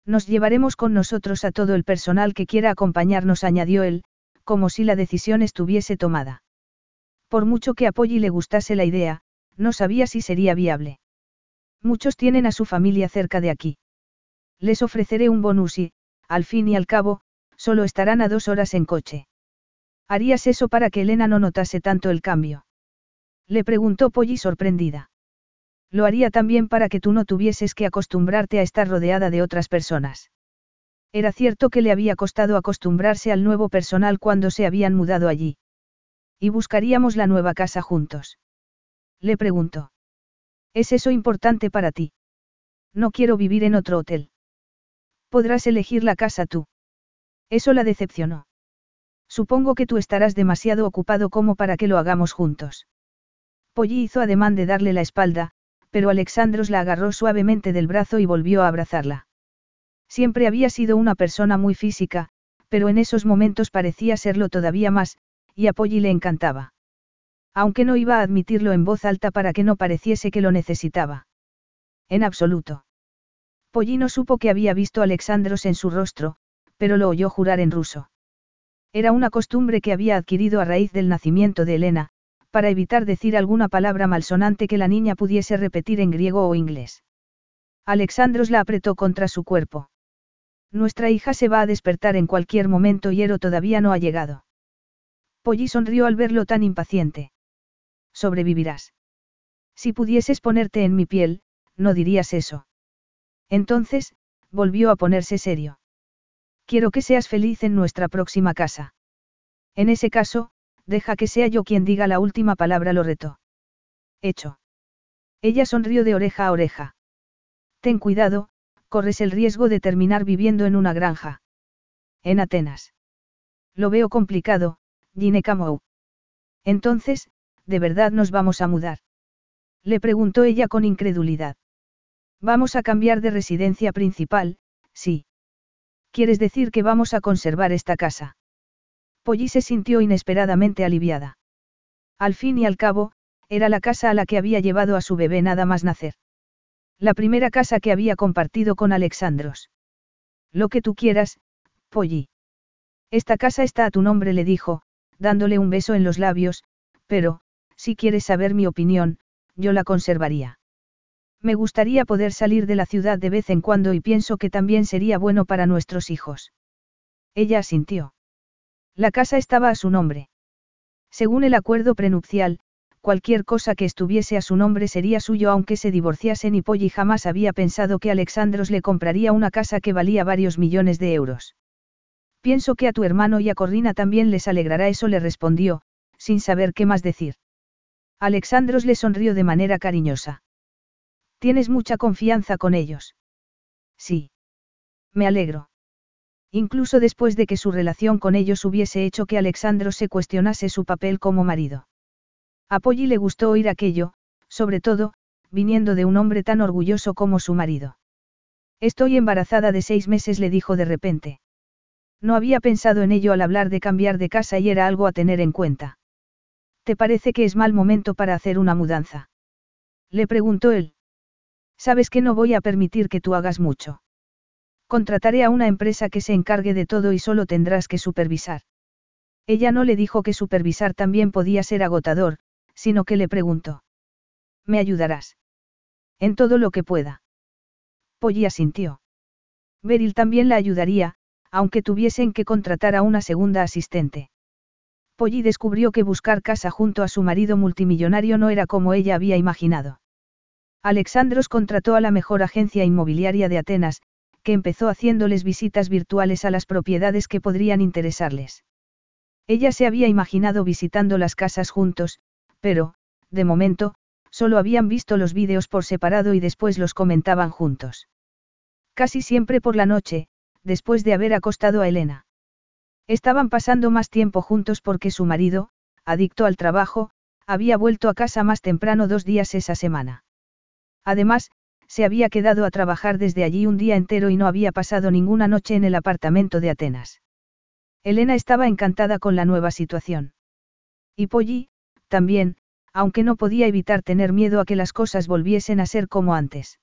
Nos llevaremos con nosotros a todo el personal que quiera acompañarnos, añadió él, como si la decisión estuviese tomada. Por mucho que a Polly le gustase la idea, no sabía si sería viable. Muchos tienen a su familia cerca de aquí. Les ofreceré un bonus y, al fin y al cabo, solo estarán a dos horas en coche. ¿Harías eso para que Elena no notase tanto el cambio? Le preguntó Polly sorprendida. Lo haría también para que tú no tuvieses que acostumbrarte a estar rodeada de otras personas. Era cierto que le había costado acostumbrarse al nuevo personal cuando se habían mudado allí. Y buscaríamos la nueva casa juntos. Le preguntó. ¿Es eso importante para ti? No quiero vivir en otro hotel. Podrás elegir la casa tú. Eso la decepcionó. Supongo que tú estarás demasiado ocupado como para que lo hagamos juntos. Polly hizo ademán de darle la espalda, pero Alexandros la agarró suavemente del brazo y volvió a abrazarla. Siempre había sido una persona muy física, pero en esos momentos parecía serlo todavía más, y a Polly le encantaba. Aunque no iba a admitirlo en voz alta para que no pareciese que lo necesitaba. En absoluto. Polly no supo que había visto Alexandros en su rostro, pero lo oyó jurar en ruso. Era una costumbre que había adquirido a raíz del nacimiento de Elena, para evitar decir alguna palabra malsonante que la niña pudiese repetir en griego o inglés. Alexandros la apretó contra su cuerpo. Nuestra hija se va a despertar en cualquier momento y Ero todavía no ha llegado. Polly sonrió al verlo tan impaciente. Sobrevivirás. Si pudieses ponerte en mi piel, no dirías eso. Entonces, volvió a ponerse serio. Quiero que seas feliz en nuestra próxima casa. En ese caso, deja que sea yo quien diga la última palabra, lo retó. Hecho. Ella sonrió de oreja a oreja. Ten cuidado, corres el riesgo de terminar viviendo en una granja. En Atenas. Lo veo complicado, Gine Entonces, ¿de verdad nos vamos a mudar? Le preguntó ella con incredulidad. Vamos a cambiar de residencia principal, sí. ¿Quieres decir que vamos a conservar esta casa? Polly se sintió inesperadamente aliviada. Al fin y al cabo, era la casa a la que había llevado a su bebé nada más nacer. La primera casa que había compartido con Alexandros. Lo que tú quieras, Polly. Esta casa está a tu nombre, le dijo, dándole un beso en los labios, pero, si quieres saber mi opinión, yo la conservaría. Me gustaría poder salir de la ciudad de vez en cuando y pienso que también sería bueno para nuestros hijos. Ella asintió. La casa estaba a su nombre. Según el acuerdo prenupcial, cualquier cosa que estuviese a su nombre sería suyo aunque se divorciasen y Polly jamás había pensado que Alexandros le compraría una casa que valía varios millones de euros. Pienso que a tu hermano y a Corrina también les alegrará eso le respondió, sin saber qué más decir. Alexandros le sonrió de manera cariñosa. Tienes mucha confianza con ellos. Sí. Me alegro. Incluso después de que su relación con ellos hubiese hecho que Alexandros se cuestionase su papel como marido. A Polly le gustó oír aquello, sobre todo, viniendo de un hombre tan orgulloso como su marido. Estoy embarazada de seis meses, le dijo de repente. No había pensado en ello al hablar de cambiar de casa y era algo a tener en cuenta. ¿Te parece que es mal momento para hacer una mudanza? Le preguntó él. Sabes que no voy a permitir que tú hagas mucho. Contrataré a una empresa que se encargue de todo y solo tendrás que supervisar. Ella no le dijo que supervisar también podía ser agotador, sino que le preguntó. ¿Me ayudarás? En todo lo que pueda. Polly asintió. Beryl también la ayudaría, aunque tuviesen que contratar a una segunda asistente. Polly descubrió que buscar casa junto a su marido multimillonario no era como ella había imaginado. Alexandros contrató a la mejor agencia inmobiliaria de Atenas, que empezó haciéndoles visitas virtuales a las propiedades que podrían interesarles. Ella se había imaginado visitando las casas juntos, pero, de momento, solo habían visto los vídeos por separado y después los comentaban juntos. Casi siempre por la noche, después de haber acostado a Elena. Estaban pasando más tiempo juntos porque su marido, adicto al trabajo, había vuelto a casa más temprano dos días esa semana. Además, se había quedado a trabajar desde allí un día entero y no había pasado ninguna noche en el apartamento de Atenas. Elena estaba encantada con la nueva situación. Y Polly, también, aunque no podía evitar tener miedo a que las cosas volviesen a ser como antes.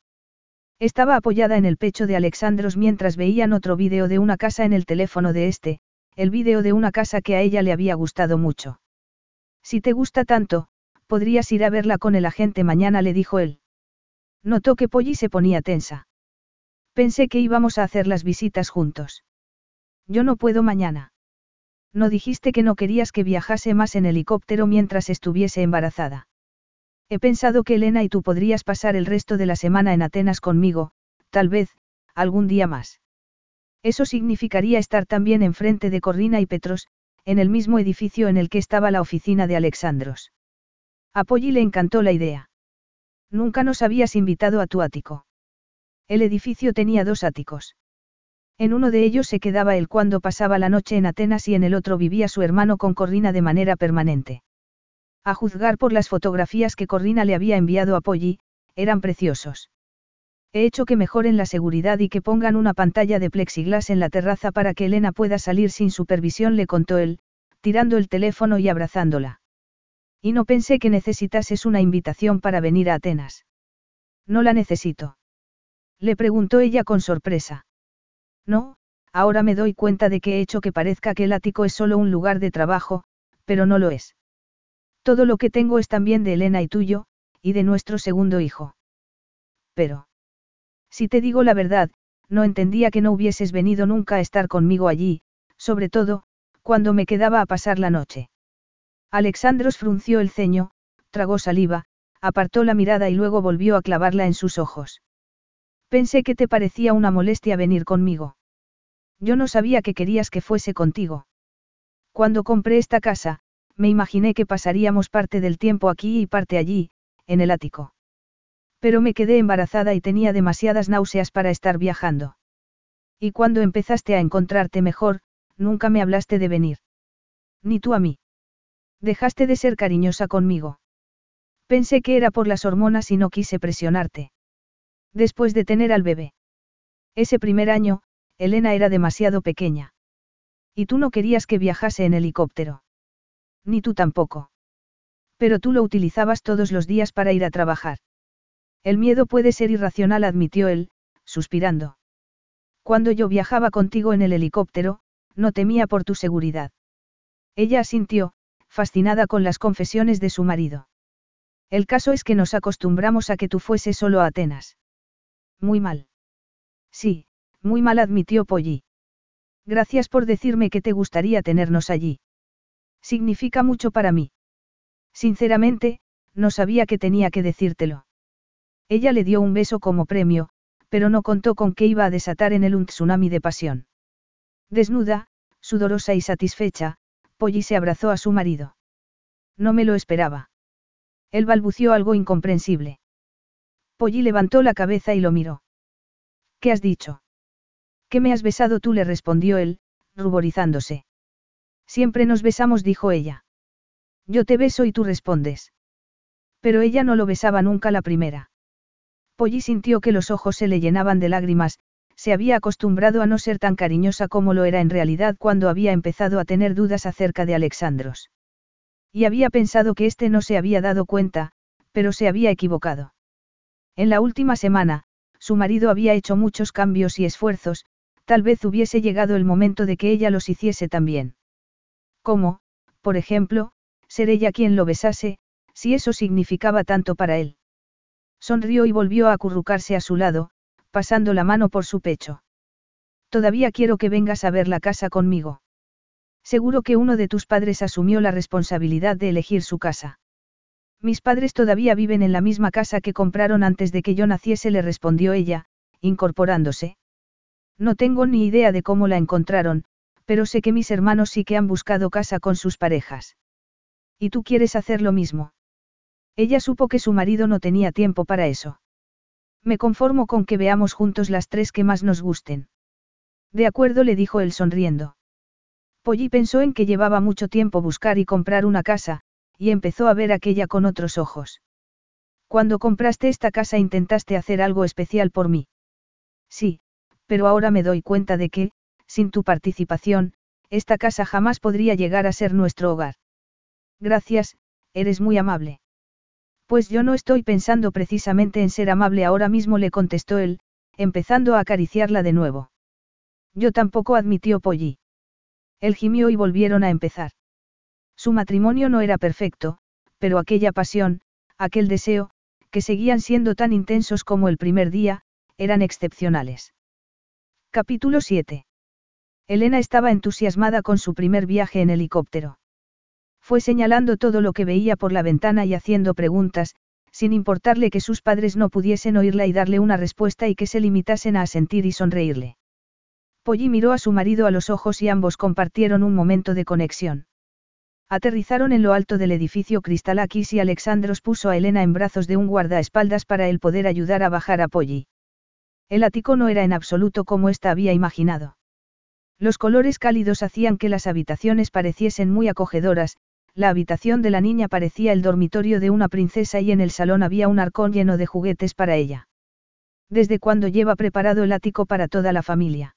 Estaba apoyada en el pecho de Alexandros mientras veían otro vídeo de una casa en el teléfono de este, el vídeo de una casa que a ella le había gustado mucho. Si te gusta tanto, podrías ir a verla con el agente mañana, le dijo él. Notó que Polly se ponía tensa. Pensé que íbamos a hacer las visitas juntos. Yo no puedo mañana. No dijiste que no querías que viajase más en helicóptero mientras estuviese embarazada. He pensado que Elena y tú podrías pasar el resto de la semana en Atenas conmigo, tal vez, algún día más. Eso significaría estar también enfrente de Corrina y Petros, en el mismo edificio en el que estaba la oficina de Alexandros. A Polly le encantó la idea. Nunca nos habías invitado a tu ático. El edificio tenía dos áticos. En uno de ellos se quedaba él cuando pasaba la noche en Atenas y en el otro vivía su hermano con Corrina de manera permanente. A juzgar por las fotografías que Corrina le había enviado a Polly, eran preciosos. He hecho que mejoren la seguridad y que pongan una pantalla de plexiglas en la terraza para que Elena pueda salir sin supervisión, le contó él, tirando el teléfono y abrazándola. Y no pensé que necesitases una invitación para venir a Atenas. No la necesito. Le preguntó ella con sorpresa. No, ahora me doy cuenta de que he hecho que parezca que el ático es solo un lugar de trabajo, pero no lo es. Todo lo que tengo es también de Elena y tuyo, y de nuestro segundo hijo. Pero. Si te digo la verdad, no entendía que no hubieses venido nunca a estar conmigo allí, sobre todo, cuando me quedaba a pasar la noche. Alexandros frunció el ceño, tragó saliva, apartó la mirada y luego volvió a clavarla en sus ojos. Pensé que te parecía una molestia venir conmigo. Yo no sabía que querías que fuese contigo. Cuando compré esta casa, me imaginé que pasaríamos parte del tiempo aquí y parte allí, en el ático. Pero me quedé embarazada y tenía demasiadas náuseas para estar viajando. Y cuando empezaste a encontrarte mejor, nunca me hablaste de venir. Ni tú a mí. Dejaste de ser cariñosa conmigo. Pensé que era por las hormonas y no quise presionarte. Después de tener al bebé. Ese primer año, Elena era demasiado pequeña. Y tú no querías que viajase en helicóptero. Ni tú tampoco. Pero tú lo utilizabas todos los días para ir a trabajar. El miedo puede ser irracional, admitió él, suspirando. Cuando yo viajaba contigo en el helicóptero, no temía por tu seguridad. Ella asintió, fascinada con las confesiones de su marido. El caso es que nos acostumbramos a que tú fueses solo a Atenas. Muy mal. Sí, muy mal admitió Polly. Gracias por decirme que te gustaría tenernos allí. Significa mucho para mí. Sinceramente, no sabía que tenía que decírtelo. Ella le dio un beso como premio, pero no contó con que iba a desatar en él un tsunami de pasión. Desnuda, sudorosa y satisfecha, Polly se abrazó a su marido. No me lo esperaba. Él balbució algo incomprensible. Polly levantó la cabeza y lo miró. ¿Qué has dicho? ¿Qué me has besado tú? le respondió él, ruborizándose. Siempre nos besamos, dijo ella. Yo te beso y tú respondes. Pero ella no lo besaba nunca la primera. Polly sintió que los ojos se le llenaban de lágrimas, se había acostumbrado a no ser tan cariñosa como lo era en realidad cuando había empezado a tener dudas acerca de Alexandros. Y había pensado que éste no se había dado cuenta, pero se había equivocado. En la última semana, su marido había hecho muchos cambios y esfuerzos, tal vez hubiese llegado el momento de que ella los hiciese también. Como, por ejemplo, ser ella quien lo besase, si eso significaba tanto para él. Sonrió y volvió a acurrucarse a su lado, pasando la mano por su pecho. Todavía quiero que vengas a ver la casa conmigo. Seguro que uno de tus padres asumió la responsabilidad de elegir su casa. Mis padres todavía viven en la misma casa que compraron antes de que yo naciese, le respondió ella, incorporándose. No tengo ni idea de cómo la encontraron, pero sé que mis hermanos sí que han buscado casa con sus parejas. ¿Y tú quieres hacer lo mismo? Ella supo que su marido no tenía tiempo para eso. Me conformo con que veamos juntos las tres que más nos gusten. De acuerdo, le dijo él sonriendo. Polly pensó en que llevaba mucho tiempo buscar y comprar una casa, y empezó a ver aquella con otros ojos. Cuando compraste esta casa intentaste hacer algo especial por mí. Sí, pero ahora me doy cuenta de que, sin tu participación, esta casa jamás podría llegar a ser nuestro hogar. Gracias, eres muy amable. Pues yo no estoy pensando precisamente en ser amable ahora mismo, le contestó él, empezando a acariciarla de nuevo. Yo tampoco admitió Polly. Él gimió y volvieron a empezar. Su matrimonio no era perfecto, pero aquella pasión, aquel deseo, que seguían siendo tan intensos como el primer día, eran excepcionales. Capítulo 7. Elena estaba entusiasmada con su primer viaje en helicóptero. Fue señalando todo lo que veía por la ventana y haciendo preguntas, sin importarle que sus padres no pudiesen oírla y darle una respuesta y que se limitasen a asentir y sonreírle. Polly miró a su marido a los ojos y ambos compartieron un momento de conexión. Aterrizaron en lo alto del edificio Cristalakis y Alexandros puso a Elena en brazos de un guardaespaldas para él poder ayudar a bajar a Polly. El ático no era en absoluto como ésta había imaginado. Los colores cálidos hacían que las habitaciones pareciesen muy acogedoras, la habitación de la niña parecía el dormitorio de una princesa y en el salón había un arcón lleno de juguetes para ella. ¿Desde cuándo lleva preparado el ático para toda la familia?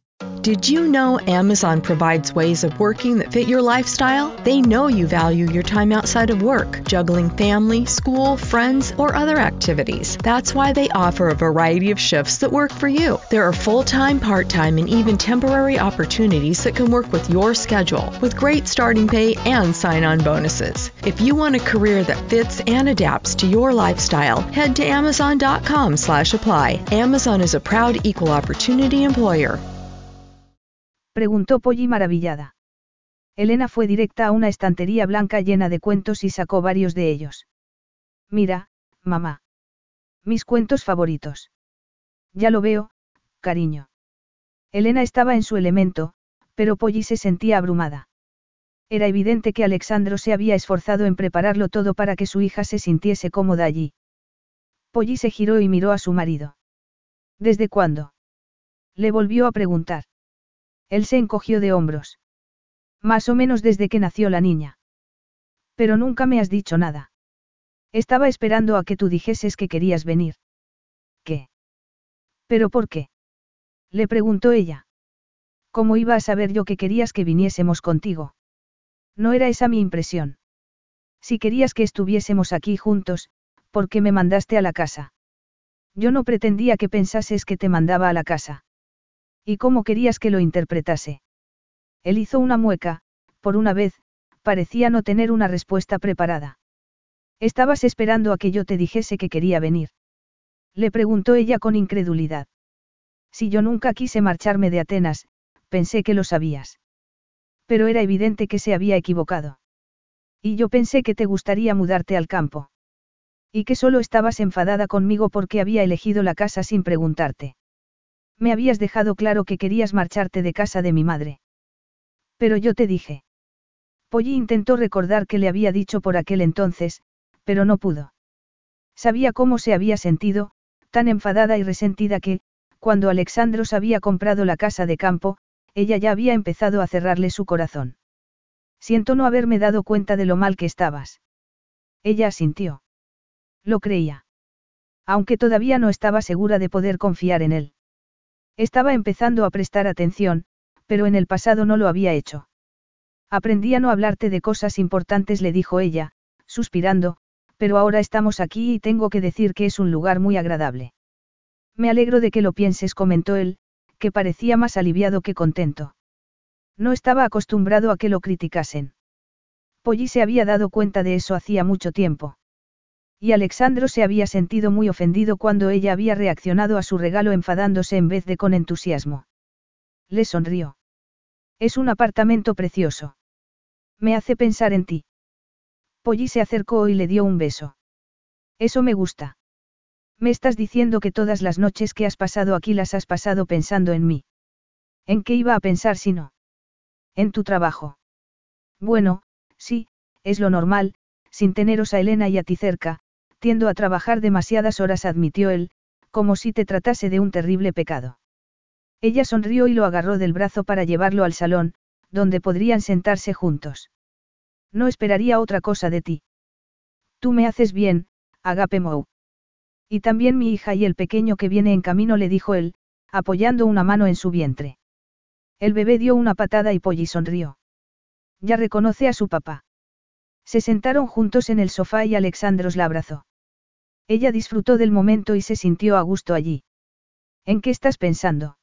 Did you know Amazon provides ways of working that fit your lifestyle? They know you value your time outside of work, juggling family, school, friends, or other activities. That's why they offer a variety of shifts that work for you. There are full time, part time, and even temporary opportunities that can work with your schedule, with great starting pay and sign on bonuses. If you want a career that fits and adapts to your lifestyle, head to Amazon.com slash apply. Amazon is a proud equal opportunity employer. Preguntó Polly maravillada. Elena fue directa a una estantería blanca llena de cuentos y sacó varios de ellos. Mira, mamá. Mis cuentos favoritos. Ya lo veo, cariño. Elena estaba en su elemento, pero Polly se sentía abrumada. Era evidente que Alexandro se había esforzado en prepararlo todo para que su hija se sintiese cómoda allí. Polly se giró y miró a su marido. ¿Desde cuándo? Le volvió a preguntar. Él se encogió de hombros. Más o menos desde que nació la niña. Pero nunca me has dicho nada. Estaba esperando a que tú dijeses que querías venir. ¿Qué? ¿Pero por qué? Le preguntó ella. ¿Cómo iba a saber yo que querías que viniésemos contigo? No era esa mi impresión. Si querías que estuviésemos aquí juntos, ¿por qué me mandaste a la casa? Yo no pretendía que pensases que te mandaba a la casa. ¿Y cómo querías que lo interpretase? Él hizo una mueca, por una vez, parecía no tener una respuesta preparada. Estabas esperando a que yo te dijese que quería venir. Le preguntó ella con incredulidad. Si yo nunca quise marcharme de Atenas, pensé que lo sabías. Pero era evidente que se había equivocado. Y yo pensé que te gustaría mudarte al campo. Y que solo estabas enfadada conmigo porque había elegido la casa sin preguntarte. Me habías dejado claro que querías marcharte de casa de mi madre. Pero yo te dije. Polly intentó recordar que le había dicho por aquel entonces, pero no pudo. Sabía cómo se había sentido, tan enfadada y resentida que, cuando Alexandros había comprado la casa de campo, ella ya había empezado a cerrarle su corazón. Siento no haberme dado cuenta de lo mal que estabas. Ella asintió. Lo creía. Aunque todavía no estaba segura de poder confiar en él. Estaba empezando a prestar atención, pero en el pasado no lo había hecho. Aprendí a no hablarte de cosas importantes, le dijo ella, suspirando, pero ahora estamos aquí y tengo que decir que es un lugar muy agradable. Me alegro de que lo pienses, comentó él, que parecía más aliviado que contento. No estaba acostumbrado a que lo criticasen. Polly se había dado cuenta de eso hacía mucho tiempo. Y Alexandro se había sentido muy ofendido cuando ella había reaccionado a su regalo enfadándose en vez de con entusiasmo. Le sonrió. Es un apartamento precioso. Me hace pensar en ti. Polly se acercó y le dio un beso. Eso me gusta. Me estás diciendo que todas las noches que has pasado aquí las has pasado pensando en mí. ¿En qué iba a pensar si no? En tu trabajo. Bueno, sí, es lo normal, sin teneros a Elena y a ti cerca, tiendo a trabajar demasiadas horas, admitió él, como si te tratase de un terrible pecado. Ella sonrió y lo agarró del brazo para llevarlo al salón, donde podrían sentarse juntos. No esperaría otra cosa de ti. Tú me haces bien, Agape Mou. Y también mi hija y el pequeño que viene en camino le dijo él, apoyando una mano en su vientre. El bebé dio una patada y Polly sonrió. Ya reconoce a su papá. Se sentaron juntos en el sofá y Alexandros la abrazó. Ella disfrutó del momento y se sintió a gusto allí. ¿En qué estás pensando?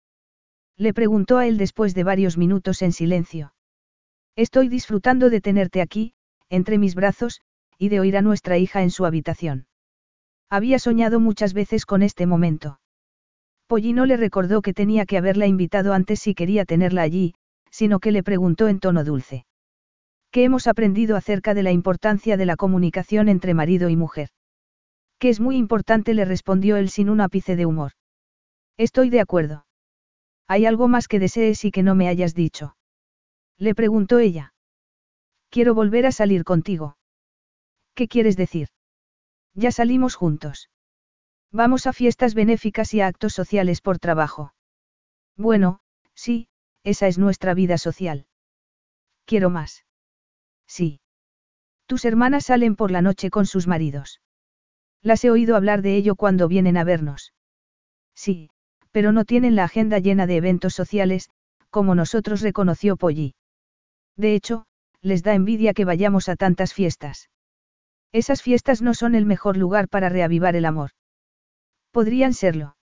Le preguntó a él después de varios minutos en silencio. Estoy disfrutando de tenerte aquí, entre mis brazos, y de oír a nuestra hija en su habitación. Había soñado muchas veces con este momento. Pollino le recordó que tenía que haberla invitado antes si quería tenerla allí, sino que le preguntó en tono dulce. ¿Qué hemos aprendido acerca de la importancia de la comunicación entre marido y mujer? Que es muy importante, le respondió él sin un ápice de humor. Estoy de acuerdo. ¿Hay algo más que desees y que no me hayas dicho? Le preguntó ella. Quiero volver a salir contigo. ¿Qué quieres decir? Ya salimos juntos. Vamos a fiestas benéficas y a actos sociales por trabajo. Bueno, sí, esa es nuestra vida social. Quiero más. Sí. Tus hermanas salen por la noche con sus maridos. Las he oído hablar de ello cuando vienen a vernos. Sí, pero no tienen la agenda llena de eventos sociales, como nosotros reconoció Polly. De hecho, les da envidia que vayamos a tantas fiestas. Esas fiestas no son el mejor lugar para reavivar el amor. Podrían serlo.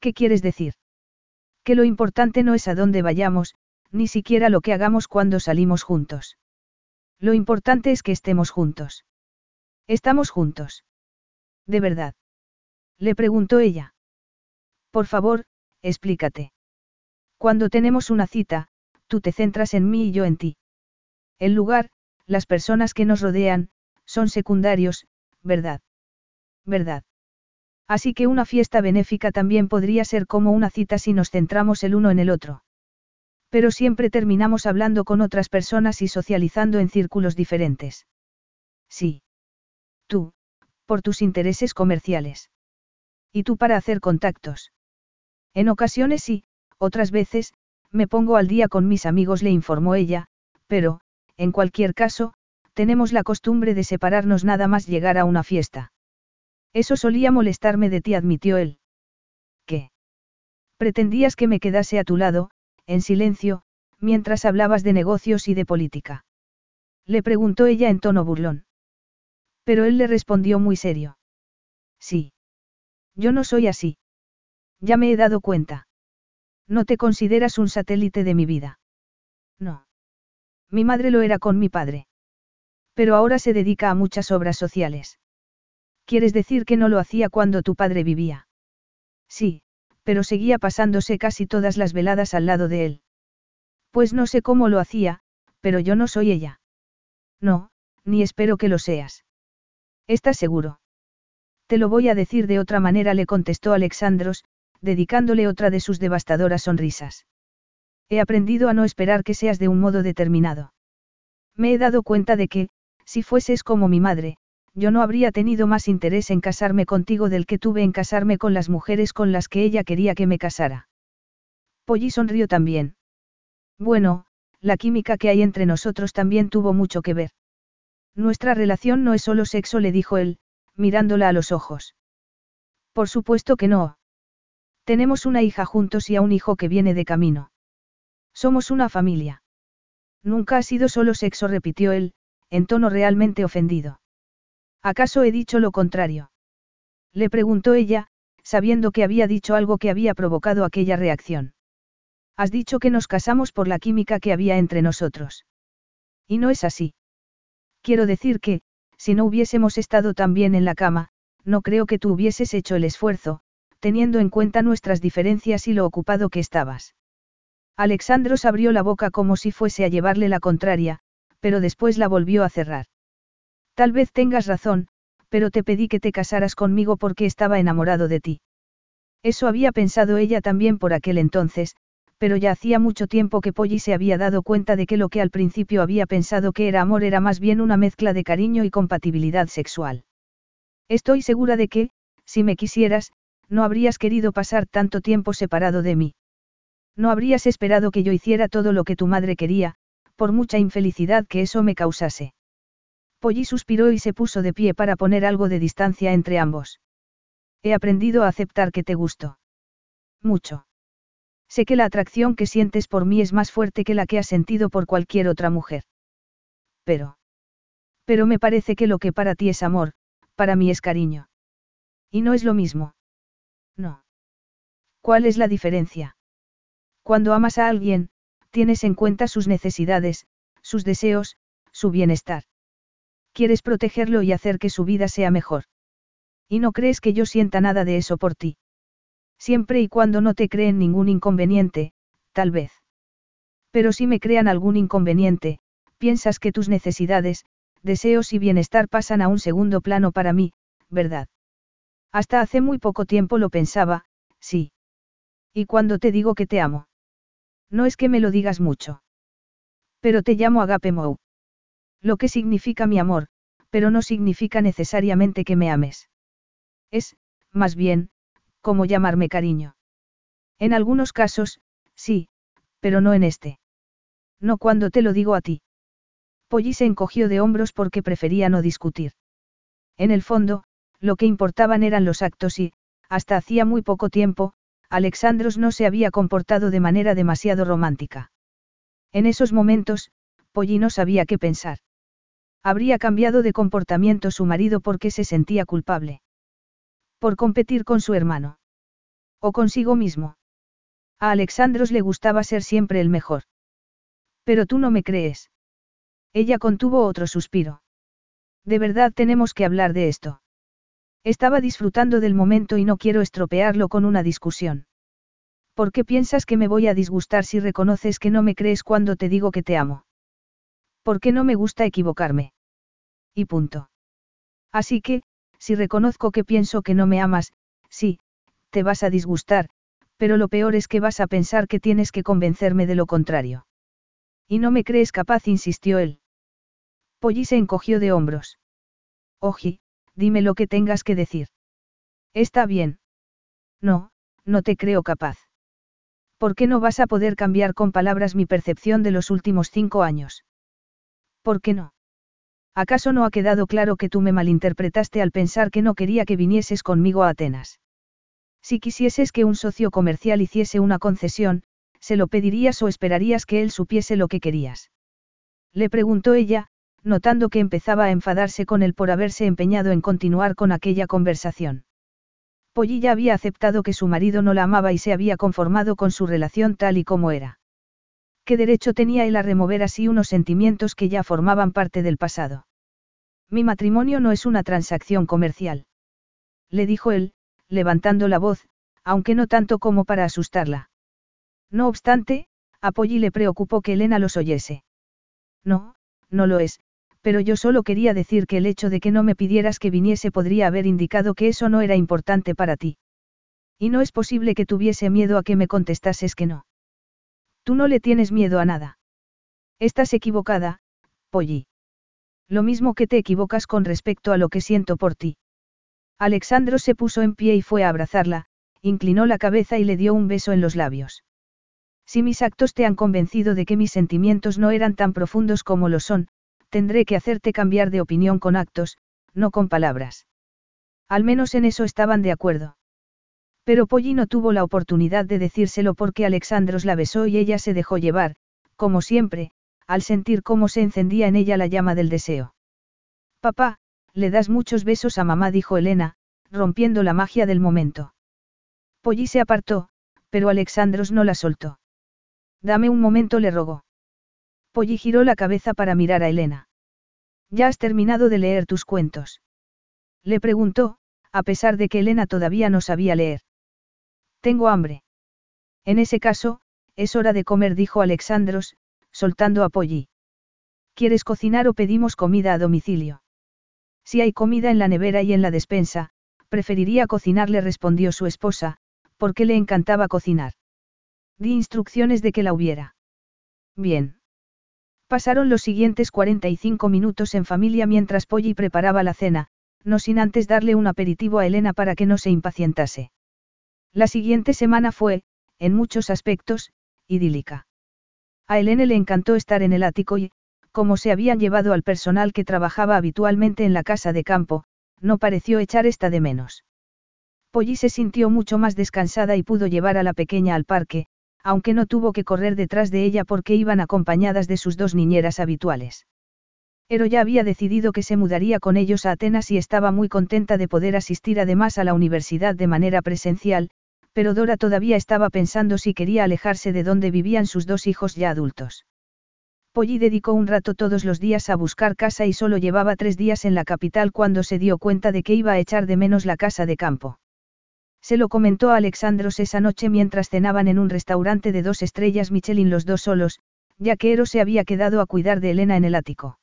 ¿Qué quieres decir? Que lo importante no es a dónde vayamos, ni siquiera lo que hagamos cuando salimos juntos. Lo importante es que estemos juntos. Estamos juntos. ¿De verdad? Le preguntó ella. Por favor, explícate. Cuando tenemos una cita, tú te centras en mí y yo en ti. El lugar, las personas que nos rodean, son secundarios, ¿verdad? ¿Verdad? Así que una fiesta benéfica también podría ser como una cita si nos centramos el uno en el otro. Pero siempre terminamos hablando con otras personas y socializando en círculos diferentes. Sí. Tú, por tus intereses comerciales. Y tú para hacer contactos. En ocasiones sí, otras veces, me pongo al día con mis amigos, le informó ella, pero, en cualquier caso, tenemos la costumbre de separarnos nada más llegar a una fiesta. Eso solía molestarme de ti, admitió él. ¿Qué? Pretendías que me quedase a tu lado, en silencio, mientras hablabas de negocios y de política. Le preguntó ella en tono burlón. Pero él le respondió muy serio. Sí. Yo no soy así. Ya me he dado cuenta. No te consideras un satélite de mi vida. No. Mi madre lo era con mi padre. Pero ahora se dedica a muchas obras sociales. ¿Quieres decir que no lo hacía cuando tu padre vivía? Sí, pero seguía pasándose casi todas las veladas al lado de él. Pues no sé cómo lo hacía, pero yo no soy ella. No, ni espero que lo seas. ¿Estás seguro? Te lo voy a decir de otra manera, le contestó Alexandros, dedicándole otra de sus devastadoras sonrisas. He aprendido a no esperar que seas de un modo determinado. Me he dado cuenta de que, si fueses como mi madre, yo no habría tenido más interés en casarme contigo del que tuve en casarme con las mujeres con las que ella quería que me casara. Polly sonrió también. Bueno, la química que hay entre nosotros también tuvo mucho que ver. Nuestra relación no es solo sexo, le dijo él, mirándola a los ojos. Por supuesto que no. Tenemos una hija juntos y a un hijo que viene de camino. Somos una familia. Nunca ha sido solo sexo, repitió él, en tono realmente ofendido. ¿Acaso he dicho lo contrario? Le preguntó ella, sabiendo que había dicho algo que había provocado aquella reacción. Has dicho que nos casamos por la química que había entre nosotros. Y no es así. Quiero decir que, si no hubiésemos estado tan bien en la cama, no creo que tú hubieses hecho el esfuerzo, teniendo en cuenta nuestras diferencias y lo ocupado que estabas. Alexandros abrió la boca como si fuese a llevarle la contraria, pero después la volvió a cerrar. Tal vez tengas razón, pero te pedí que te casaras conmigo porque estaba enamorado de ti. Eso había pensado ella también por aquel entonces, pero ya hacía mucho tiempo que Polly se había dado cuenta de que lo que al principio había pensado que era amor era más bien una mezcla de cariño y compatibilidad sexual. Estoy segura de que, si me quisieras, no habrías querido pasar tanto tiempo separado de mí. No habrías esperado que yo hiciera todo lo que tu madre quería, por mucha infelicidad que eso me causase. Polly suspiró y se puso de pie para poner algo de distancia entre ambos. He aprendido a aceptar que te gusto. Mucho. Sé que la atracción que sientes por mí es más fuerte que la que has sentido por cualquier otra mujer. Pero. Pero me parece que lo que para ti es amor, para mí es cariño. Y no es lo mismo. No. ¿Cuál es la diferencia? Cuando amas a alguien, tienes en cuenta sus necesidades, sus deseos, su bienestar. Quieres protegerlo y hacer que su vida sea mejor. Y no crees que yo sienta nada de eso por ti. Siempre y cuando no te creen ningún inconveniente, tal vez. Pero si me crean algún inconveniente, piensas que tus necesidades, deseos y bienestar pasan a un segundo plano para mí, ¿verdad? Hasta hace muy poco tiempo lo pensaba, sí. ¿Y cuando te digo que te amo? No es que me lo digas mucho. Pero te llamo Agape Mou. Lo que significa mi amor, pero no significa necesariamente que me ames. Es, más bien, como llamarme cariño. En algunos casos, sí, pero no en este. No cuando te lo digo a ti. Polly se encogió de hombros porque prefería no discutir. En el fondo, lo que importaban eran los actos y, hasta hacía muy poco tiempo, Alexandros no se había comportado de manera demasiado romántica. En esos momentos, Polly no sabía qué pensar. Habría cambiado de comportamiento su marido porque se sentía culpable. Por competir con su hermano. O consigo mismo. A Alexandros le gustaba ser siempre el mejor. Pero tú no me crees. Ella contuvo otro suspiro. De verdad tenemos que hablar de esto. Estaba disfrutando del momento y no quiero estropearlo con una discusión. ¿Por qué piensas que me voy a disgustar si reconoces que no me crees cuando te digo que te amo? ¿Por qué no me gusta equivocarme? Y punto. Así que, si reconozco que pienso que no me amas, sí, te vas a disgustar, pero lo peor es que vas a pensar que tienes que convencerme de lo contrario. Y no me crees capaz, insistió él. Polly se encogió de hombros. Oji, dime lo que tengas que decir. Está bien. No, no te creo capaz. ¿Por qué no vas a poder cambiar con palabras mi percepción de los últimos cinco años? ¿Por qué no? ¿Acaso no ha quedado claro que tú me malinterpretaste al pensar que no quería que vinieses conmigo a Atenas? Si quisieses que un socio comercial hiciese una concesión, ¿se lo pedirías o esperarías que él supiese lo que querías? Le preguntó ella, notando que empezaba a enfadarse con él por haberse empeñado en continuar con aquella conversación. Polly ya había aceptado que su marido no la amaba y se había conformado con su relación tal y como era. ¿Qué derecho tenía él a remover así unos sentimientos que ya formaban parte del pasado? Mi matrimonio no es una transacción comercial. Le dijo él, levantando la voz, aunque no tanto como para asustarla. No obstante, a Polly le preocupó que Elena los oyese. No, no lo es, pero yo solo quería decir que el hecho de que no me pidieras que viniese podría haber indicado que eso no era importante para ti. Y no es posible que tuviese miedo a que me contestases que no. Tú no le tienes miedo a nada. Estás equivocada, Polly. Lo mismo que te equivocas con respecto a lo que siento por ti. Alexandro se puso en pie y fue a abrazarla, inclinó la cabeza y le dio un beso en los labios. Si mis actos te han convencido de que mis sentimientos no eran tan profundos como lo son, tendré que hacerte cambiar de opinión con actos, no con palabras. Al menos en eso estaban de acuerdo. Pero Polly no tuvo la oportunidad de decírselo porque Alexandros la besó y ella se dejó llevar, como siempre, al sentir cómo se encendía en ella la llama del deseo. Papá, le das muchos besos a mamá, dijo Elena, rompiendo la magia del momento. Polly se apartó, pero Alexandros no la soltó. Dame un momento, le rogó. Polly giró la cabeza para mirar a Elena. ¿Ya has terminado de leer tus cuentos? Le preguntó, a pesar de que Elena todavía no sabía leer. Tengo hambre. En ese caso, es hora de comer, dijo Alexandros, soltando a Polly. ¿Quieres cocinar o pedimos comida a domicilio? Si hay comida en la nevera y en la despensa, preferiría cocinar, le respondió su esposa, porque le encantaba cocinar. Di instrucciones de que la hubiera. Bien. Pasaron los siguientes 45 minutos en familia mientras Polly preparaba la cena, no sin antes darle un aperitivo a Elena para que no se impacientase. La siguiente semana fue, en muchos aspectos, idílica. A Elena le encantó estar en el ático y, como se habían llevado al personal que trabajaba habitualmente en la casa de campo, no pareció echar esta de menos. Polly se sintió mucho más descansada y pudo llevar a la pequeña al parque, aunque no tuvo que correr detrás de ella porque iban acompañadas de sus dos niñeras habituales. Ero ya había decidido que se mudaría con ellos a Atenas y estaba muy contenta de poder asistir además a la universidad de manera presencial, pero Dora todavía estaba pensando si quería alejarse de donde vivían sus dos hijos ya adultos. Polly dedicó un rato todos los días a buscar casa y solo llevaba tres días en la capital cuando se dio cuenta de que iba a echar de menos la casa de campo. Se lo comentó a Alexandros esa noche mientras cenaban en un restaurante de dos estrellas Michelin los dos solos, ya que Ero se había quedado a cuidar de Elena en el ático.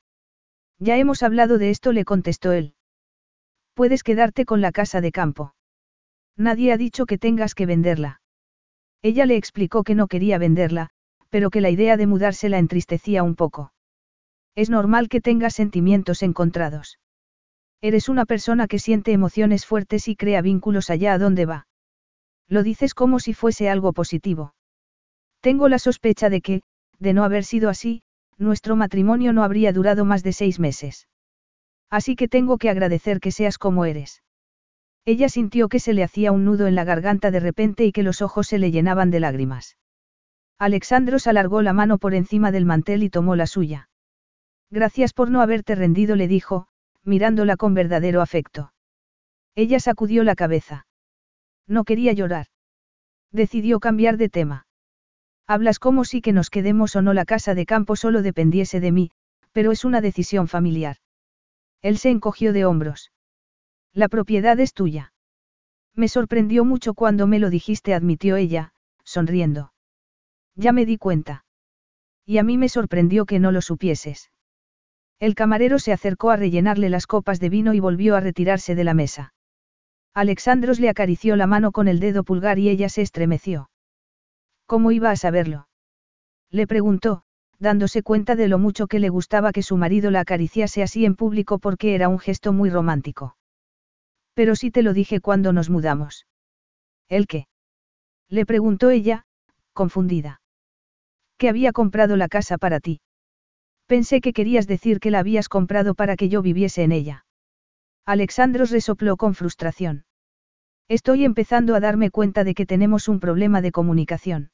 Ya hemos hablado de esto, le contestó él. Puedes quedarte con la casa de campo. Nadie ha dicho que tengas que venderla. Ella le explicó que no quería venderla, pero que la idea de mudarse la entristecía un poco. Es normal que tengas sentimientos encontrados. Eres una persona que siente emociones fuertes y crea vínculos allá a donde va. Lo dices como si fuese algo positivo. Tengo la sospecha de que, de no haber sido así, nuestro matrimonio no habría durado más de seis meses. Así que tengo que agradecer que seas como eres. Ella sintió que se le hacía un nudo en la garganta de repente y que los ojos se le llenaban de lágrimas. Alexandros alargó la mano por encima del mantel y tomó la suya. Gracias por no haberte rendido, le dijo, mirándola con verdadero afecto. Ella sacudió la cabeza. No quería llorar. Decidió cambiar de tema. Hablas como si que nos quedemos o no la casa de campo solo dependiese de mí, pero es una decisión familiar. Él se encogió de hombros. La propiedad es tuya. Me sorprendió mucho cuando me lo dijiste, admitió ella, sonriendo. Ya me di cuenta. Y a mí me sorprendió que no lo supieses. El camarero se acercó a rellenarle las copas de vino y volvió a retirarse de la mesa. Alexandros le acarició la mano con el dedo pulgar y ella se estremeció. ¿Cómo iba a saberlo? Le preguntó, dándose cuenta de lo mucho que le gustaba que su marido la acariciase así en público porque era un gesto muy romántico. Pero sí te lo dije cuando nos mudamos. ¿El qué? Le preguntó ella, confundida. Que había comprado la casa para ti. Pensé que querías decir que la habías comprado para que yo viviese en ella. Alexandros resopló con frustración. Estoy empezando a darme cuenta de que tenemos un problema de comunicación.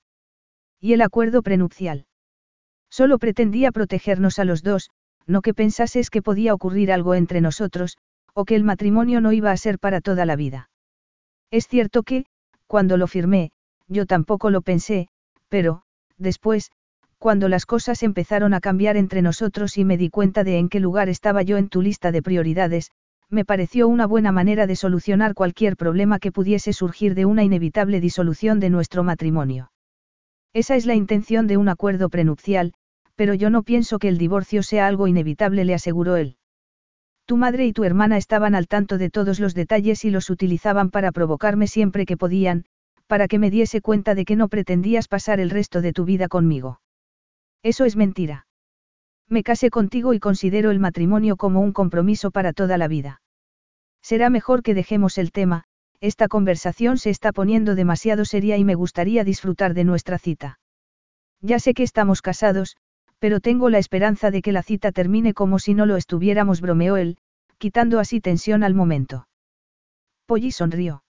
¿Y el acuerdo prenupcial? Solo pretendía protegernos a los dos, no que pensases que podía ocurrir algo entre nosotros, o que el matrimonio no iba a ser para toda la vida. Es cierto que, cuando lo firmé, yo tampoco lo pensé, pero, después, cuando las cosas empezaron a cambiar entre nosotros y me di cuenta de en qué lugar estaba yo en tu lista de prioridades, me pareció una buena manera de solucionar cualquier problema que pudiese surgir de una inevitable disolución de nuestro matrimonio. Esa es la intención de un acuerdo prenupcial, pero yo no pienso que el divorcio sea algo inevitable, le aseguró él. Tu madre y tu hermana estaban al tanto de todos los detalles y los utilizaban para provocarme siempre que podían, para que me diese cuenta de que no pretendías pasar el resto de tu vida conmigo. Eso es mentira. Me casé contigo y considero el matrimonio como un compromiso para toda la vida. Será mejor que dejemos el tema, esta conversación se está poniendo demasiado seria y me gustaría disfrutar de nuestra cita. Ya sé que estamos casados, pero tengo la esperanza de que la cita termine como si no lo estuviéramos, bromeó él, quitando así tensión al momento. Polly sonrió.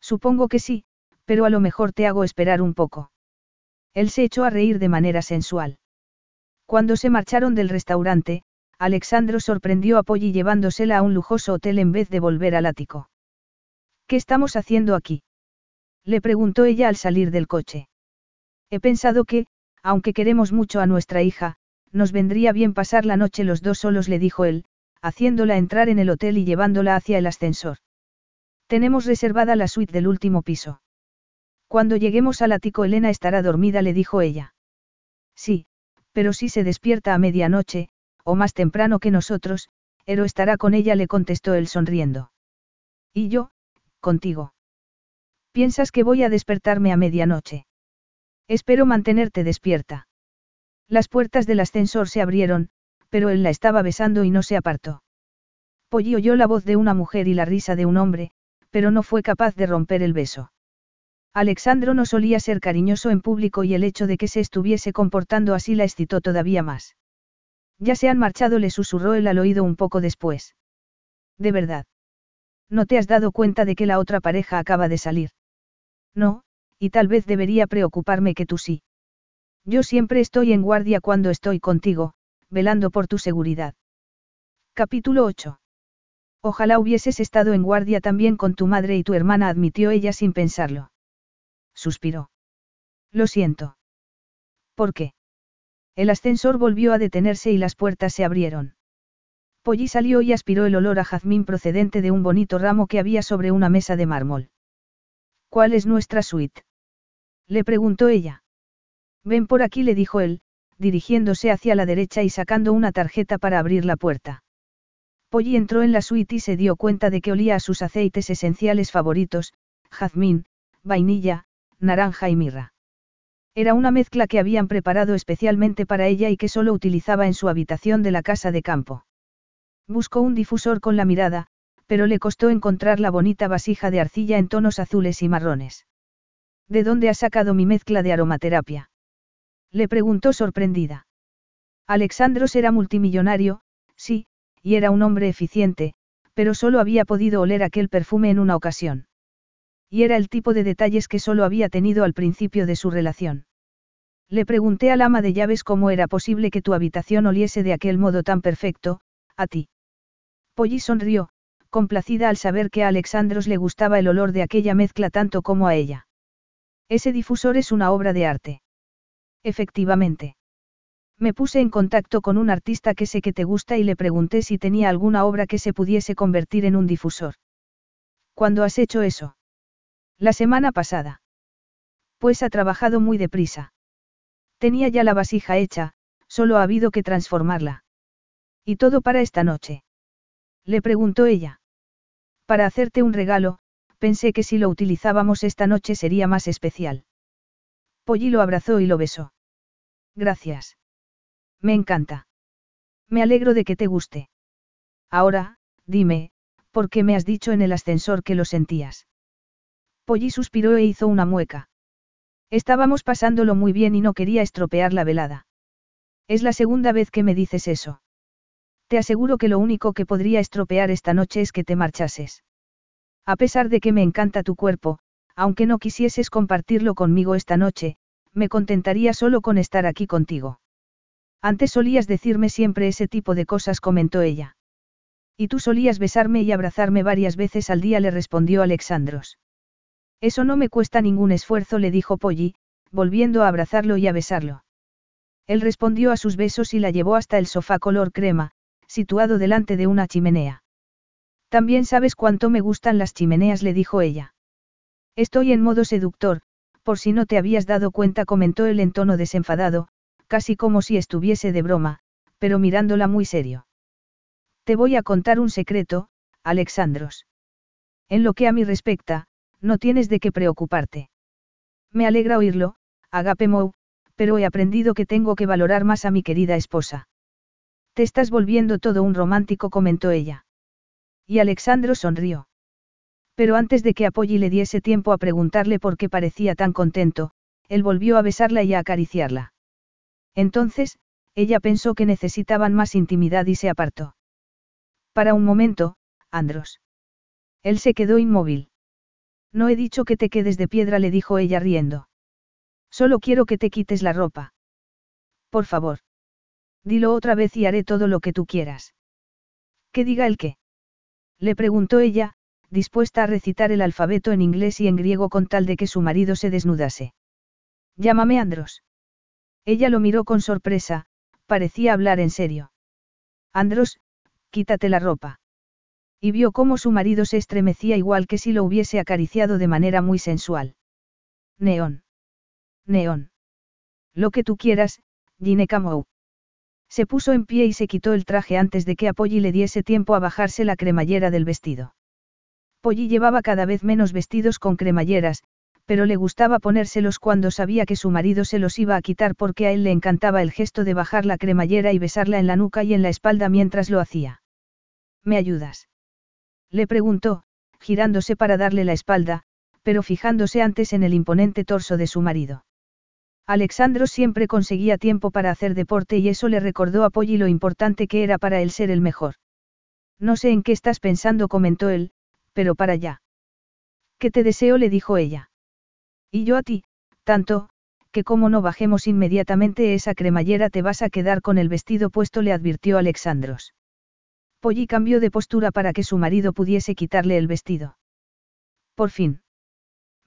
Supongo que sí, pero a lo mejor te hago esperar un poco. Él se echó a reír de manera sensual. Cuando se marcharon del restaurante, Alexandro sorprendió a Polly llevándosela a un lujoso hotel en vez de volver al ático. ¿Qué estamos haciendo aquí? Le preguntó ella al salir del coche. He pensado que, aunque queremos mucho a nuestra hija, nos vendría bien pasar la noche los dos solos, le dijo él, haciéndola entrar en el hotel y llevándola hacia el ascensor. Tenemos reservada la suite del último piso. Cuando lleguemos al ático Elena estará dormida, le dijo ella. Sí, pero si se despierta a medianoche, o más temprano que nosotros, Ero estará con ella, le contestó él sonriendo. ¿Y yo? Contigo. ¿Piensas que voy a despertarme a medianoche? Espero mantenerte despierta. Las puertas del ascensor se abrieron, pero él la estaba besando y no se apartó. Polly oyó la voz de una mujer y la risa de un hombre, pero no fue capaz de romper el beso. Alexandro no solía ser cariñoso en público y el hecho de que se estuviese comportando así la excitó todavía más. Ya se han marchado, le susurró él al oído un poco después. De verdad. ¿No te has dado cuenta de que la otra pareja acaba de salir? No, y tal vez debería preocuparme que tú sí. Yo siempre estoy en guardia cuando estoy contigo, velando por tu seguridad. Capítulo 8. Ojalá hubieses estado en guardia también con tu madre y tu hermana, admitió ella sin pensarlo. Suspiró. Lo siento. ¿Por qué? El ascensor volvió a detenerse y las puertas se abrieron. Polly salió y aspiró el olor a jazmín procedente de un bonito ramo que había sobre una mesa de mármol. ¿Cuál es nuestra suite? Le preguntó ella. Ven por aquí, le dijo él, dirigiéndose hacia la derecha y sacando una tarjeta para abrir la puerta. Polly entró en la suite y se dio cuenta de que olía a sus aceites esenciales favoritos, jazmín, vainilla, naranja y mirra. Era una mezcla que habían preparado especialmente para ella y que solo utilizaba en su habitación de la casa de campo. Buscó un difusor con la mirada, pero le costó encontrar la bonita vasija de arcilla en tonos azules y marrones. ¿De dónde ha sacado mi mezcla de aromaterapia? Le preguntó sorprendida. Alexandros era multimillonario, sí, y era un hombre eficiente, pero solo había podido oler aquel perfume en una ocasión. Y era el tipo de detalles que solo había tenido al principio de su relación. Le pregunté al ama de llaves cómo era posible que tu habitación oliese de aquel modo tan perfecto, a ti. Polly sonrió, complacida al saber que a Alexandros le gustaba el olor de aquella mezcla tanto como a ella. Ese difusor es una obra de arte. Efectivamente. Me puse en contacto con un artista que sé que te gusta y le pregunté si tenía alguna obra que se pudiese convertir en un difusor. ¿Cuándo has hecho eso? La semana pasada. Pues ha trabajado muy deprisa. Tenía ya la vasija hecha, solo ha habido que transformarla. ¿Y todo para esta noche? Le preguntó ella. Para hacerte un regalo, pensé que si lo utilizábamos esta noche sería más especial. Polly lo abrazó y lo besó. Gracias. Me encanta. Me alegro de que te guste. Ahora, dime, ¿por qué me has dicho en el ascensor que lo sentías? Polly suspiró e hizo una mueca. Estábamos pasándolo muy bien y no quería estropear la velada. Es la segunda vez que me dices eso. Te aseguro que lo único que podría estropear esta noche es que te marchases. A pesar de que me encanta tu cuerpo, aunque no quisieses compartirlo conmigo esta noche, me contentaría solo con estar aquí contigo. Antes solías decirme siempre ese tipo de cosas, comentó ella. Y tú solías besarme y abrazarme varias veces al día, le respondió Alexandros. Eso no me cuesta ningún esfuerzo, le dijo Polly, volviendo a abrazarlo y a besarlo. Él respondió a sus besos y la llevó hasta el sofá color crema, situado delante de una chimenea. También sabes cuánto me gustan las chimeneas, le dijo ella. Estoy en modo seductor, por si no te habías dado cuenta, comentó él en tono desenfadado, casi como si estuviese de broma, pero mirándola muy serio. Te voy a contar un secreto, Alexandros. En lo que a mí respecta, no tienes de qué preocuparte. Me alegra oírlo, Agape Mou, pero he aprendido que tengo que valorar más a mi querida esposa. Te estás volviendo todo un romántico, comentó ella. Y Alexandro sonrió. Pero antes de que Apolli le diese tiempo a preguntarle por qué parecía tan contento, él volvió a besarla y a acariciarla. Entonces, ella pensó que necesitaban más intimidad y se apartó. Para un momento, Andros. Él se quedó inmóvil. No he dicho que te quedes de piedra, le dijo ella riendo. Solo quiero que te quites la ropa. Por favor. Dilo otra vez y haré todo lo que tú quieras. ¿Qué diga el qué? Le preguntó ella, dispuesta a recitar el alfabeto en inglés y en griego con tal de que su marido se desnudase. Llámame Andros. Ella lo miró con sorpresa, parecía hablar en serio. Andros, quítate la ropa y vio cómo su marido se estremecía igual que si lo hubiese acariciado de manera muy sensual. Neón. Neón. Lo que tú quieras, Ginecamou. Se puso en pie y se quitó el traje antes de que a Polly le diese tiempo a bajarse la cremallera del vestido. Polly llevaba cada vez menos vestidos con cremalleras, pero le gustaba ponérselos cuando sabía que su marido se los iba a quitar porque a él le encantaba el gesto de bajar la cremallera y besarla en la nuca y en la espalda mientras lo hacía. ¿Me ayudas? Le preguntó, girándose para darle la espalda, pero fijándose antes en el imponente torso de su marido. Alexandro siempre conseguía tiempo para hacer deporte y eso le recordó a Polly lo importante que era para él ser el mejor. No sé en qué estás pensando, comentó él, pero para allá. ¿Qué te deseo? le dijo ella. Y yo a ti, tanto, que como no bajemos inmediatamente esa cremallera te vas a quedar con el vestido puesto, le advirtió Alexandros. Polly cambió de postura para que su marido pudiese quitarle el vestido. Por fin.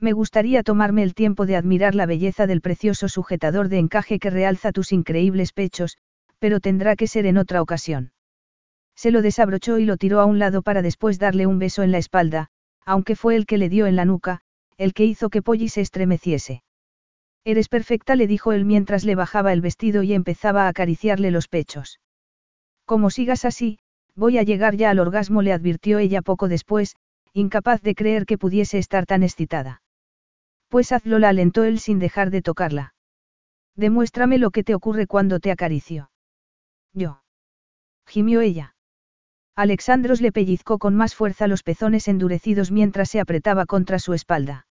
Me gustaría tomarme el tiempo de admirar la belleza del precioso sujetador de encaje que realza tus increíbles pechos, pero tendrá que ser en otra ocasión. Se lo desabrochó y lo tiró a un lado para después darle un beso en la espalda, aunque fue el que le dio en la nuca, el que hizo que Polly se estremeciese. Eres perfecta, le dijo él mientras le bajaba el vestido y empezaba a acariciarle los pechos. Como sigas así, voy a llegar ya al orgasmo, le advirtió ella poco después, incapaz de creer que pudiese estar tan excitada. Pues hazlo, la alentó él sin dejar de tocarla. Demuéstrame lo que te ocurre cuando te acaricio. Yo. Gimió ella. Alexandros le pellizcó con más fuerza los pezones endurecidos mientras se apretaba contra su espalda.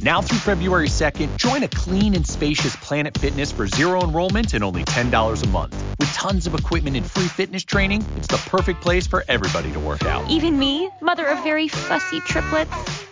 Now through February 2nd, join a clean and spacious Planet Fitness for zero enrollment and only $10 a month. With tons of equipment and free fitness training, it's the perfect place for everybody to work out. Even me, mother of very fussy triplets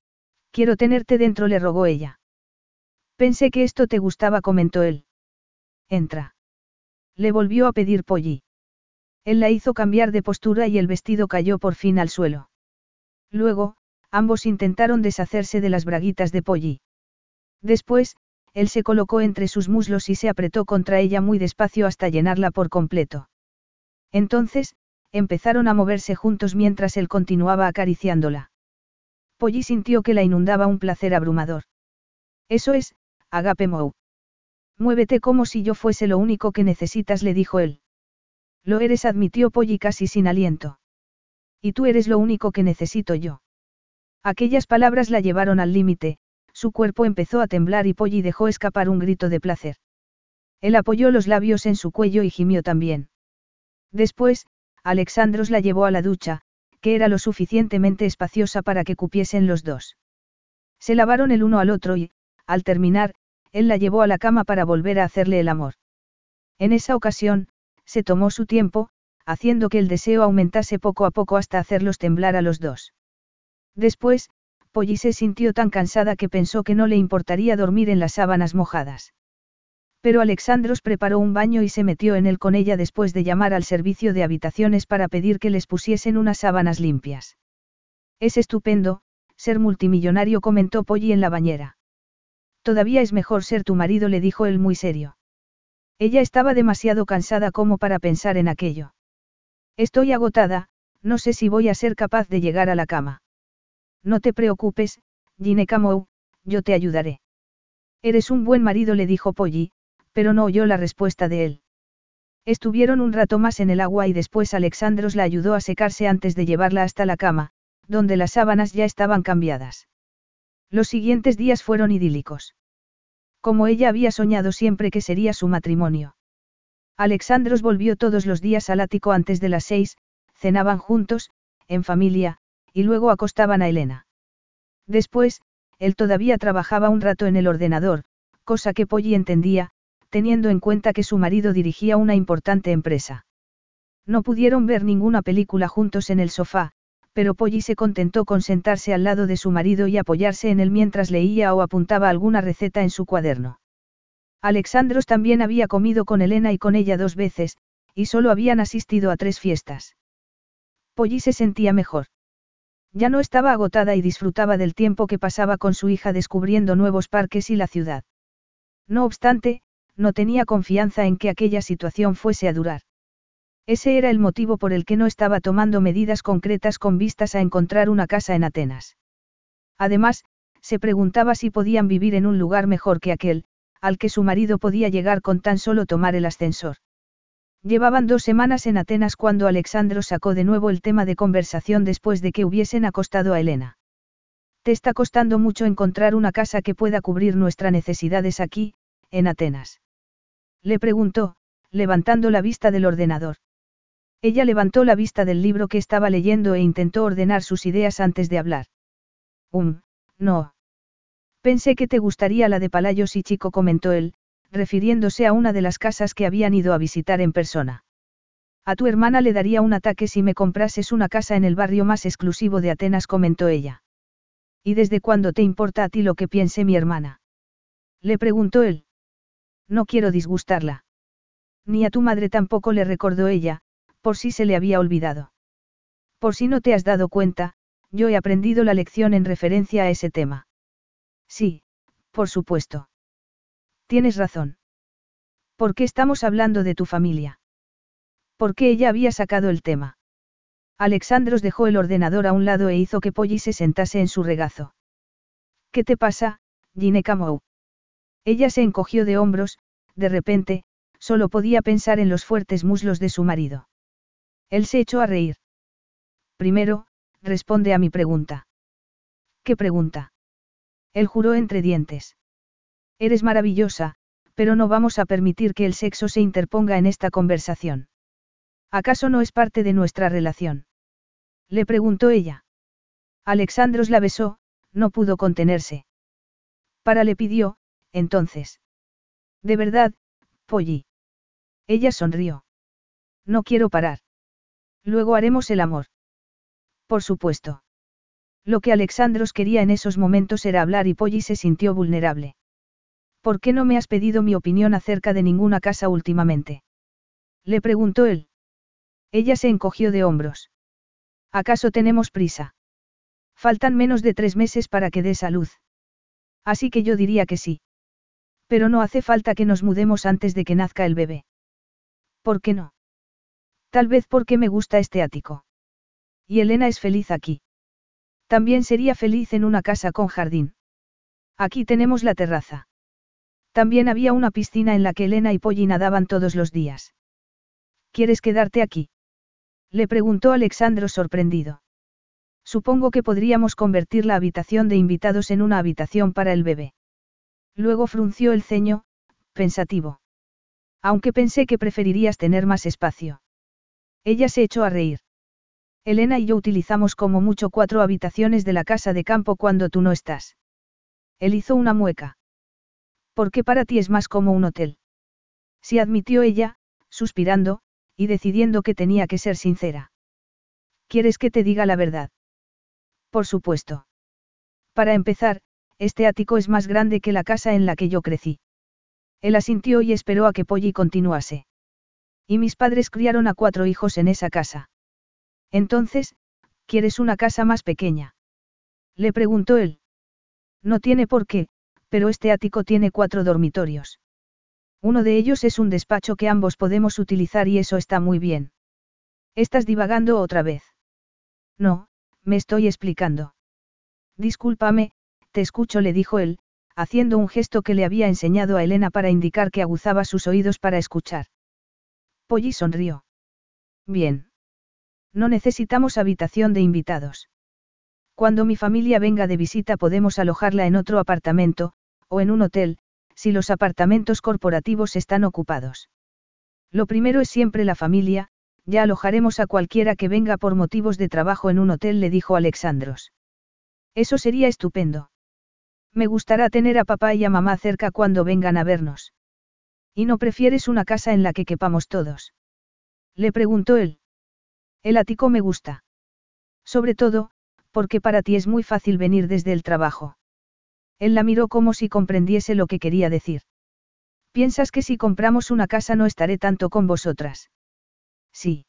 Quiero tenerte dentro, le rogó ella. Pensé que esto te gustaba, comentó él. Entra. Le volvió a pedir Polly. Él la hizo cambiar de postura y el vestido cayó por fin al suelo. Luego, ambos intentaron deshacerse de las braguitas de Polly. Después, él se colocó entre sus muslos y se apretó contra ella muy despacio hasta llenarla por completo. Entonces, empezaron a moverse juntos mientras él continuaba acariciándola. Polly sintió que la inundaba un placer abrumador. Eso es, Agape Mou. Muévete como si yo fuese lo único que necesitas, le dijo él. Lo eres, admitió Polly casi sin aliento. Y tú eres lo único que necesito yo. Aquellas palabras la llevaron al límite, su cuerpo empezó a temblar y Polly dejó escapar un grito de placer. Él apoyó los labios en su cuello y gimió también. Después, Alexandros la llevó a la ducha, que era lo suficientemente espaciosa para que cupiesen los dos. Se lavaron el uno al otro y, al terminar, él la llevó a la cama para volver a hacerle el amor. En esa ocasión, se tomó su tiempo, haciendo que el deseo aumentase poco a poco hasta hacerlos temblar a los dos. Después, Polly se sintió tan cansada que pensó que no le importaría dormir en las sábanas mojadas. Pero Alexandros preparó un baño y se metió en él con ella después de llamar al servicio de habitaciones para pedir que les pusiesen unas sábanas limpias. Es estupendo, ser multimillonario, comentó Polly en la bañera. Todavía es mejor ser tu marido, le dijo él muy serio. Ella estaba demasiado cansada como para pensar en aquello. Estoy agotada, no sé si voy a ser capaz de llegar a la cama. No te preocupes, Ginecamou, yo te ayudaré. Eres un buen marido, le dijo Polly, pero no oyó la respuesta de él. Estuvieron un rato más en el agua y después Alexandros la ayudó a secarse antes de llevarla hasta la cama, donde las sábanas ya estaban cambiadas. Los siguientes días fueron idílicos. Como ella había soñado siempre que sería su matrimonio. Alexandros volvió todos los días al ático antes de las seis, cenaban juntos, en familia, y luego acostaban a Elena. Después, él todavía trabajaba un rato en el ordenador, cosa que Polly entendía, teniendo en cuenta que su marido dirigía una importante empresa. No pudieron ver ninguna película juntos en el sofá, pero Polly se contentó con sentarse al lado de su marido y apoyarse en él mientras leía o apuntaba alguna receta en su cuaderno. Alexandros también había comido con Elena y con ella dos veces, y solo habían asistido a tres fiestas. Polly se sentía mejor. Ya no estaba agotada y disfrutaba del tiempo que pasaba con su hija descubriendo nuevos parques y la ciudad. No obstante, no tenía confianza en que aquella situación fuese a durar. Ese era el motivo por el que no estaba tomando medidas concretas con vistas a encontrar una casa en Atenas. Además, se preguntaba si podían vivir en un lugar mejor que aquel, al que su marido podía llegar con tan solo tomar el ascensor. Llevaban dos semanas en Atenas cuando Alexandro sacó de nuevo el tema de conversación después de que hubiesen acostado a Elena. Te está costando mucho encontrar una casa que pueda cubrir nuestras necesidades aquí, en Atenas. Le preguntó, levantando la vista del ordenador. Ella levantó la vista del libro que estaba leyendo e intentó ordenar sus ideas antes de hablar. Um, no. Pensé que te gustaría la de Palayos y Chico, comentó él, refiriéndose a una de las casas que habían ido a visitar en persona. A tu hermana le daría un ataque si me comprases una casa en el barrio más exclusivo de Atenas, comentó ella. ¿Y desde cuándo te importa a ti lo que piense mi hermana? Le preguntó él. No quiero disgustarla. Ni a tu madre tampoco le recordó ella, por si se le había olvidado. Por si no te has dado cuenta, yo he aprendido la lección en referencia a ese tema. Sí, por supuesto. Tienes razón. ¿Por qué estamos hablando de tu familia? Porque ella había sacado el tema. Alexandros dejó el ordenador a un lado e hizo que Polly se sentase en su regazo. ¿Qué te pasa, Gineca Ella se encogió de hombros, de repente, solo podía pensar en los fuertes muslos de su marido. Él se echó a reír. Primero, responde a mi pregunta. ¿Qué pregunta? Él juró entre dientes. Eres maravillosa, pero no vamos a permitir que el sexo se interponga en esta conversación. ¿Acaso no es parte de nuestra relación? Le preguntó ella. Alexandros la besó, no pudo contenerse. Para le pidió, entonces. De verdad, Polly. Ella sonrió. No quiero parar. Luego haremos el amor. Por supuesto. Lo que Alexandros quería en esos momentos era hablar y Polly se sintió vulnerable. ¿Por qué no me has pedido mi opinión acerca de ninguna casa últimamente? Le preguntó él. Ella se encogió de hombros. ¿Acaso tenemos prisa? Faltan menos de tres meses para que des a luz. Así que yo diría que sí. Pero no hace falta que nos mudemos antes de que nazca el bebé. ¿Por qué no? Tal vez porque me gusta este ático. Y Elena es feliz aquí. También sería feliz en una casa con jardín. Aquí tenemos la terraza. También había una piscina en la que Elena y Polly nadaban todos los días. ¿Quieres quedarte aquí? Le preguntó Alexandro sorprendido. Supongo que podríamos convertir la habitación de invitados en una habitación para el bebé. Luego frunció el ceño, pensativo. Aunque pensé que preferirías tener más espacio. Ella se echó a reír. Elena y yo utilizamos como mucho cuatro habitaciones de la casa de campo cuando tú no estás. Él hizo una mueca. ¿Por qué para ti es más como un hotel? Si admitió ella, suspirando, y decidiendo que tenía que ser sincera. ¿Quieres que te diga la verdad? Por supuesto. Para empezar, este ático es más grande que la casa en la que yo crecí. Él asintió y esperó a que Polly continuase. Y mis padres criaron a cuatro hijos en esa casa. Entonces, ¿quieres una casa más pequeña? Le preguntó él. No tiene por qué, pero este ático tiene cuatro dormitorios. Uno de ellos es un despacho que ambos podemos utilizar y eso está muy bien. ¿Estás divagando otra vez? No, me estoy explicando. Discúlpame, te escucho, le dijo él, haciendo un gesto que le había enseñado a Elena para indicar que aguzaba sus oídos para escuchar. Polly sonrió. Bien. No necesitamos habitación de invitados. Cuando mi familia venga de visita podemos alojarla en otro apartamento, o en un hotel, si los apartamentos corporativos están ocupados. Lo primero es siempre la familia, ya alojaremos a cualquiera que venga por motivos de trabajo en un hotel, le dijo Alexandros. Eso sería estupendo. Me gustará tener a papá y a mamá cerca cuando vengan a vernos. ¿Y no prefieres una casa en la que quepamos todos? Le preguntó él. El ático me gusta. Sobre todo, porque para ti es muy fácil venir desde el trabajo. Él la miró como si comprendiese lo que quería decir. ¿Piensas que si compramos una casa no estaré tanto con vosotras? Sí.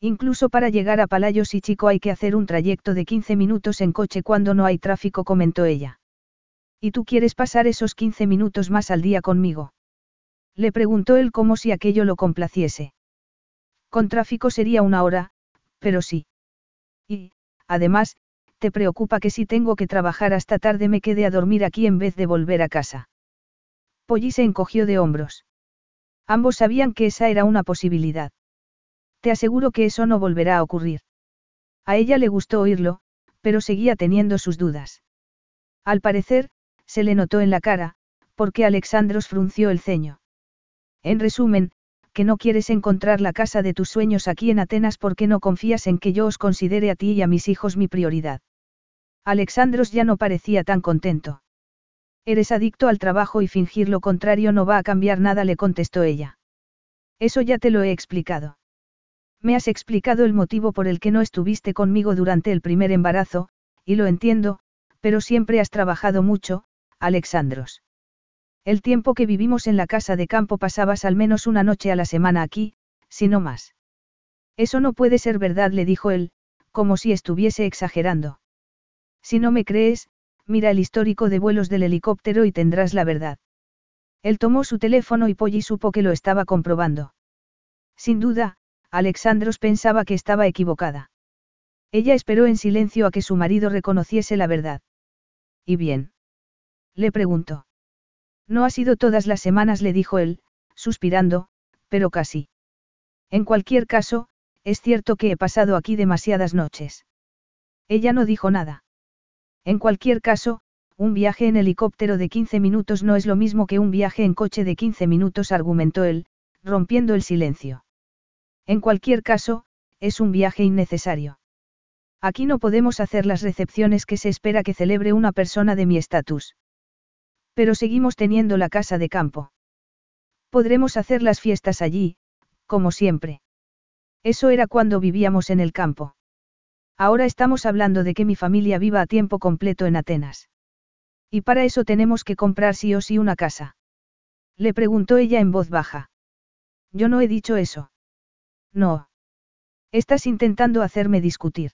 Incluso para llegar a Palayos y Chico hay que hacer un trayecto de 15 minutos en coche cuando no hay tráfico, comentó ella. ¿Y tú quieres pasar esos 15 minutos más al día conmigo? Le preguntó él como si aquello lo complaciese. Con tráfico sería una hora, pero sí. Y, además, te preocupa que si tengo que trabajar hasta tarde me quede a dormir aquí en vez de volver a casa. Polly se encogió de hombros. Ambos sabían que esa era una posibilidad. Te aseguro que eso no volverá a ocurrir. A ella le gustó oírlo, pero seguía teniendo sus dudas. Al parecer, se le notó en la cara, porque Alexandros frunció el ceño. En resumen, que no quieres encontrar la casa de tus sueños aquí en Atenas porque no confías en que yo os considere a ti y a mis hijos mi prioridad. Alexandros ya no parecía tan contento. Eres adicto al trabajo y fingir lo contrario no va a cambiar nada, le contestó ella. Eso ya te lo he explicado. Me has explicado el motivo por el que no estuviste conmigo durante el primer embarazo, y lo entiendo, pero siempre has trabajado mucho, Alexandros. El tiempo que vivimos en la casa de campo pasabas al menos una noche a la semana aquí, si no más. Eso no puede ser verdad, le dijo él, como si estuviese exagerando. Si no me crees, mira el histórico de vuelos del helicóptero y tendrás la verdad. Él tomó su teléfono y Polly supo que lo estaba comprobando. Sin duda, Alexandros pensaba que estaba equivocada. Ella esperó en silencio a que su marido reconociese la verdad. ¿Y bien? Le preguntó. No ha sido todas las semanas, le dijo él, suspirando, pero casi. En cualquier caso, es cierto que he pasado aquí demasiadas noches. Ella no dijo nada. En cualquier caso, un viaje en helicóptero de 15 minutos no es lo mismo que un viaje en coche de 15 minutos, argumentó él, rompiendo el silencio. En cualquier caso, es un viaje innecesario. Aquí no podemos hacer las recepciones que se espera que celebre una persona de mi estatus. Pero seguimos teniendo la casa de campo. Podremos hacer las fiestas allí, como siempre. Eso era cuando vivíamos en el campo. Ahora estamos hablando de que mi familia viva a tiempo completo en Atenas. Y para eso tenemos que comprar sí o sí una casa. Le preguntó ella en voz baja. Yo no he dicho eso. No. Estás intentando hacerme discutir.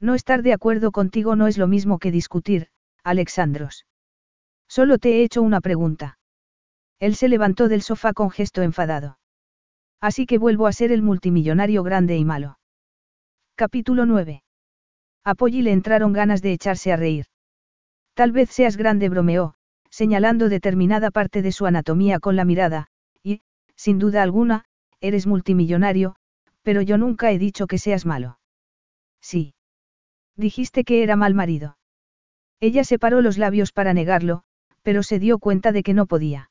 No estar de acuerdo contigo no es lo mismo que discutir, Alexandros. Solo te he hecho una pregunta. Él se levantó del sofá con gesto enfadado. Así que vuelvo a ser el multimillonario grande y malo. Capítulo 9. A Polly le entraron ganas de echarse a reír. Tal vez seas grande, bromeó, señalando determinada parte de su anatomía con la mirada, y, sin duda alguna, eres multimillonario, pero yo nunca he dicho que seas malo. Sí. Dijiste que era mal marido. Ella separó los labios para negarlo, pero se dio cuenta de que no podía.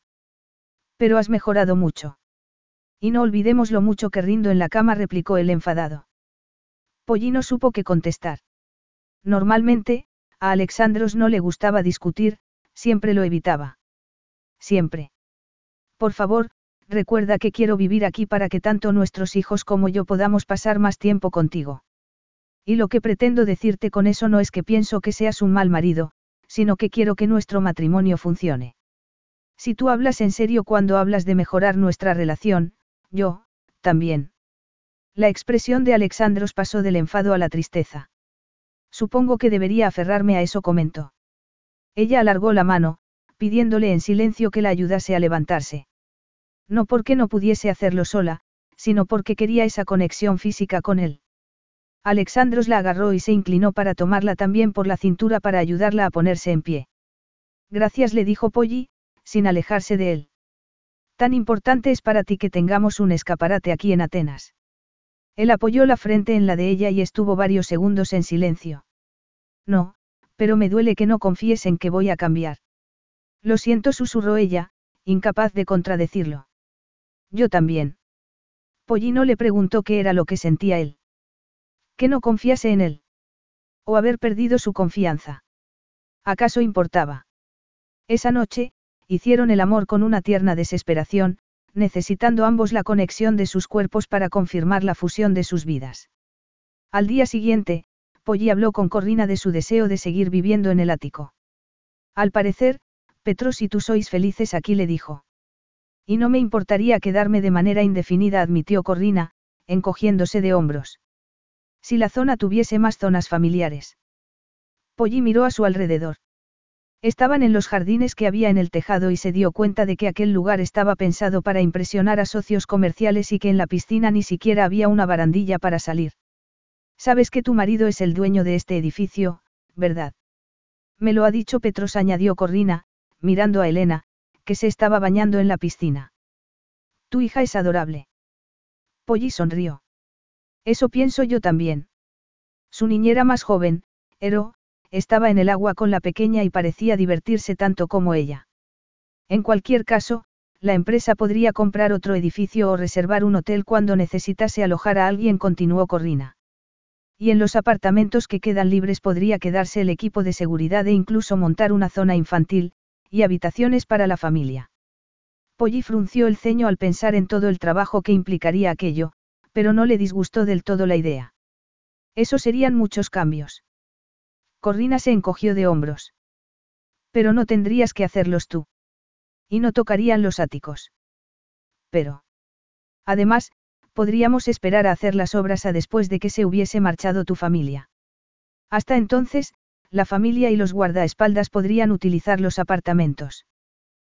Pero has mejorado mucho. Y no olvidemos lo mucho que rindo en la cama, replicó el enfadado. Pollino supo qué contestar. Normalmente, a Alexandros no le gustaba discutir, siempre lo evitaba. Siempre. Por favor, recuerda que quiero vivir aquí para que tanto nuestros hijos como yo podamos pasar más tiempo contigo. Y lo que pretendo decirte con eso no es que pienso que seas un mal marido, sino que quiero que nuestro matrimonio funcione. Si tú hablas en serio cuando hablas de mejorar nuestra relación, yo, también. La expresión de Alexandros pasó del enfado a la tristeza. Supongo que debería aferrarme a eso, comentó. Ella alargó la mano, pidiéndole en silencio que la ayudase a levantarse. No porque no pudiese hacerlo sola, sino porque quería esa conexión física con él. Alexandros la agarró y se inclinó para tomarla también por la cintura para ayudarla a ponerse en pie. Gracias, le dijo Polly, sin alejarse de él. Tan importante es para ti que tengamos un escaparate aquí en Atenas. Él apoyó la frente en la de ella y estuvo varios segundos en silencio. No, pero me duele que no confíes en que voy a cambiar. Lo siento, susurró ella, incapaz de contradecirlo. Yo también. Pollino le preguntó qué era lo que sentía él. Que no confiase en él. O haber perdido su confianza. ¿Acaso importaba? Esa noche, hicieron el amor con una tierna desesperación, necesitando ambos la conexión de sus cuerpos para confirmar la fusión de sus vidas. Al día siguiente, Polly habló con Corrina de su deseo de seguir viviendo en el ático. Al parecer, Petros y tú sois felices aquí le dijo. Y no me importaría quedarme de manera indefinida, admitió Corrina, encogiéndose de hombros. Si la zona tuviese más zonas familiares. Polly miró a su alrededor. Estaban en los jardines que había en el tejado y se dio cuenta de que aquel lugar estaba pensado para impresionar a socios comerciales y que en la piscina ni siquiera había una barandilla para salir. Sabes que tu marido es el dueño de este edificio, ¿verdad? Me lo ha dicho Petros, añadió Corrina, mirando a Elena, que se estaba bañando en la piscina. Tu hija es adorable. Polly sonrió. Eso pienso yo también. Su niñera más joven, Ero, estaba en el agua con la pequeña y parecía divertirse tanto como ella. En cualquier caso, la empresa podría comprar otro edificio o reservar un hotel cuando necesitase alojar a alguien, continuó Corrina. Y en los apartamentos que quedan libres podría quedarse el equipo de seguridad e incluso montar una zona infantil, y habitaciones para la familia. Polly frunció el ceño al pensar en todo el trabajo que implicaría aquello, pero no le disgustó del todo la idea. Eso serían muchos cambios. Corrina se encogió de hombros. Pero no tendrías que hacerlos tú. Y no tocarían los áticos. Pero. Además, podríamos esperar a hacer las obras a después de que se hubiese marchado tu familia. Hasta entonces, la familia y los guardaespaldas podrían utilizar los apartamentos.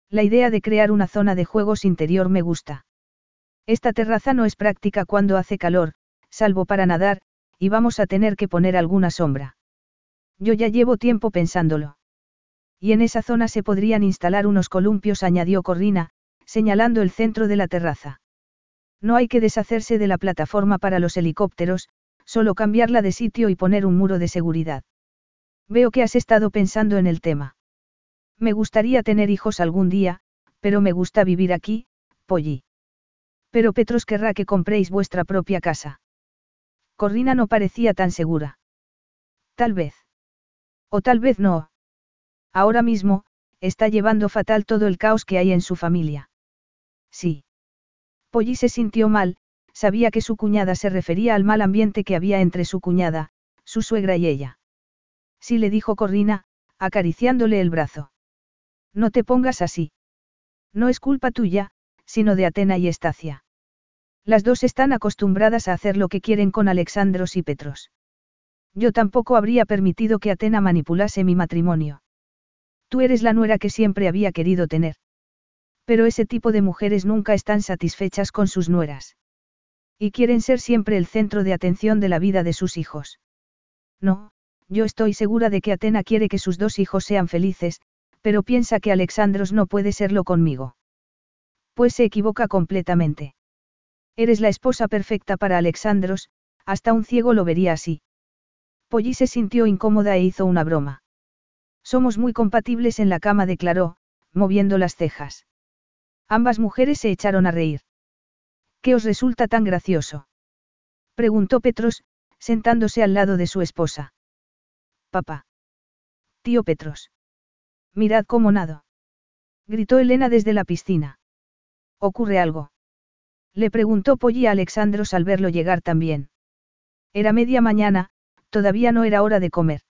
La idea de crear una zona de juegos interior me gusta. Esta terraza no es práctica cuando hace calor, salvo para nadar, y vamos a tener que poner alguna sombra. Yo ya llevo tiempo pensándolo. Y en esa zona se podrían instalar unos columpios, añadió Corrina, señalando el centro de la terraza. No hay que deshacerse de la plataforma para los helicópteros, solo cambiarla de sitio y poner un muro de seguridad. Veo que has estado pensando en el tema. Me gustaría tener hijos algún día, pero me gusta vivir aquí, Polly. Pero Petros querrá que compréis vuestra propia casa. Corrina no parecía tan segura. Tal vez. O tal vez no. Ahora mismo, está llevando fatal todo el caos que hay en su familia. Sí. Polly se sintió mal, sabía que su cuñada se refería al mal ambiente que había entre su cuñada, su suegra y ella. Sí le dijo Corrina, acariciándole el brazo. No te pongas así. No es culpa tuya, sino de Atena y Estacia. Las dos están acostumbradas a hacer lo que quieren con Alexandros y Petros. Yo tampoco habría permitido que Atena manipulase mi matrimonio. Tú eres la nuera que siempre había querido tener. Pero ese tipo de mujeres nunca están satisfechas con sus nueras. Y quieren ser siempre el centro de atención de la vida de sus hijos. No, yo estoy segura de que Atena quiere que sus dos hijos sean felices, pero piensa que Alexandros no puede serlo conmigo. Pues se equivoca completamente. Eres la esposa perfecta para Alexandros, hasta un ciego lo vería así. Polly se sintió incómoda e hizo una broma. Somos muy compatibles en la cama, declaró, moviendo las cejas. Ambas mujeres se echaron a reír. ¿Qué os resulta tan gracioso? Preguntó Petros, sentándose al lado de su esposa. Papá. Tío Petros. Mirad cómo nado. Gritó Elena desde la piscina. ¿Ocurre algo? Le preguntó Polly a Alexandros al verlo llegar también. Era media mañana, todavía no era hora de comer.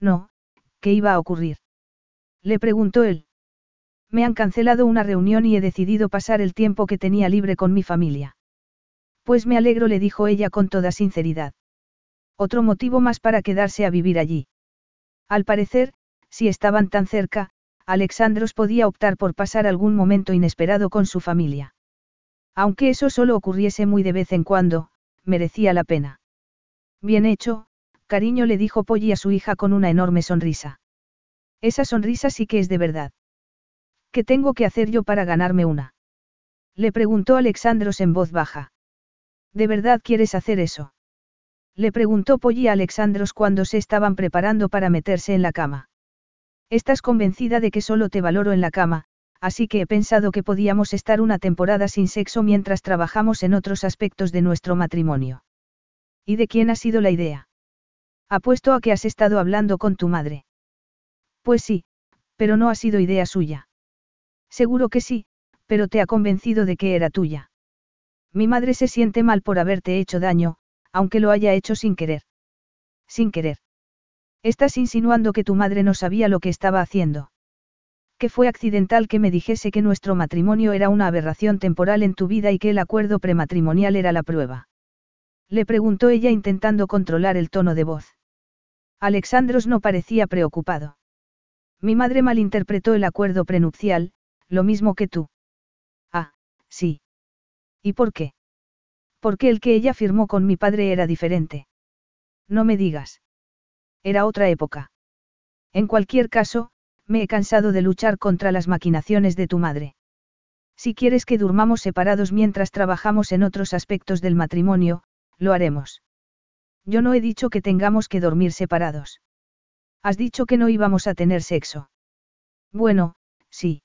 No, ¿qué iba a ocurrir? Le preguntó él. Me han cancelado una reunión y he decidido pasar el tiempo que tenía libre con mi familia. Pues me alegro, le dijo ella con toda sinceridad. Otro motivo más para quedarse a vivir allí. Al parecer, si estaban tan cerca, Alexandros podía optar por pasar algún momento inesperado con su familia. Aunque eso solo ocurriese muy de vez en cuando, merecía la pena. Bien hecho, cariño le dijo Polly a su hija con una enorme sonrisa. Esa sonrisa sí que es de verdad. ¿Qué tengo que hacer yo para ganarme una? Le preguntó Alexandros en voz baja. ¿De verdad quieres hacer eso? Le preguntó Polly a Alexandros cuando se estaban preparando para meterse en la cama. Estás convencida de que solo te valoro en la cama, así que he pensado que podíamos estar una temporada sin sexo mientras trabajamos en otros aspectos de nuestro matrimonio. ¿Y de quién ha sido la idea? Apuesto a que has estado hablando con tu madre. Pues sí, Pero no ha sido idea suya. Seguro que sí, pero te ha convencido de que era tuya. Mi madre se siente mal por haberte hecho daño, aunque lo haya hecho sin querer. Sin querer. Estás insinuando que tu madre no sabía lo que estaba haciendo. Que fue accidental que me dijese que nuestro matrimonio era una aberración temporal en tu vida y que el acuerdo prematrimonial era la prueba. Le preguntó ella intentando controlar el tono de voz. Alexandros no parecía preocupado. Mi madre malinterpretó el acuerdo prenupcial, lo mismo que tú. Ah, sí. ¿Y por qué? Porque el que ella firmó con mi padre era diferente. No me digas. Era otra época. En cualquier caso, me he cansado de luchar contra las maquinaciones de tu madre. Si quieres que durmamos separados mientras trabajamos en otros aspectos del matrimonio, lo haremos. Yo no he dicho que tengamos que dormir separados. Has dicho que no íbamos a tener sexo. Bueno, sí.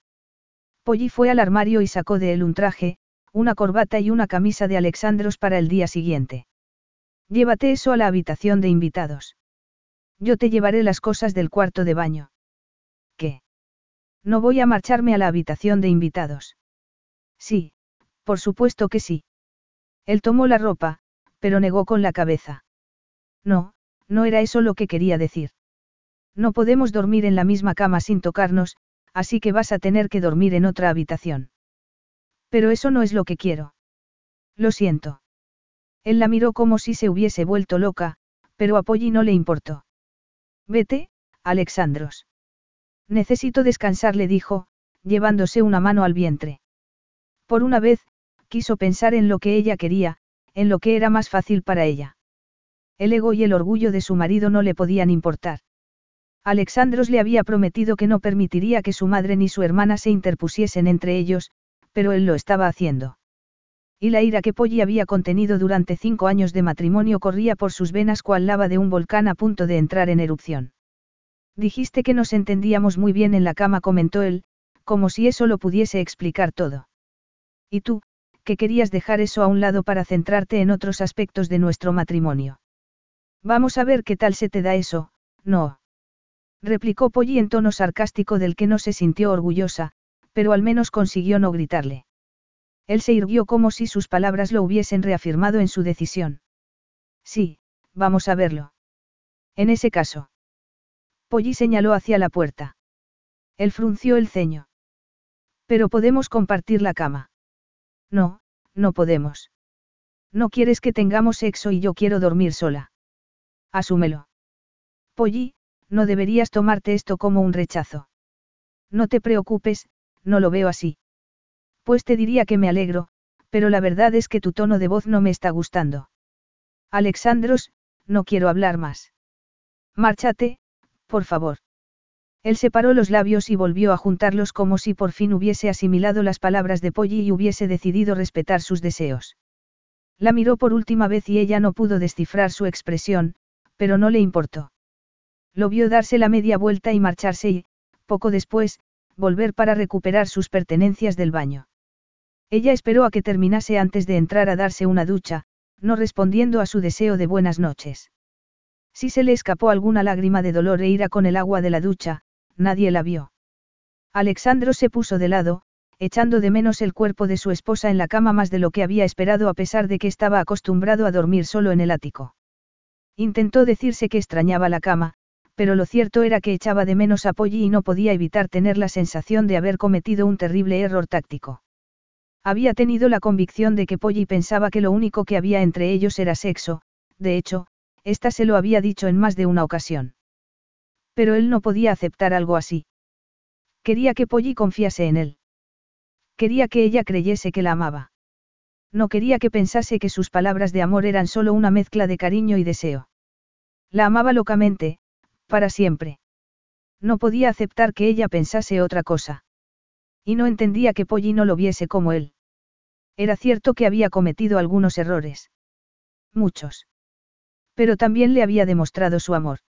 Polly fue al armario y sacó de él un traje, una corbata y una camisa de Alexandros para el día siguiente. Llévate eso a la habitación de invitados. Yo te llevaré las cosas del cuarto de baño. ¿Qué? No voy a marcharme a la habitación de invitados. Sí, por supuesto que sí. Él tomó la ropa, pero negó con la cabeza. No, no era eso lo que quería decir. No podemos dormir en la misma cama sin tocarnos, así que vas a tener que dormir en otra habitación. Pero eso no es lo que quiero. Lo siento. Él la miró como si se hubiese vuelto loca, pero a Polly no le importó. Vete, Alexandros. Necesito descansar, le dijo, llevándose una mano al vientre. Por una vez, quiso pensar en lo que ella quería, en lo que era más fácil para ella. El ego y el orgullo de su marido no le podían importar. Alexandros le había prometido que no permitiría que su madre ni su hermana se interpusiesen entre ellos, pero él lo estaba haciendo. Y la ira que Polly había contenido durante cinco años de matrimonio corría por sus venas cual lava de un volcán a punto de entrar en erupción. Dijiste que nos entendíamos muy bien en la cama, comentó él, como si eso lo pudiese explicar todo. Y tú, que querías dejar eso a un lado para centrarte en otros aspectos de nuestro matrimonio. Vamos a ver qué tal se te da eso, no. Replicó Polly en tono sarcástico del que no se sintió orgullosa, pero al menos consiguió no gritarle. Él se irguió como si sus palabras lo hubiesen reafirmado en su decisión. Sí, vamos a verlo. En ese caso. Polly señaló hacia la puerta. Él frunció el ceño. Pero podemos compartir la cama. No, no podemos. No quieres que tengamos sexo y yo quiero dormir sola. Asúmelo. Polly, no deberías tomarte esto como un rechazo. No te preocupes, no lo veo así. Pues te diría que me alegro, pero la verdad es que tu tono de voz no me está gustando. Alexandros, no quiero hablar más. Márchate, por favor. Él separó los labios y volvió a juntarlos como si por fin hubiese asimilado las palabras de Polly y hubiese decidido respetar sus deseos. La miró por última vez y ella no pudo descifrar su expresión, pero no le importó. Lo vio darse la media vuelta y marcharse y, poco después, volver para recuperar sus pertenencias del baño. Ella esperó a que terminase antes de entrar a darse una ducha, no respondiendo a su deseo de buenas noches. Si se le escapó alguna lágrima de dolor e ira con el agua de la ducha, nadie la vio. Alexandro se puso de lado, echando de menos el cuerpo de su esposa en la cama más de lo que había esperado a pesar de que estaba acostumbrado a dormir solo en el ático. Intentó decirse que extrañaba la cama, pero lo cierto era que echaba de menos a Polly y no podía evitar tener la sensación de haber cometido un terrible error táctico. Había tenido la convicción de que Polly pensaba que lo único que había entre ellos era sexo, de hecho, esta se lo había dicho en más de una ocasión. Pero él no podía aceptar algo así. Quería que Polly confiase en él. Quería que ella creyese que la amaba. No quería que pensase que sus palabras de amor eran solo una mezcla de cariño y deseo. La amaba locamente, para siempre. No podía aceptar que ella pensase otra cosa. Y no entendía que Polly no lo viese como él. Era cierto que había cometido algunos errores. Muchos. Pero también le había demostrado su amor.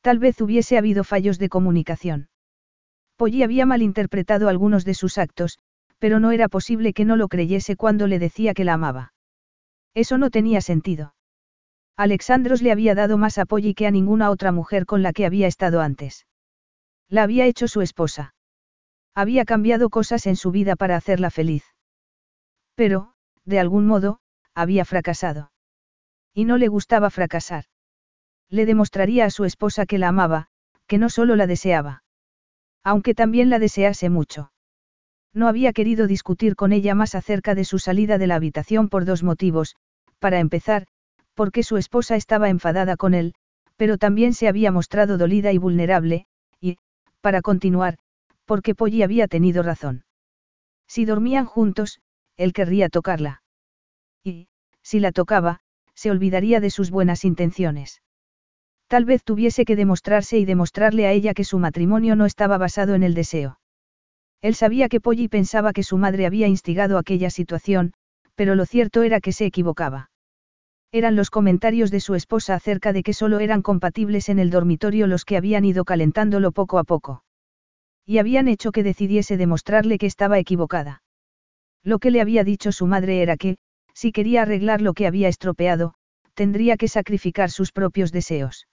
Tal vez hubiese habido fallos de comunicación. Polly había malinterpretado algunos de sus actos, pero no era posible que no lo creyese cuando le decía que la amaba. Eso no tenía sentido. Alexandros le había dado más a Polly que a ninguna otra mujer con la que había estado antes. La había hecho su esposa. Había cambiado cosas en su vida para hacerla feliz. Pero, de algún modo, había fracasado. Y no le gustaba fracasar. Le demostraría a su esposa que la amaba, que no solo la deseaba. Aunque también la desease mucho. No había querido discutir con ella más acerca de su salida de la habitación por dos motivos, para empezar, porque su esposa estaba enfadada con él, pero también se había mostrado dolida y vulnerable, y, para continuar, porque Polly había tenido razón. Si dormían juntos, él querría tocarla. Y, si la tocaba, se olvidaría de sus buenas intenciones. Tal vez tuviese que demostrarse y demostrarle a ella que su matrimonio no estaba basado en el deseo. Él sabía que Polly pensaba que su madre había instigado aquella situación, pero lo cierto era que se equivocaba. Eran los comentarios de su esposa acerca de que solo eran compatibles en el dormitorio los que habían ido calentándolo poco a poco. Y habían hecho que decidiese demostrarle que estaba equivocada. Lo que le había dicho su madre era que, si quería arreglar lo que había estropeado, tendría que sacrificar sus propios deseos.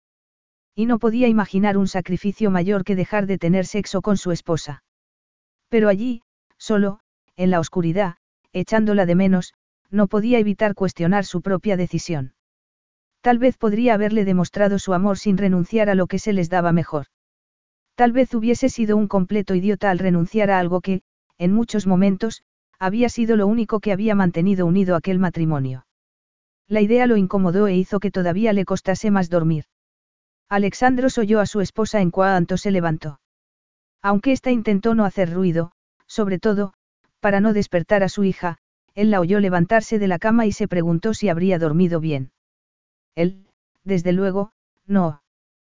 Y no podía imaginar un sacrificio mayor que dejar de tener sexo con su esposa. Pero allí, solo, en la oscuridad, echándola de menos, no podía evitar cuestionar su propia decisión. Tal vez podría haberle demostrado su amor sin renunciar a lo que se les daba mejor. Tal vez hubiese sido un completo idiota al renunciar a algo que, en muchos momentos, había sido lo único que había mantenido unido aquel matrimonio. La idea lo incomodó e hizo que todavía le costase más dormir. Alexandros oyó a su esposa en cuanto se levantó. Aunque ésta intentó no hacer ruido, sobre todo, para no despertar a su hija, él la oyó levantarse de la cama y se preguntó si habría dormido bien. Él, desde luego, no.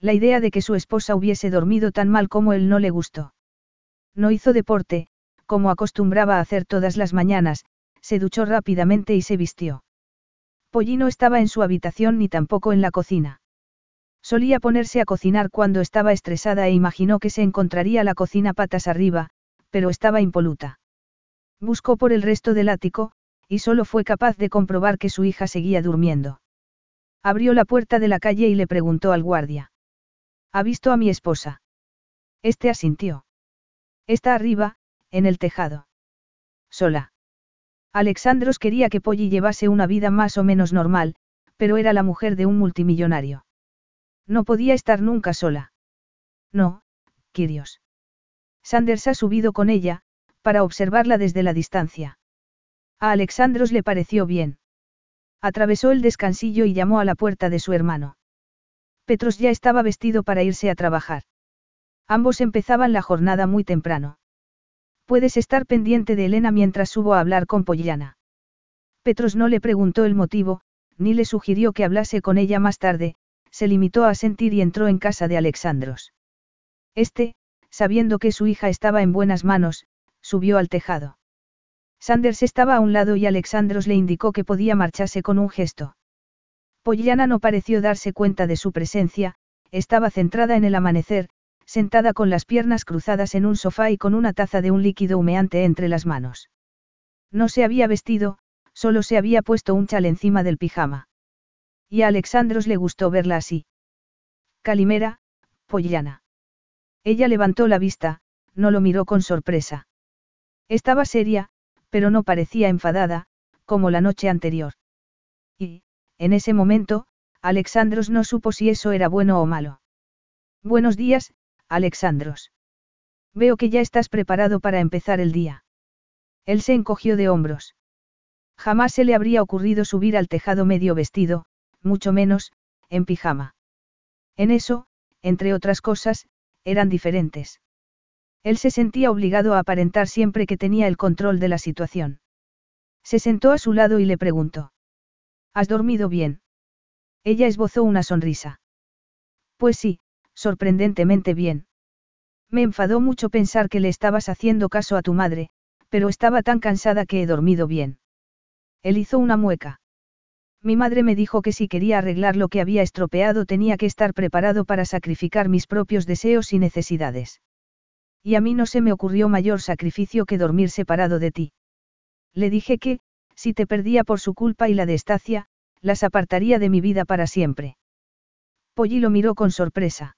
La idea de que su esposa hubiese dormido tan mal como él no le gustó. No hizo deporte, como acostumbraba a hacer todas las mañanas, se duchó rápidamente y se vistió. Pollino estaba en su habitación ni tampoco en la cocina. Solía ponerse a cocinar cuando estaba estresada e imaginó que se encontraría la cocina patas arriba, pero estaba impoluta. Buscó por el resto del ático, y solo fue capaz de comprobar que su hija seguía durmiendo. Abrió la puerta de la calle y le preguntó al guardia. ¿Ha visto a mi esposa? Este asintió. Está arriba, en el tejado. Sola. Alexandros quería que Polly llevase una vida más o menos normal, pero era la mujer de un multimillonario. No podía estar nunca sola. No, Kirios. Sanders ha subido con ella, para observarla desde la distancia. A Alexandros le pareció bien. Atravesó el descansillo y llamó a la puerta de su hermano. Petros ya estaba vestido para irse a trabajar. Ambos empezaban la jornada muy temprano. Puedes estar pendiente de Elena mientras subo a hablar con Pollana. Petros no le preguntó el motivo, ni le sugirió que hablase con ella más tarde, se limitó a sentir y entró en casa de Alexandros. Este, sabiendo que su hija estaba en buenas manos, subió al tejado. Sanders estaba a un lado y Alexandros le indicó que podía marcharse con un gesto. Pollana no pareció darse cuenta de su presencia, estaba centrada en el amanecer, sentada con las piernas cruzadas en un sofá y con una taza de un líquido humeante entre las manos. No se había vestido, solo se había puesto un chal encima del pijama. Y a Alexandros le gustó verla así. Calimera, Pollana. Ella levantó la vista, no lo miró con sorpresa. Estaba seria, pero no parecía enfadada, como la noche anterior. Y, en ese momento, Alexandros no supo si eso era bueno o malo. Buenos días, Alexandros. Veo que ya estás preparado para empezar el día. Él se encogió de hombros. Jamás se le habría ocurrido subir al tejado medio vestido, mucho menos, en pijama. En eso, entre otras cosas, eran diferentes. Él se sentía obligado a aparentar siempre que tenía el control de la situación. Se sentó a su lado y le preguntó. ¿Has dormido bien? Ella esbozó una sonrisa. Pues sí, sorprendentemente bien. Me enfadó mucho pensar que le estabas haciendo caso a tu madre, pero estaba tan cansada que he dormido bien. Él hizo una mueca. Mi madre me dijo que si quería arreglar lo que había estropeado tenía que estar preparado para sacrificar mis propios deseos y necesidades. Y a mí no se me ocurrió mayor sacrificio que dormir separado de ti. Le dije que, si te perdía por su culpa y la de Estacia, las apartaría de mi vida para siempre. Polly lo miró con sorpresa.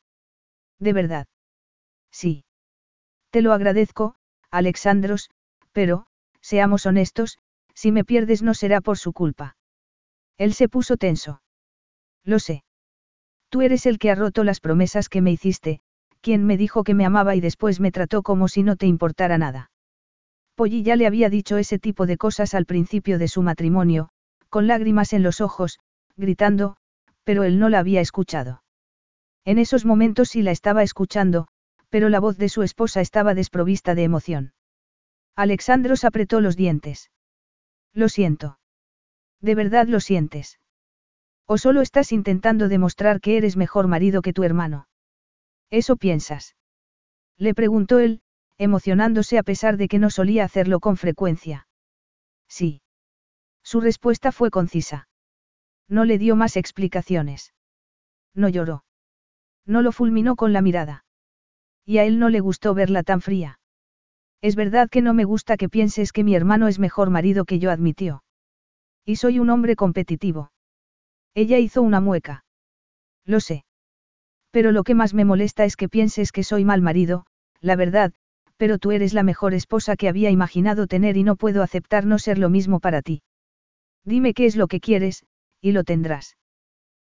¿De verdad? Sí. Te lo agradezco, Alexandros, pero, seamos honestos, si me pierdes no será por su culpa. Él se puso tenso. Lo sé. Tú eres el que ha roto las promesas que me hiciste, quien me dijo que me amaba y después me trató como si no te importara nada. Polly ya le había dicho ese tipo de cosas al principio de su matrimonio, con lágrimas en los ojos, gritando, pero él no la había escuchado. En esos momentos sí la estaba escuchando, pero la voz de su esposa estaba desprovista de emoción. Alexandros apretó los dientes. Lo siento. ¿De verdad lo sientes? ¿O solo estás intentando demostrar que eres mejor marido que tu hermano? ¿Eso piensas? Le preguntó él, emocionándose a pesar de que no solía hacerlo con frecuencia. Sí. Su respuesta fue concisa. No le dio más explicaciones. No lloró. No lo fulminó con la mirada. Y a él no le gustó verla tan fría. Es verdad que no me gusta que pienses que mi hermano es mejor marido que yo admitió. Y soy un hombre competitivo. Ella hizo una mueca. Lo sé. Pero lo que más me molesta es que pienses que soy mal marido, la verdad, pero tú eres la mejor esposa que había imaginado tener y no puedo aceptar no ser lo mismo para ti. Dime qué es lo que quieres, y lo tendrás.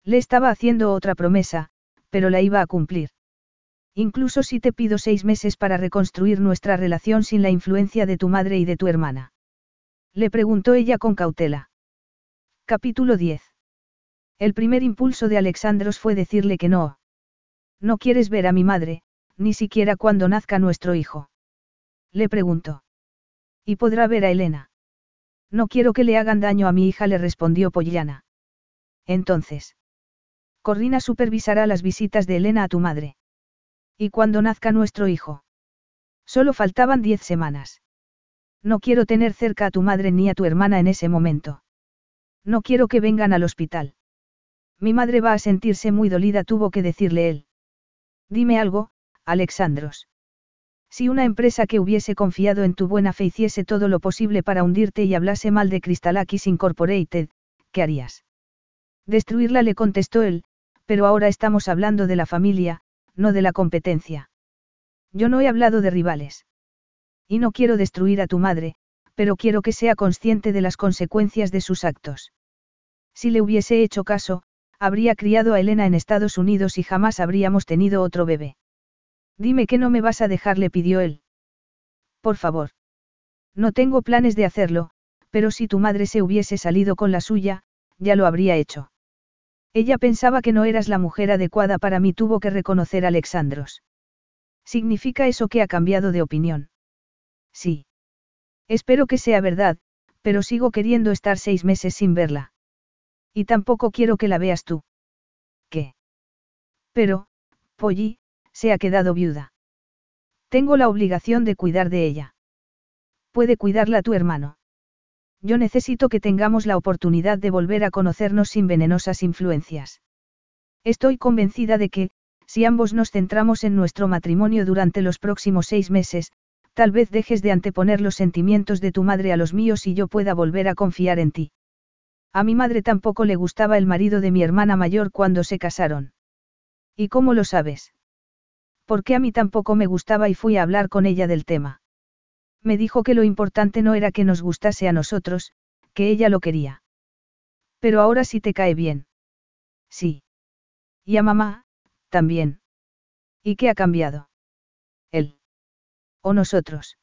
Le estaba haciendo otra promesa, pero la iba a cumplir. Incluso si te pido seis meses para reconstruir nuestra relación sin la influencia de tu madre y de tu hermana. Le preguntó ella con cautela. Capítulo 10. El primer impulso de Alexandros fue decirle que no. No quieres ver a mi madre, ni siquiera cuando nazca nuestro hijo. Le preguntó. ¿Y podrá ver a Elena? No quiero que le hagan daño a mi hija, le respondió Pollana. Entonces. Corrina supervisará las visitas de Elena a tu madre. ¿Y cuando nazca nuestro hijo? Solo faltaban diez semanas. No quiero tener cerca a tu madre ni a tu hermana en ese momento. No quiero que vengan al hospital. Mi madre va a sentirse muy dolida, tuvo que decirle él. Dime algo, Alexandros. Si una empresa que hubiese confiado en tu buena fe hiciese todo lo posible para hundirte y hablase mal de Crystalakis Incorporated, ¿qué harías? Destruirla le contestó él, pero ahora estamos hablando de la familia, no de la competencia. Yo no he hablado de rivales. Y no quiero destruir a tu madre, pero quiero que sea consciente de las consecuencias de sus actos. Si le hubiese hecho caso, habría criado a Elena en Estados Unidos y jamás habríamos tenido otro bebé. Dime que no me vas a dejar, le pidió él. Por favor. No tengo planes de hacerlo, pero si tu madre se hubiese salido con la suya, ya lo habría hecho. Ella pensaba que no eras la mujer adecuada para mí, tuvo que reconocer Alexandros. ¿Significa eso que ha cambiado de opinión? Sí. Espero que sea verdad, pero sigo queriendo estar seis meses sin verla. Y tampoco quiero que la veas tú. ¿Qué? Pero, Polly, se ha quedado viuda. Tengo la obligación de cuidar de ella. Puede cuidarla tu hermano. Yo necesito que tengamos la oportunidad de volver a conocernos sin venenosas influencias. Estoy convencida de que, si ambos nos centramos en nuestro matrimonio durante los próximos seis meses, tal vez dejes de anteponer los sentimientos de tu madre a los míos y yo pueda volver a confiar en ti. A mi madre tampoco le gustaba el marido de mi hermana mayor cuando se casaron. ¿Y cómo lo sabes? Porque a mí tampoco me gustaba y fui a hablar con ella del tema. Me dijo que lo importante no era que nos gustase a nosotros, que ella lo quería. Pero ahora sí te cae bien. Sí. Y a mamá, también. ¿Y qué ha cambiado? Él. ¿O nosotros?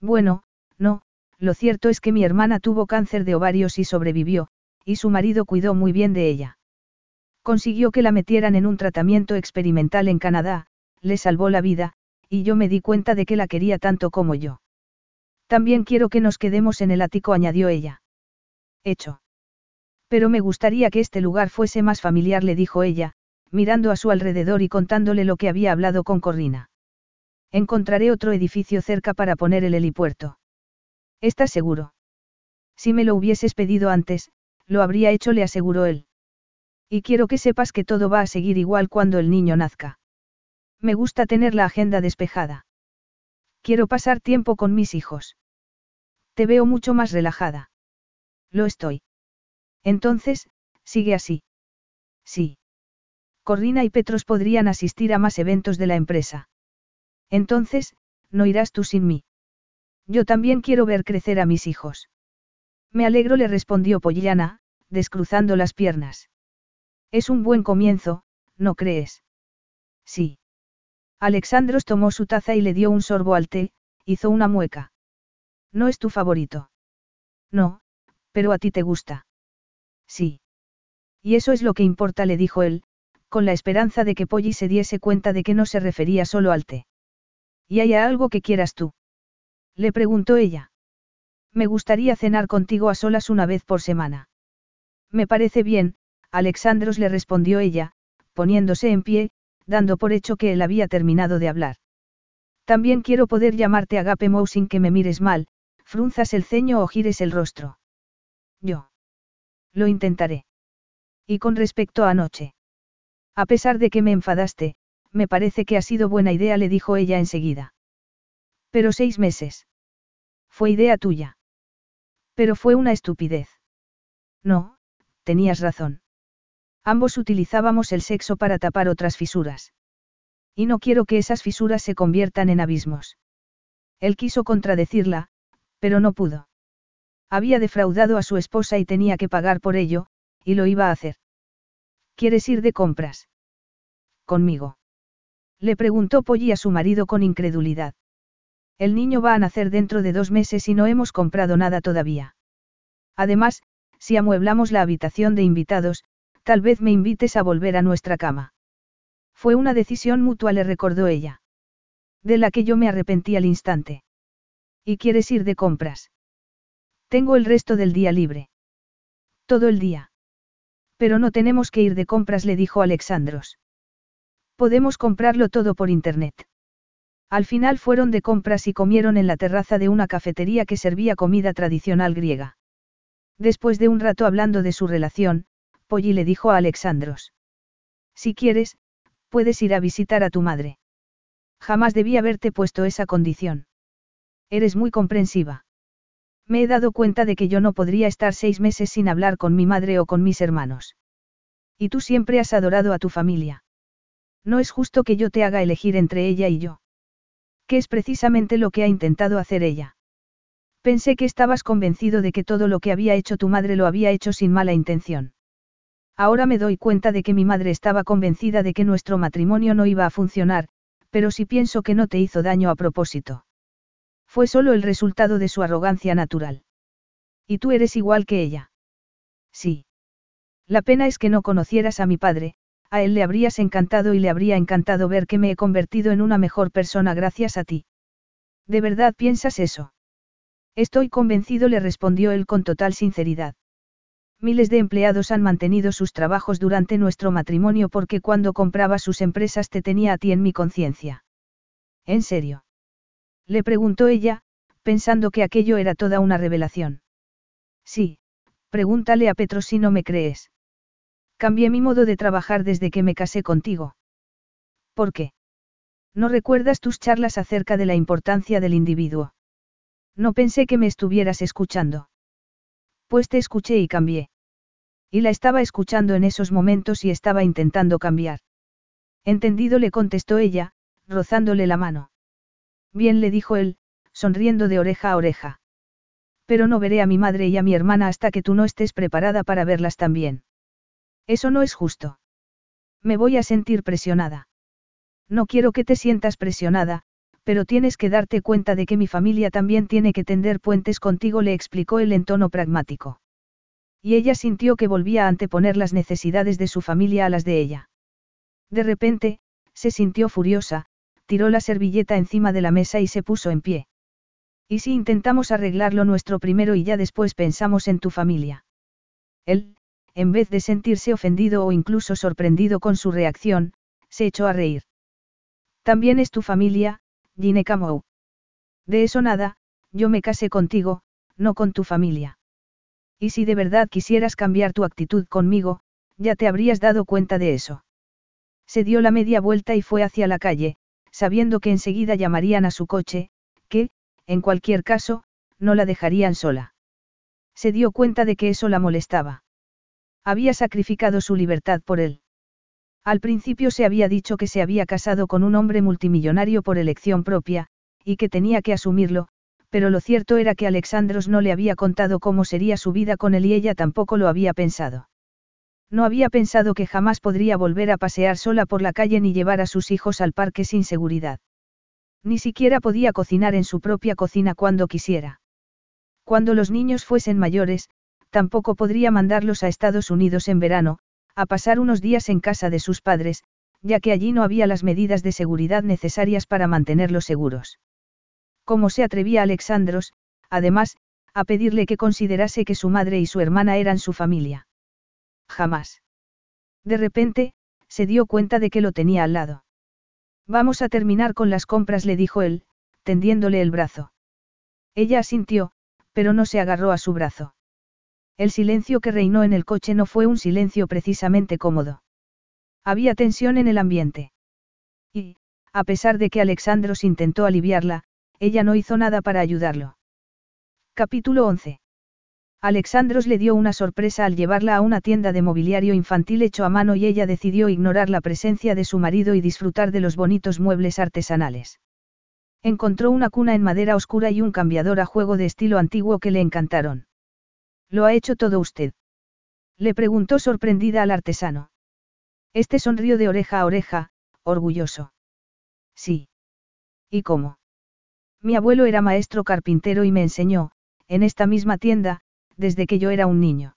Bueno, no, lo cierto es que mi hermana tuvo cáncer de ovarios y sobrevivió, y su marido cuidó muy bien de ella. Consiguió que la metieran en un tratamiento experimental en Canadá, le salvó la vida, y yo me di cuenta de que la quería tanto como yo. También quiero que nos quedemos en el ático, añadió ella. Hecho. Pero me gustaría que este lugar fuese más familiar, le dijo ella, mirando a su alrededor y contándole lo que había hablado con Corrina. Encontraré otro edificio cerca para poner el helipuerto. ¿Estás seguro? Si me lo hubieses pedido antes, lo habría hecho, le aseguró él. Y quiero que sepas que todo va a seguir igual cuando el niño nazca. Me gusta tener la agenda despejada. Quiero pasar tiempo con mis hijos. Te veo mucho más relajada. Lo estoy. Entonces, sigue así. Sí. Corrina y Petros podrían asistir a más eventos de la empresa. Entonces, no irás tú sin mí. Yo también quiero ver crecer a mis hijos. Me alegro, le respondió Pollana, descruzando las piernas. Es un buen comienzo, ¿no crees? Sí. Alexandros tomó su taza y le dio un sorbo al té, hizo una mueca. ¿No es tu favorito? No, pero a ti te gusta. Sí. Y eso es lo que importa, le dijo él, con la esperanza de que Polly se diese cuenta de que no se refería solo al té. ¿Y hay algo que quieras tú? Le preguntó ella. Me gustaría cenar contigo a solas una vez por semana. Me parece bien, Alexandros le respondió ella, poniéndose en pie, dando por hecho que él había terminado de hablar. También quiero poder llamarte Agape Mou sin que me mires mal, frunzas el ceño o gires el rostro. Yo. Lo intentaré. Y con respecto a anoche. A pesar de que me enfadaste, me parece que ha sido buena idea, le dijo ella enseguida. Pero seis meses. Fue idea tuya. Pero fue una estupidez. No, tenías razón. Ambos utilizábamos el sexo para tapar otras fisuras. Y no quiero que esas fisuras se conviertan en abismos. Él quiso contradecirla, pero no pudo. Había defraudado a su esposa y tenía que pagar por ello, y lo iba a hacer. ¿Quieres ir de compras? Conmigo. Le preguntó Polly a su marido con incredulidad. El niño va a nacer dentro de dos meses y no hemos comprado nada todavía. Además, si amueblamos la habitación de invitados, tal vez me invites a volver a nuestra cama. Fue una decisión mutua, le recordó ella. De la que yo me arrepentí al instante. ¿Y quieres ir de compras? Tengo el resto del día libre. Todo el día. Pero no tenemos que ir de compras, le dijo Alexandros. Podemos comprarlo todo por Internet. Al final fueron de compras y comieron en la terraza de una cafetería que servía comida tradicional griega. Después de un rato hablando de su relación, Polly le dijo a Alexandros. Si quieres, puedes ir a visitar a tu madre. Jamás debí haberte puesto esa condición. Eres muy comprensiva. Me he dado cuenta de que yo no podría estar seis meses sin hablar con mi madre o con mis hermanos. Y tú siempre has adorado a tu familia. No es justo que yo te haga elegir entre ella y yo. Que es precisamente lo que ha intentado hacer ella. Pensé que estabas convencido de que todo lo que había hecho tu madre lo había hecho sin mala intención. Ahora me doy cuenta de que mi madre estaba convencida de que nuestro matrimonio no iba a funcionar, pero sí pienso que no te hizo daño a propósito. Fue solo el resultado de su arrogancia natural. Y tú eres igual que ella. Sí. La pena es que no conocieras a mi padre, a él le habrías encantado y le habría encantado ver que me he convertido en una mejor persona gracias a ti. ¿De verdad piensas eso? Estoy convencido, le respondió él con total sinceridad. Miles de empleados han mantenido sus trabajos durante nuestro matrimonio porque cuando compraba sus empresas te tenía a ti en mi conciencia. ¿En serio? Le preguntó ella, pensando que aquello era toda una revelación. Sí, pregúntale a Petro si no me crees. Cambié mi modo de trabajar desde que me casé contigo. ¿Por qué? ¿No recuerdas tus charlas acerca de la importancia del individuo? No pensé que me estuvieras escuchando. Pues te escuché y cambié. Y la estaba escuchando en esos momentos y estaba intentando cambiar. Entendido le contestó ella, rozándole la mano. Bien le dijo él, sonriendo de oreja a oreja. Pero no veré a mi madre y a mi hermana hasta que tú no estés preparada para verlas también. Eso no es justo. Me voy a sentir presionada. No quiero que te sientas presionada, pero tienes que darte cuenta de que mi familia también tiene que tender puentes contigo, le explicó él en tono pragmático. Y ella sintió que volvía a anteponer las necesidades de su familia a las de ella. De repente, se sintió furiosa, tiró la servilleta encima de la mesa y se puso en pie. ¿Y si intentamos arreglarlo nuestro primero y ya después pensamos en tu familia? Él, en vez de sentirse ofendido o incluso sorprendido con su reacción, se echó a reír. También es tu familia, Gineka Mou. De eso nada, yo me casé contigo, no con tu familia. Y si de verdad quisieras cambiar tu actitud conmigo, ya te habrías dado cuenta de eso. Se dio la media vuelta y fue hacia la calle, sabiendo que enseguida llamarían a su coche, que, en cualquier caso, no la dejarían sola. Se dio cuenta de que eso la molestaba. Había sacrificado su libertad por él. Al principio se había dicho que se había casado con un hombre multimillonario por elección propia, y que tenía que asumirlo, pero lo cierto era que Alexandros no le había contado cómo sería su vida con él y ella tampoco lo había pensado. No había pensado que jamás podría volver a pasear sola por la calle ni llevar a sus hijos al parque sin seguridad. Ni siquiera podía cocinar en su propia cocina cuando quisiera. Cuando los niños fuesen mayores, tampoco podría mandarlos a Estados Unidos en verano, a pasar unos días en casa de sus padres, ya que allí no había las medidas de seguridad necesarias para mantenerlos seguros. ¿Cómo se atrevía Alexandros, además, a pedirle que considerase que su madre y su hermana eran su familia? Jamás. De repente, se dio cuenta de que lo tenía al lado. Vamos a terminar con las compras, le dijo él, tendiéndole el brazo. Ella asintió, pero no se agarró a su brazo. El silencio que reinó en el coche no fue un silencio precisamente cómodo. Había tensión en el ambiente. Y, a pesar de que Alexandros intentó aliviarla, ella no hizo nada para ayudarlo. Capítulo 11. Alexandros le dio una sorpresa al llevarla a una tienda de mobiliario infantil hecho a mano y ella decidió ignorar la presencia de su marido y disfrutar de los bonitos muebles artesanales. Encontró una cuna en madera oscura y un cambiador a juego de estilo antiguo que le encantaron. ¿Lo ha hecho todo usted? Le preguntó sorprendida al artesano. Este sonrió de oreja a oreja, orgulloso. Sí. ¿Y cómo? Mi abuelo era maestro carpintero y me enseñó, en esta misma tienda, desde que yo era un niño.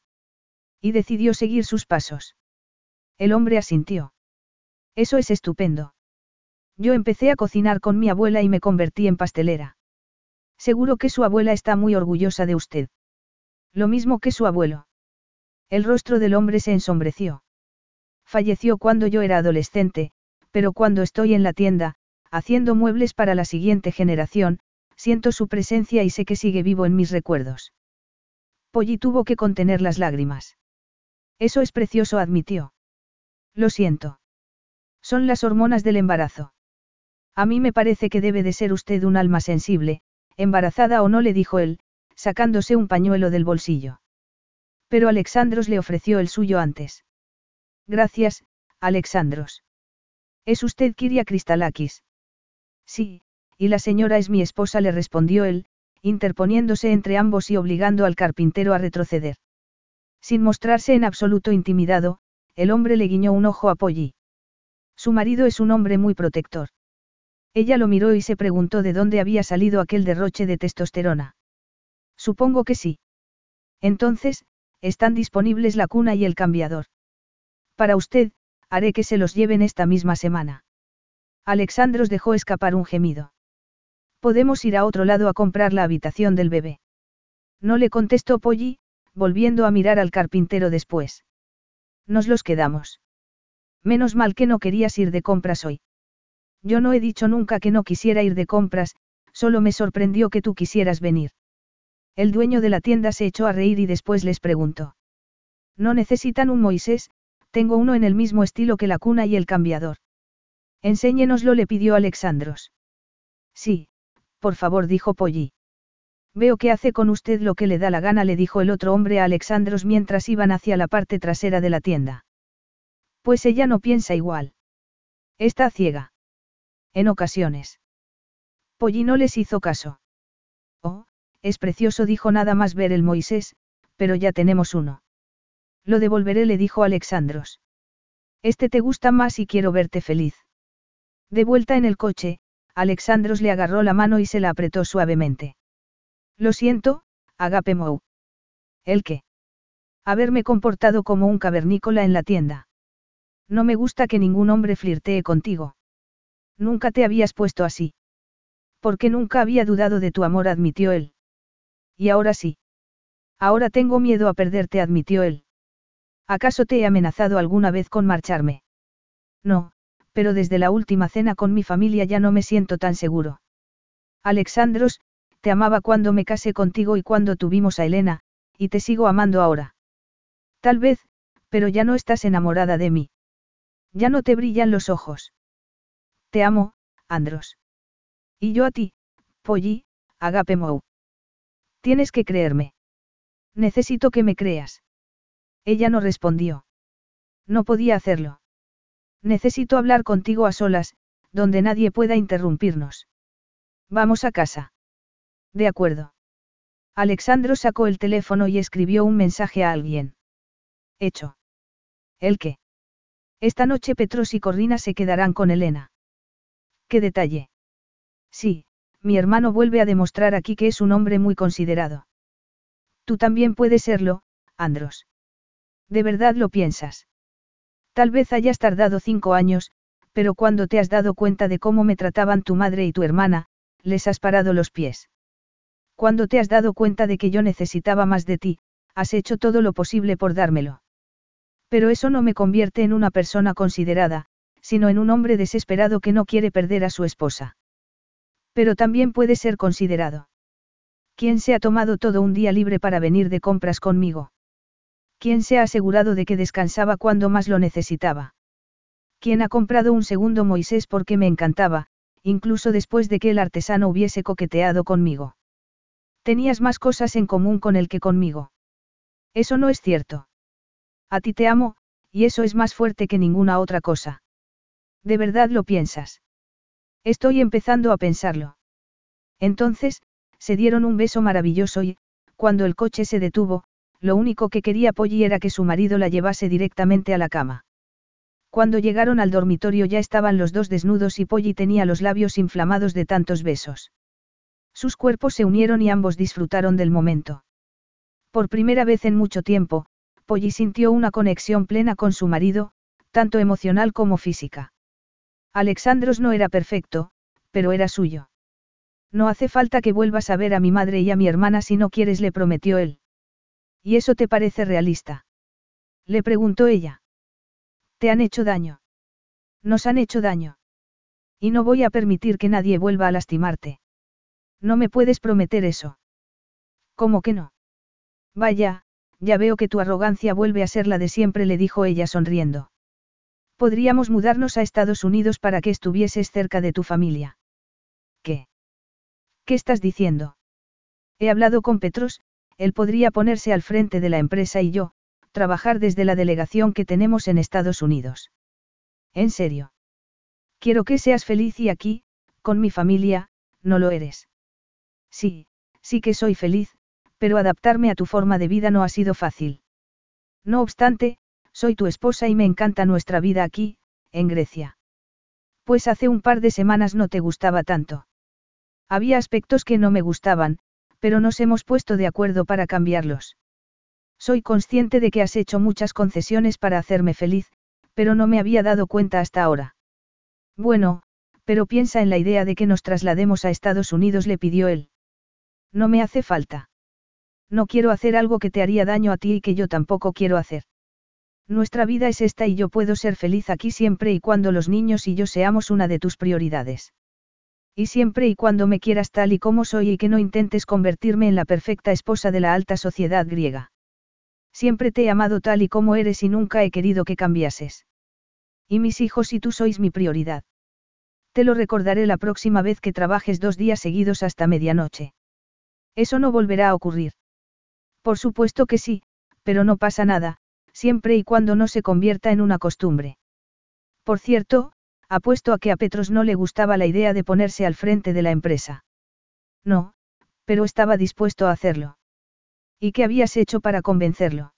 Y decidió seguir sus pasos. El hombre asintió. Eso es estupendo. Yo empecé a cocinar con mi abuela y me convertí en pastelera. Seguro que su abuela está muy orgullosa de usted. Lo mismo que su abuelo. El rostro del hombre se ensombreció. Falleció cuando yo era adolescente, pero cuando estoy en la tienda, haciendo muebles para la siguiente generación, siento su presencia y sé que sigue vivo en mis recuerdos. Polly tuvo que contener las lágrimas. Eso es precioso, admitió. Lo siento. Son las hormonas del embarazo. A mí me parece que debe de ser usted un alma sensible, embarazada o no, le dijo él, sacándose un pañuelo del bolsillo. Pero Alexandros le ofreció el suyo antes. Gracias, Alexandros. ¿Es usted Kiria Kristalakis? Sí, y la señora es mi esposa, le respondió él, interponiéndose entre ambos y obligando al carpintero a retroceder. Sin mostrarse en absoluto intimidado, el hombre le guiñó un ojo a Polly. Su marido es un hombre muy protector. Ella lo miró y se preguntó de dónde había salido aquel derroche de testosterona. Supongo que sí. Entonces, están disponibles la cuna y el cambiador. Para usted, haré que se los lleven esta misma semana. Alexandros dejó escapar un gemido. Podemos ir a otro lado a comprar la habitación del bebé. No le contestó Polly, volviendo a mirar al carpintero después. Nos los quedamos. Menos mal que no querías ir de compras hoy. Yo no he dicho nunca que no quisiera ir de compras, solo me sorprendió que tú quisieras venir. El dueño de la tienda se echó a reír y después les preguntó. No necesitan un Moisés, tengo uno en el mismo estilo que la cuna y el cambiador. Enséñenoslo, le pidió Alexandros. Sí, por favor, dijo Polly. Veo que hace con usted lo que le da la gana, le dijo el otro hombre a Alexandros mientras iban hacia la parte trasera de la tienda. Pues ella no piensa igual. Está ciega. En ocasiones. Polly no les hizo caso. Oh, es precioso, dijo nada más ver el Moisés, pero ya tenemos uno. Lo devolveré, le dijo Alexandros. Este te gusta más y quiero verte feliz. De vuelta en el coche, Alexandros le agarró la mano y se la apretó suavemente. Lo siento, Agape Mou. ¿El qué? Haberme comportado como un cavernícola en la tienda. No me gusta que ningún hombre flirtee contigo. Nunca te habías puesto así. Porque nunca había dudado de tu amor, admitió él. Y ahora sí. Ahora tengo miedo a perderte, admitió él. ¿Acaso te he amenazado alguna vez con marcharme? No, pero desde la última cena con mi familia ya no me siento tan seguro. Alexandros, te amaba cuando me casé contigo y cuando tuvimos a Elena, y te sigo amando ahora. Tal vez, pero ya no estás enamorada de mí. Ya no te brillan los ojos. Te amo, Andros. Y yo a ti, Polly, Agape Mou. Tienes que creerme. Necesito que me creas. Ella no respondió. No podía hacerlo. Necesito hablar contigo a solas, donde nadie pueda interrumpirnos. Vamos a casa. De acuerdo. Alexandro sacó el teléfono y escribió un mensaje a alguien. Hecho. ¿El qué? Esta noche Petros y Corrina se quedarán con Elena. ¿Qué detalle? Sí, mi hermano vuelve a demostrar aquí que es un hombre muy considerado. Tú también puedes serlo, Andros. ¿De verdad lo piensas? Tal vez hayas tardado cinco años, pero cuando te has dado cuenta de cómo me trataban tu madre y tu hermana, les has parado los pies. Cuando te has dado cuenta de que yo necesitaba más de ti, has hecho todo lo posible por dármelo. Pero eso no me convierte en una persona considerada, sino en un hombre desesperado que no quiere perder a su esposa. Pero también puede ser considerado. ¿Quién se ha tomado todo un día libre para venir de compras conmigo? ¿Quién se ha asegurado de que descansaba cuando más lo necesitaba? ¿Quién ha comprado un segundo Moisés porque me encantaba, incluso después de que el artesano hubiese coqueteado conmigo? Tenías más cosas en común con él que conmigo. Eso no es cierto. A ti te amo, y eso es más fuerte que ninguna otra cosa. ¿De verdad lo piensas? Estoy empezando a pensarlo. Entonces, se dieron un beso maravilloso y, cuando el coche se detuvo, lo único que quería Polly era que su marido la llevase directamente a la cama. Cuando llegaron al dormitorio ya estaban los dos desnudos y Polly tenía los labios inflamados de tantos besos. Sus cuerpos se unieron y ambos disfrutaron del momento. Por primera vez en mucho tiempo, Polly sintió una conexión plena con su marido, tanto emocional como física. Alexandros no era perfecto, pero era suyo. No hace falta que vuelvas a ver a mi madre y a mi hermana si no quieres, le prometió él. ¿Y eso te parece realista? Le preguntó ella. ¿Te han hecho daño? Nos han hecho daño. Y no voy a permitir que nadie vuelva a lastimarte. No me puedes prometer eso. ¿Cómo que no? Vaya, ya veo que tu arrogancia vuelve a ser la de siempre, le dijo ella sonriendo. Podríamos mudarnos a Estados Unidos para que estuvieses cerca de tu familia. ¿Qué? ¿Qué estás diciendo? He hablado con Petros, él podría ponerse al frente de la empresa y yo, trabajar desde la delegación que tenemos en Estados Unidos. En serio. Quiero que seas feliz y aquí, con mi familia, no lo eres. Sí, sí que soy feliz, pero adaptarme a tu forma de vida no ha sido fácil. No obstante, soy tu esposa y me encanta nuestra vida aquí, en Grecia. Pues hace un par de semanas no te gustaba tanto. Había aspectos que no me gustaban, pero nos hemos puesto de acuerdo para cambiarlos. Soy consciente de que has hecho muchas concesiones para hacerme feliz, pero no me había dado cuenta hasta ahora. Bueno, pero piensa en la idea de que nos traslademos a Estados Unidos, le pidió él. No me hace falta. No quiero hacer algo que te haría daño a ti y que yo tampoco quiero hacer. Nuestra vida es esta y yo puedo ser feliz aquí siempre y cuando los niños y yo seamos una de tus prioridades. Y siempre y cuando me quieras tal y como soy y que no intentes convertirme en la perfecta esposa de la alta sociedad griega. Siempre te he amado tal y como eres y nunca he querido que cambiases. Y mis hijos y tú sois mi prioridad. Te lo recordaré la próxima vez que trabajes dos días seguidos hasta medianoche. Eso no volverá a ocurrir. Por supuesto que sí, pero no pasa nada, siempre y cuando no se convierta en una costumbre. Por cierto, apuesto a que a Petros no le gustaba la idea de ponerse al frente de la empresa. No, pero estaba dispuesto a hacerlo. ¿Y qué habías hecho para convencerlo?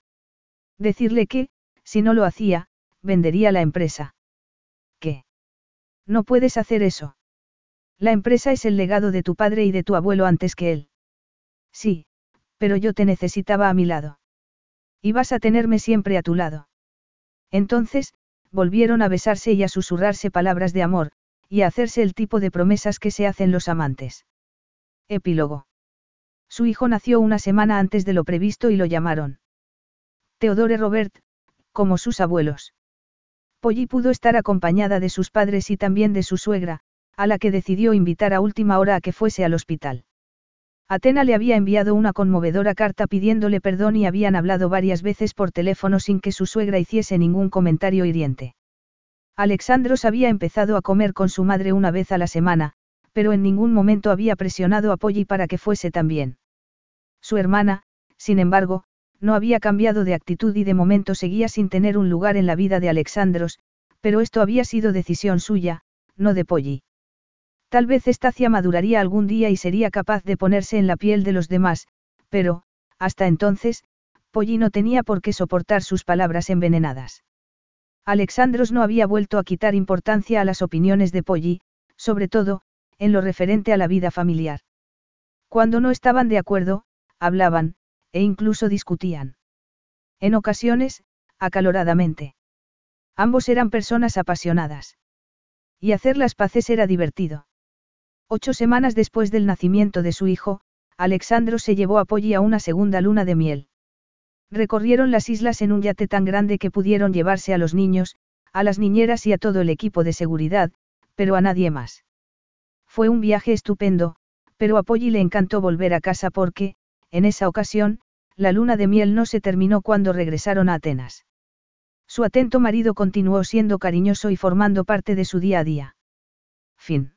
Decirle que, si no lo hacía, vendería la empresa. ¿Qué? No puedes hacer eso. La empresa es el legado de tu padre y de tu abuelo antes que él. Sí, pero yo te necesitaba a mi lado. Y vas a tenerme siempre a tu lado. Entonces, volvieron a besarse y a susurrarse palabras de amor, y a hacerse el tipo de promesas que se hacen los amantes. Epílogo. Su hijo nació una semana antes de lo previsto y lo llamaron. Theodore Robert, como sus abuelos. Polly pudo estar acompañada de sus padres y también de su suegra, a la que decidió invitar a última hora a que fuese al hospital. Atena le había enviado una conmovedora carta pidiéndole perdón y habían hablado varias veces por teléfono sin que su suegra hiciese ningún comentario hiriente. Alexandros había empezado a comer con su madre una vez a la semana, pero en ningún momento había presionado a Polly para que fuese también. Su hermana, sin embargo, no había cambiado de actitud y de momento seguía sin tener un lugar en la vida de Alexandros, pero esto había sido decisión suya, no de Polly. Tal vez Estacia maduraría algún día y sería capaz de ponerse en la piel de los demás, pero, hasta entonces, Polly no tenía por qué soportar sus palabras envenenadas. Alexandros no había vuelto a quitar importancia a las opiniones de Polly, sobre todo, en lo referente a la vida familiar. Cuando no estaban de acuerdo, hablaban, e incluso discutían. En ocasiones, acaloradamente. Ambos eran personas apasionadas. Y hacer las paces era divertido. Ocho semanas después del nacimiento de su hijo, Alexandro se llevó a Polly a una segunda luna de miel. Recorrieron las islas en un yate tan grande que pudieron llevarse a los niños, a las niñeras y a todo el equipo de seguridad, pero a nadie más. Fue un viaje estupendo, pero a Polly le encantó volver a casa porque, en esa ocasión, la luna de miel no se terminó cuando regresaron a Atenas. Su atento marido continuó siendo cariñoso y formando parte de su día a día. Fin.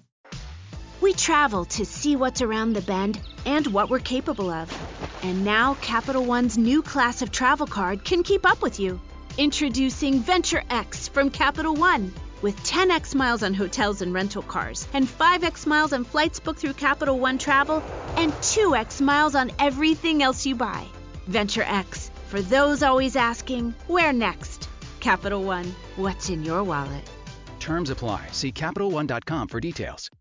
We travel to see what's around the bend and what we're capable of. And now Capital One's new class of travel card can keep up with you. Introducing Venture X from Capital One. With 10x miles on hotels and rental cars, and 5x miles on flights booked through Capital One Travel, and 2x miles on everything else you buy. Venture X, for those always asking, where next? Capital One, what's in your wallet? Terms apply. See CapitalOne.com for details.